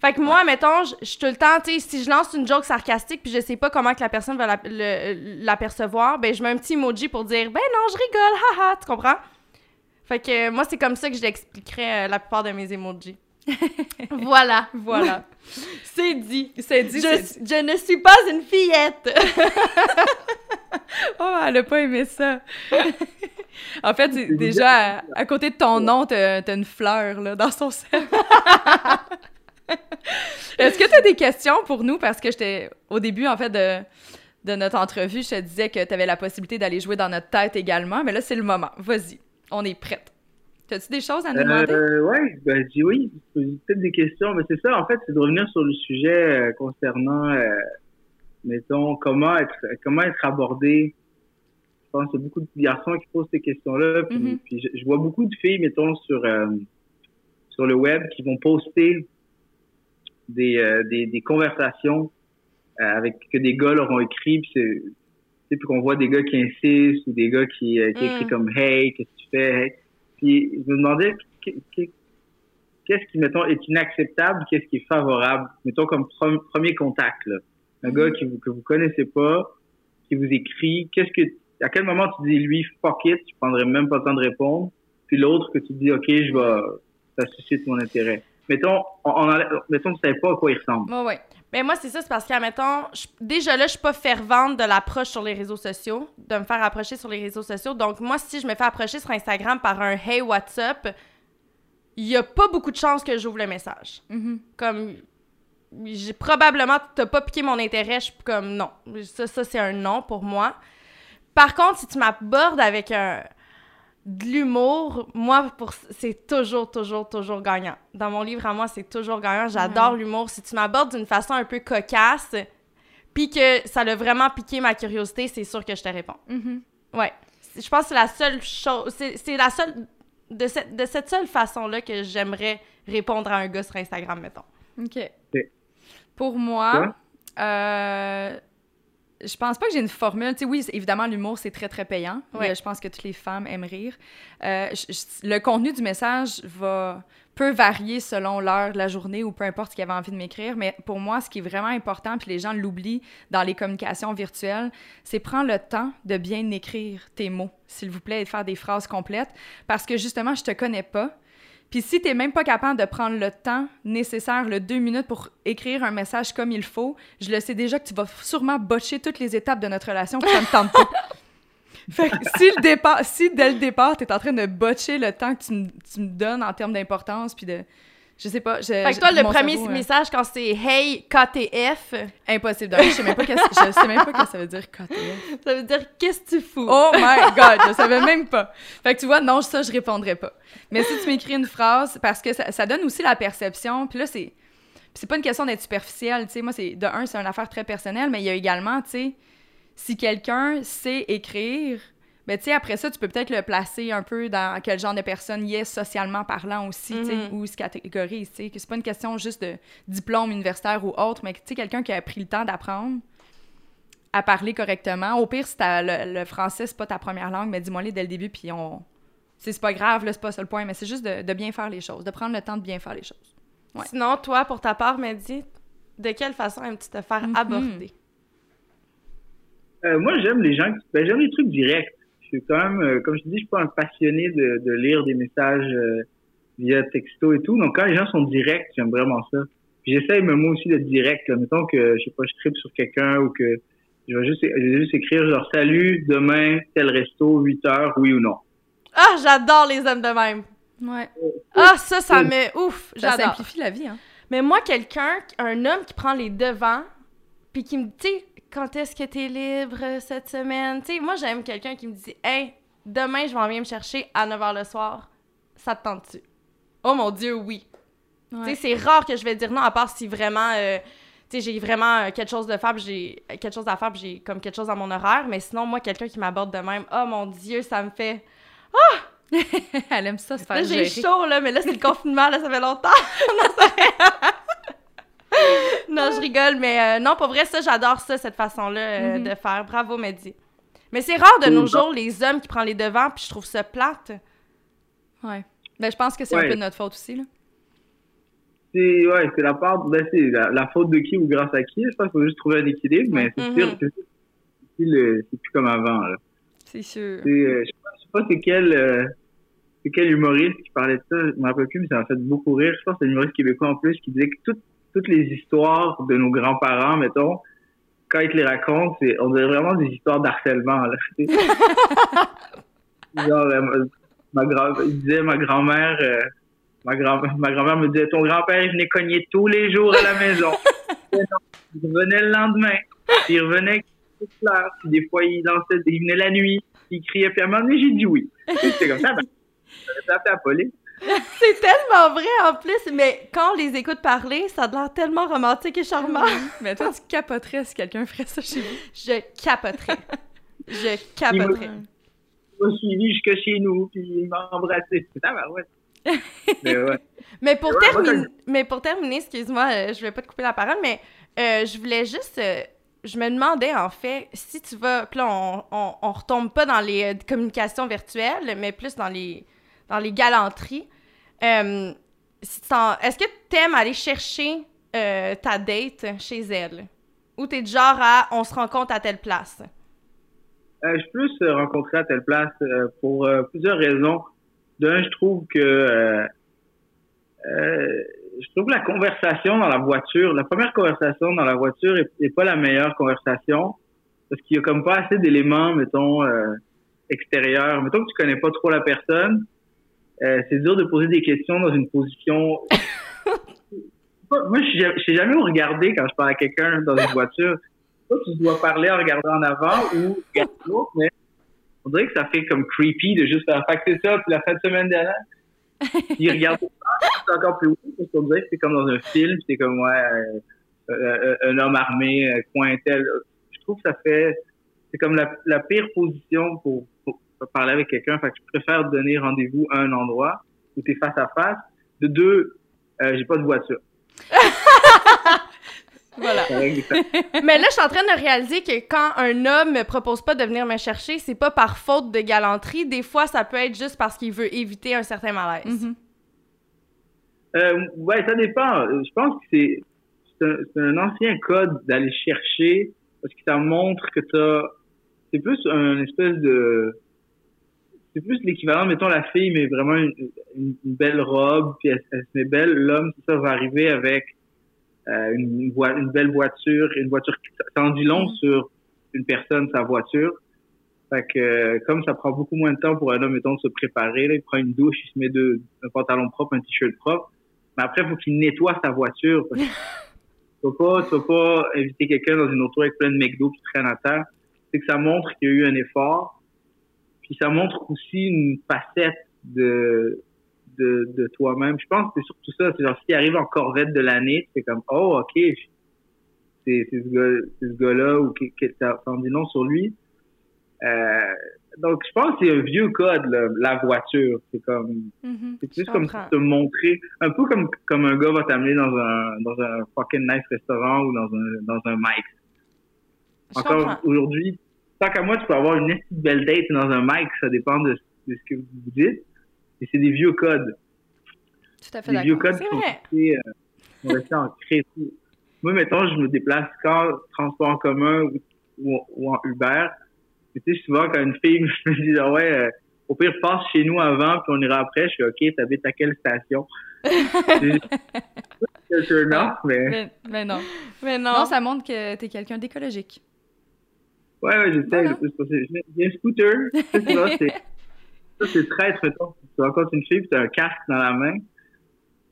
Fait que moi, mettons, je suis tout le temps, tu sais, si je lance une joke sarcastique puis je sais pas comment que la personne va l'apercevoir, ben je mets un petit emoji pour dire « Ben non, je rigole, haha », tu comprends? Fait que moi, c'est comme ça que je l'expliquerais euh, la plupart de mes emojis. voilà. Voilà. c'est dit. C'est dit. Je, je, ne suis pas une fillette. oh, elle a pas aimé ça. en fait, déjà, à, côté de ton nom, t'as as une fleur là, dans son cercle. Est-ce que tu as des questions pour nous? Parce que j'étais au début, en fait, de, de notre entrevue, je te disais que tu avais la possibilité d'aller jouer dans notre tête également. Mais là, c'est le moment. Vas-y, on est prête. As-tu des choses à nous demander? Euh, ouais, ben, je dis oui. Peut-être des questions, mais c'est ça, en fait, c'est de revenir sur le sujet euh, concernant, euh, mettons, comment être, comment être abordé. Je pense qu'il y a beaucoup de garçons qui posent ces questions-là. Puis, mm-hmm. je, vois beaucoup de filles, mettons, sur, euh, sur le web qui vont poster des, des, des conversations avec que des gars leur ont écrit. Puis c'est puis qu'on voit des gars qui insistent ou des gars qui, qui écrivent mm. comme Hey, qu'est-ce que tu fais? Puis je me demandais qu'est-ce qui, mettons, est inacceptable, qu'est-ce qui est favorable, mettons comme premier contact, là. Un gars qui vous, que vous connaissez pas, qui vous écrit, qu'est-ce que, à quel moment tu dis lui, fuck it, tu prendrais même pas le temps de répondre, puis l'autre que tu dis, ok, je vais, ça suscite mon intérêt. Mettons, on, mettons, tu savais pas à quoi il ressemble. Ouais, ouais. Mais moi, c'est ça, c'est parce que, mettons, déjà là, je suis pas fervente de l'approche sur les réseaux sociaux, de me faire approcher sur les réseaux sociaux. Donc, moi, si je me fais approcher sur Instagram par un Hey, what's up, il y a pas beaucoup de chances que j'ouvre le message. Mm-hmm. Comme, j'ai probablement, t'as pas piqué mon intérêt, je suis comme non. Ça, ça c'est un non pour moi. Par contre, si tu m'abordes avec un de l'humour, moi, pour c'est toujours, toujours, toujours gagnant. Dans mon livre à moi, c'est toujours gagnant. J'adore l'humour. Si tu m'abordes d'une façon un peu cocasse, puis que ça l'a vraiment piqué ma curiosité, c'est sûr que je te réponds. Mm-hmm. Ouais. Je pense que c'est la seule chose... C'est la seule... De cette, de cette seule façon-là que j'aimerais répondre à un gars sur Instagram, mettons. OK. Pour moi, euh, je pense pas que j'ai une formule. Tu sais, oui, évidemment, l'humour, c'est très, très payant. Je pense que toutes les femmes aiment rire. Euh, le contenu du message va peut varier selon l'heure de la journée ou peu importe ce qu'il avait envie de m'écrire. Mais pour moi, ce qui est vraiment important, puis les gens l'oublient dans les communications virtuelles, c'est prendre le temps de bien écrire tes mots, s'il vous plaît, et de faire des phrases complètes. Parce que justement, je te connais pas. Puis si t'es même pas capable de prendre le temps nécessaire, le deux minutes pour écrire un message comme il faut, je le sais déjà que tu vas sûrement botcher toutes les étapes de notre relation que ça ne tente pas. fait que si, le départ, si dès le départ, t'es en train de botcher le temps que tu, me donnes en termes d'importance, puis de je sais pas. Je, fait que toi, le premier message, quand c'est Hey KTF. Impossible. Je sais même pas qu'est-ce je sais même pas que ça veut dire KTF. Ça veut dire qu'est-ce que tu fous? Oh my god, je savais même pas. Fait que tu vois, non, ça, je répondrais pas. Mais si tu m'écris une phrase, parce que ça, ça donne aussi la perception, puis là, c'est. c'est pas une question d'être superficiel, tu sais. Moi, c'est de un, c'est une affaire très personnelle, mais il y a également, tu sais, si quelqu'un sait écrire, mais tu sais, après ça, tu peux peut-être le placer un peu dans quel genre de personne il est socialement parlant aussi, tu sais, mm-hmm. ou se catégorise, tu sais, que c'est pas une question juste de diplôme universitaire ou autre, mais tu sais, quelqu'un qui a pris le temps d'apprendre à parler correctement. Au pire, si le, le, français, c'est pas ta première langue, mais dis-moi-les dès le début, puis on... C'est pas grave, là, c'est pas ça le point, mais c'est juste de, bien faire les choses, de prendre le temps de bien faire les choses. Sinon, toi, pour ta part, Mehdi, de quelle façon aimes-tu te faire mm-hmm. aborder? Euh, moi, j'aime les gens... Ben, j'aime les trucs directs suis quand même, euh, comme je te dis, je suis pas un passionné de, de lire des messages euh, via texto et tout. Donc quand les gens sont directs, j'aime vraiment ça. Puis j'essaye même moi aussi d'être direct. Là. Mettons que je sais pas, je tripe sur quelqu'un ou que Je vais juste, je vais juste écrire genre salut, demain, tel resto, 8 heures, oui ou non. Ah, j'adore les hommes de même. Ouais. Ah, ça, ça me... Ouf, Ça simplifie la vie, hein. Mais moi, quelqu'un, un homme qui prend les devants, puis qui me dit, tu sais, quand est-ce que t'es libre cette semaine? Tu sais, moi, j'aime quelqu'un qui me dit, hey, demain, je vais en venir me chercher à 9h le soir. Ça te tente-tu? Oh mon Dieu, oui. Tu sais, c'est rare que je vais dire non, à part si vraiment, euh, tu sais, j'ai vraiment euh, quelque chose de j'ai quelque chose à faire, j'ai comme quelque chose dans mon horaire. Mais sinon, moi, quelqu'un qui m'aborde de même, oh mon Dieu, ça me fait. Elle aime ça se faire Là, j'ai chaud, là, mais là, c'est le confinement, là, ça fait longtemps. non. non, je rigole, mais euh, non, pour vrai, ça, j'adore ça, cette façon-là euh, Mhm. de faire. Bravo, Mehdi. Mais c'est rare de nos jours, les hommes qui prennent les devants, puis je trouve ça plate. Ouais. Ben, je pense que c'est un peu de notre faute aussi, là. C'est, ouais, c'est la part, ben, c'est la, la faute de qui ou grâce à qui. Je pense qu'il faut juste trouver un équilibre, mais c'est Mhm. sûr que c'est, plus comme avant, là. C'est sûr. Euh, je sais pas, je sais pas c'est quel, euh, c'est quel humoriste qui parlait de ça, je me rappelle plus, mais ça m'a fait beaucoup rire. Je pense que c'est un humoriste québécois en plus qui disait que toutes, toutes les histoires de nos grands-parents, mettons, quand ils te les racontent, c'est, on dirait vraiment des histoires d'harcèlement, là. Genre, euh, ma, ma grand, il disait, ma grand-mère, euh, ma grand, ma grand-mère me disait, ton grand-père, il venait cogner tous les jours à la maison. il revenait le lendemain, puis il revenait avec des fleurs, puis des fois, il dansait, il venait la nuit, puis il criait, puis à un moment donné, j'ai dit oui. Puis C'était comme ça, ben, j'aurais appelé la police. C'est tellement vrai, en plus, mais quand on les écoute parler, ça a l'air tellement romantique et charmant. Mais toi, tu capoterais si quelqu'un ferait ça chez vous. Je capoterais. Je capoterais. Il m'a suivi jusque chez nous, puis il m'a embrassé. C'est ça, ouais. Mais ouais. Mais pour, Ouais, moi, terminer, mais pour terminer, excuse-moi, euh, je vais pas te couper la parole, mais euh, je voulais juste. euh, je me demandais, en fait, si tu vas. Puis là, on, on, on retombe pas dans les euh, communications virtuelles, mais plus dans les, dans les galanteries. Euh, Est-ce que t'aimes aller chercher euh, ta date chez elle? Ou t'es du genre à on se rencontre à telle place? Euh, je peux se rencontrer à telle place pour plusieurs raisons. D'un, je trouve que je trouve que la conversation dans la voiture, la première conversation dans la voiture est, est pas la meilleure conversation parce qu'il y a comme pas assez d'éléments, mettons, extérieurs. Mettons que tu connais pas trop la personne, euh, c'est dur de poser des questions dans une position. Moi, je sais jamais- je sais jamais où regarder quand je parle à quelqu'un dans une voiture. Soit tu dois parler en regardant en avant ou regarder l'autre, mais on dirait que ça fait comme creepy de juste faire c'est ça, puis la fin de semaine dernière. Puis regarder ça, c'est encore plus weird parce qu'on dirait que c'est comme dans un film, c'est comme ouais, euh, euh, un homme armé, coin tel. Je trouve que ça fait, c'est comme la, la pire position pour, pour parler avec quelqu'un. Fait que je préfère donner rendez-vous à un endroit où t'es face à face. De deux, euh, j'ai pas de voiture. Voilà. Mais là, je suis en train de réaliser que quand un homme me propose pas de venir me chercher, c'est pas par faute de galanterie. Des fois, ça peut être juste parce qu'il veut éviter un certain malaise. Mhm. Euh, ouais, ça dépend. Je pense que c'est un, c'est un ancien code d'aller chercher parce que ça montre que t'as c'est plus un espèce de c'est plus l'équivalent mettons la fille met vraiment une, belle robe puis elle, elle se met belle l'homme c'est ça va arriver avec euh, une, une, belle voiture une voiture qui dit long sur une personne sa voiture fait que euh, comme ça prend beaucoup moins de temps pour un homme mettons de se préparer là, il prend une douche il se met de, un pantalon propre un t-shirt propre mais après, il faut qu'il nettoie sa voiture. Parce que tu vas pas, vas pas inviter quelqu'un dans une auto avec plein de McDo qui traîne à terre. C'est que ça montre qu'il y a eu un effort. Puis ça montre aussi une facette de, de, de toi-même. Je pense que c'est surtout ça. C'est genre, s'il arrive en corvette de l'année, c'est comme, oh, ok, c'est, ce gars-là ou que, que ça ça en dit non sur lui. Euh, donc, je pense que c'est un vieux code, là, la voiture. C'est comme, Mhm. c'est plus Je comme te montrer, un peu comme, comme un gars va t'amener dans un, dans un fucking nice restaurant ou dans un, dans un Encore aujourd'hui, tant qu'à moi, tu peux avoir une belle date dans un Mike, ça dépend de, de ce que vous dites. Et c'est des vieux codes. Tout à fait Des vieux d'accord. codes C'est qui sont vrai. restés, euh, qui sont restés ancrés. Moi, mettons, je me déplace quand transport en commun ou, ou, ou en Uber. Et Tu sais, souvent, quand une fille me dit, ah ouais, euh, au pire, passe chez nous avant, puis on ira après, je suis OK, t'habites à quelle station? Mais Mais, mais non. Mais non. Non, ça montre que t'es quelqu'un d'écologique. Ouais, ouais, j'essaie. Voilà. J'ai j'ai un scooter. Ça, c'est très, très tôt. Tu rencontres une fille, puis t'as un casque dans la main.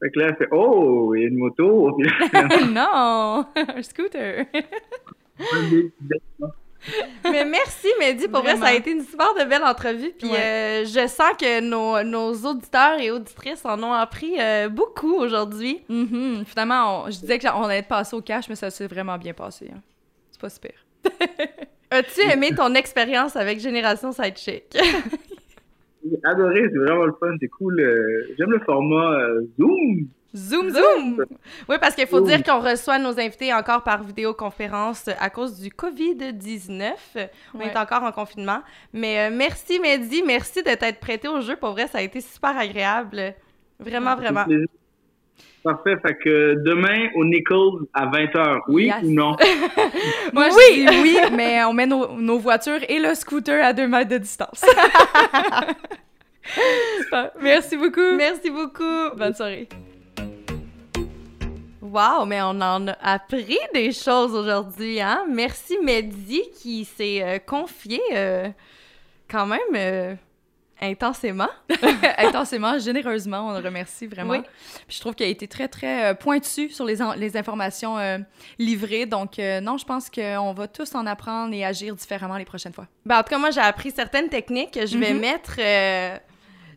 Fait que là, elle fait Oh, il y a une moto. Non! Un scooter! Mais merci, Mehdi. Pour vrai, ça a été une super de belle entrevue. Puis Ouais. euh, je sens que nos, nos auditeurs et auditrices en ont appris euh, beaucoup aujourd'hui. Mhm. Finalement, on- je disais qu'on allait passer au cash, mais ça s'est vraiment bien passé. hein. C'est pas super. As-tu aimé ton expérience avec Génération Sidechick? J'ai adoré, c'est vraiment le fun, c'est cool. euh, J'aime le format euh, Zoom. Zoom, zoom! Oui, parce qu'il faut Zoom. dire qu'on reçoit nos invités encore par vidéoconférence à cause du COVID-19. On Ouais. est encore en confinement. Mais euh, merci, Mehdi. Merci de t'être prêté au jeu. Pour vrai, ça a été super agréable. Vraiment, vraiment. Parfait, fait que demain au Nichols à 20h, oui Yes. ou non? Moi, Oui! je dis oui, mais on met nos, nos voitures et le scooter à deux mètres de distance. Merci beaucoup. Merci beaucoup. Bonne soirée. Wow, mais on en a appris des choses aujourd'hui, hein? Merci Mehdi qui s'est euh, confié euh, quand même euh, intensément. Intensément, généreusement, on le remercie vraiment. Oui. Puis je trouve qu'il a été très, très euh, pointu sur les, informations euh, livrées. Donc, euh, non, je pense qu'on va tous en apprendre et agir différemment les prochaines fois. Ben, en tout cas, moi, j'ai appris certaines techniques que je vais Mhm. mettre...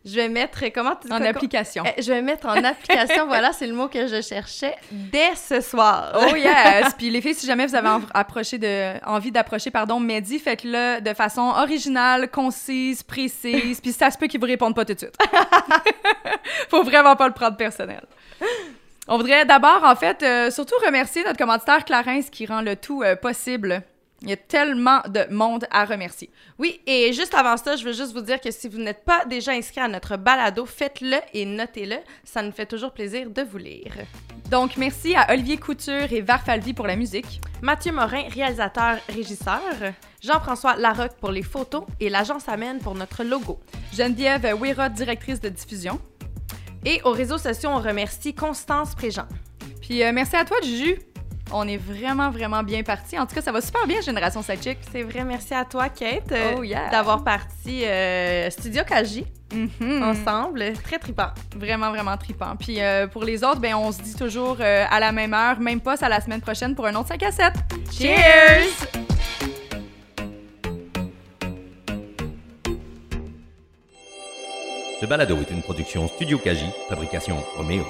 je vais mettre... Comment tu En application. Euh, Je vais mettre en application, voilà, c'est le mot que je cherchais, dès ce soir. Oh yes! Puis les filles, si jamais vous avez en- approché de, envie d'approcher, pardon, Mehdi, faites-le de façon originale, concise, précise, puis ça se peut qu'il vous réponde pas tout de suite. Faut vraiment pas le prendre personnel. On voudrait d'abord, en fait, euh, surtout remercier notre commanditaire Clarence qui rend le tout euh, possible. Il y a tellement de monde à remercier. Oui, et juste avant ça, je veux juste vous dire que si vous n'êtes pas déjà inscrit à notre balado, faites-le et notez-le. Ça nous fait toujours plaisir de vous lire. Donc, merci à Olivier Couture et Varfalvi pour la musique. Mathieu Morin, réalisateur, régisseur. Jean-François Larocque pour les photos et l'agence Amène pour notre logo. Geneviève Wira, directrice de diffusion. Et aux réseaux sociaux, on remercie Constance Préjean. Puis euh, merci à toi, Juju. On est vraiment, vraiment bien parti. En tout cas, ça va super bien, Génération Sidechick. C'est vrai, merci à toi, Kate, euh, Oh, yeah. d'avoir parti euh, Studio Kaji Mhm. ensemble. Très trippant. Vraiment, vraiment tripant. Puis euh, pour les autres, ben, on se dit toujours euh, à la même heure, même pas, c'est à la semaine prochaine pour un autre 5 à 7. Cheers! Ce balado est une production Studio Kaji, fabrication Roméo.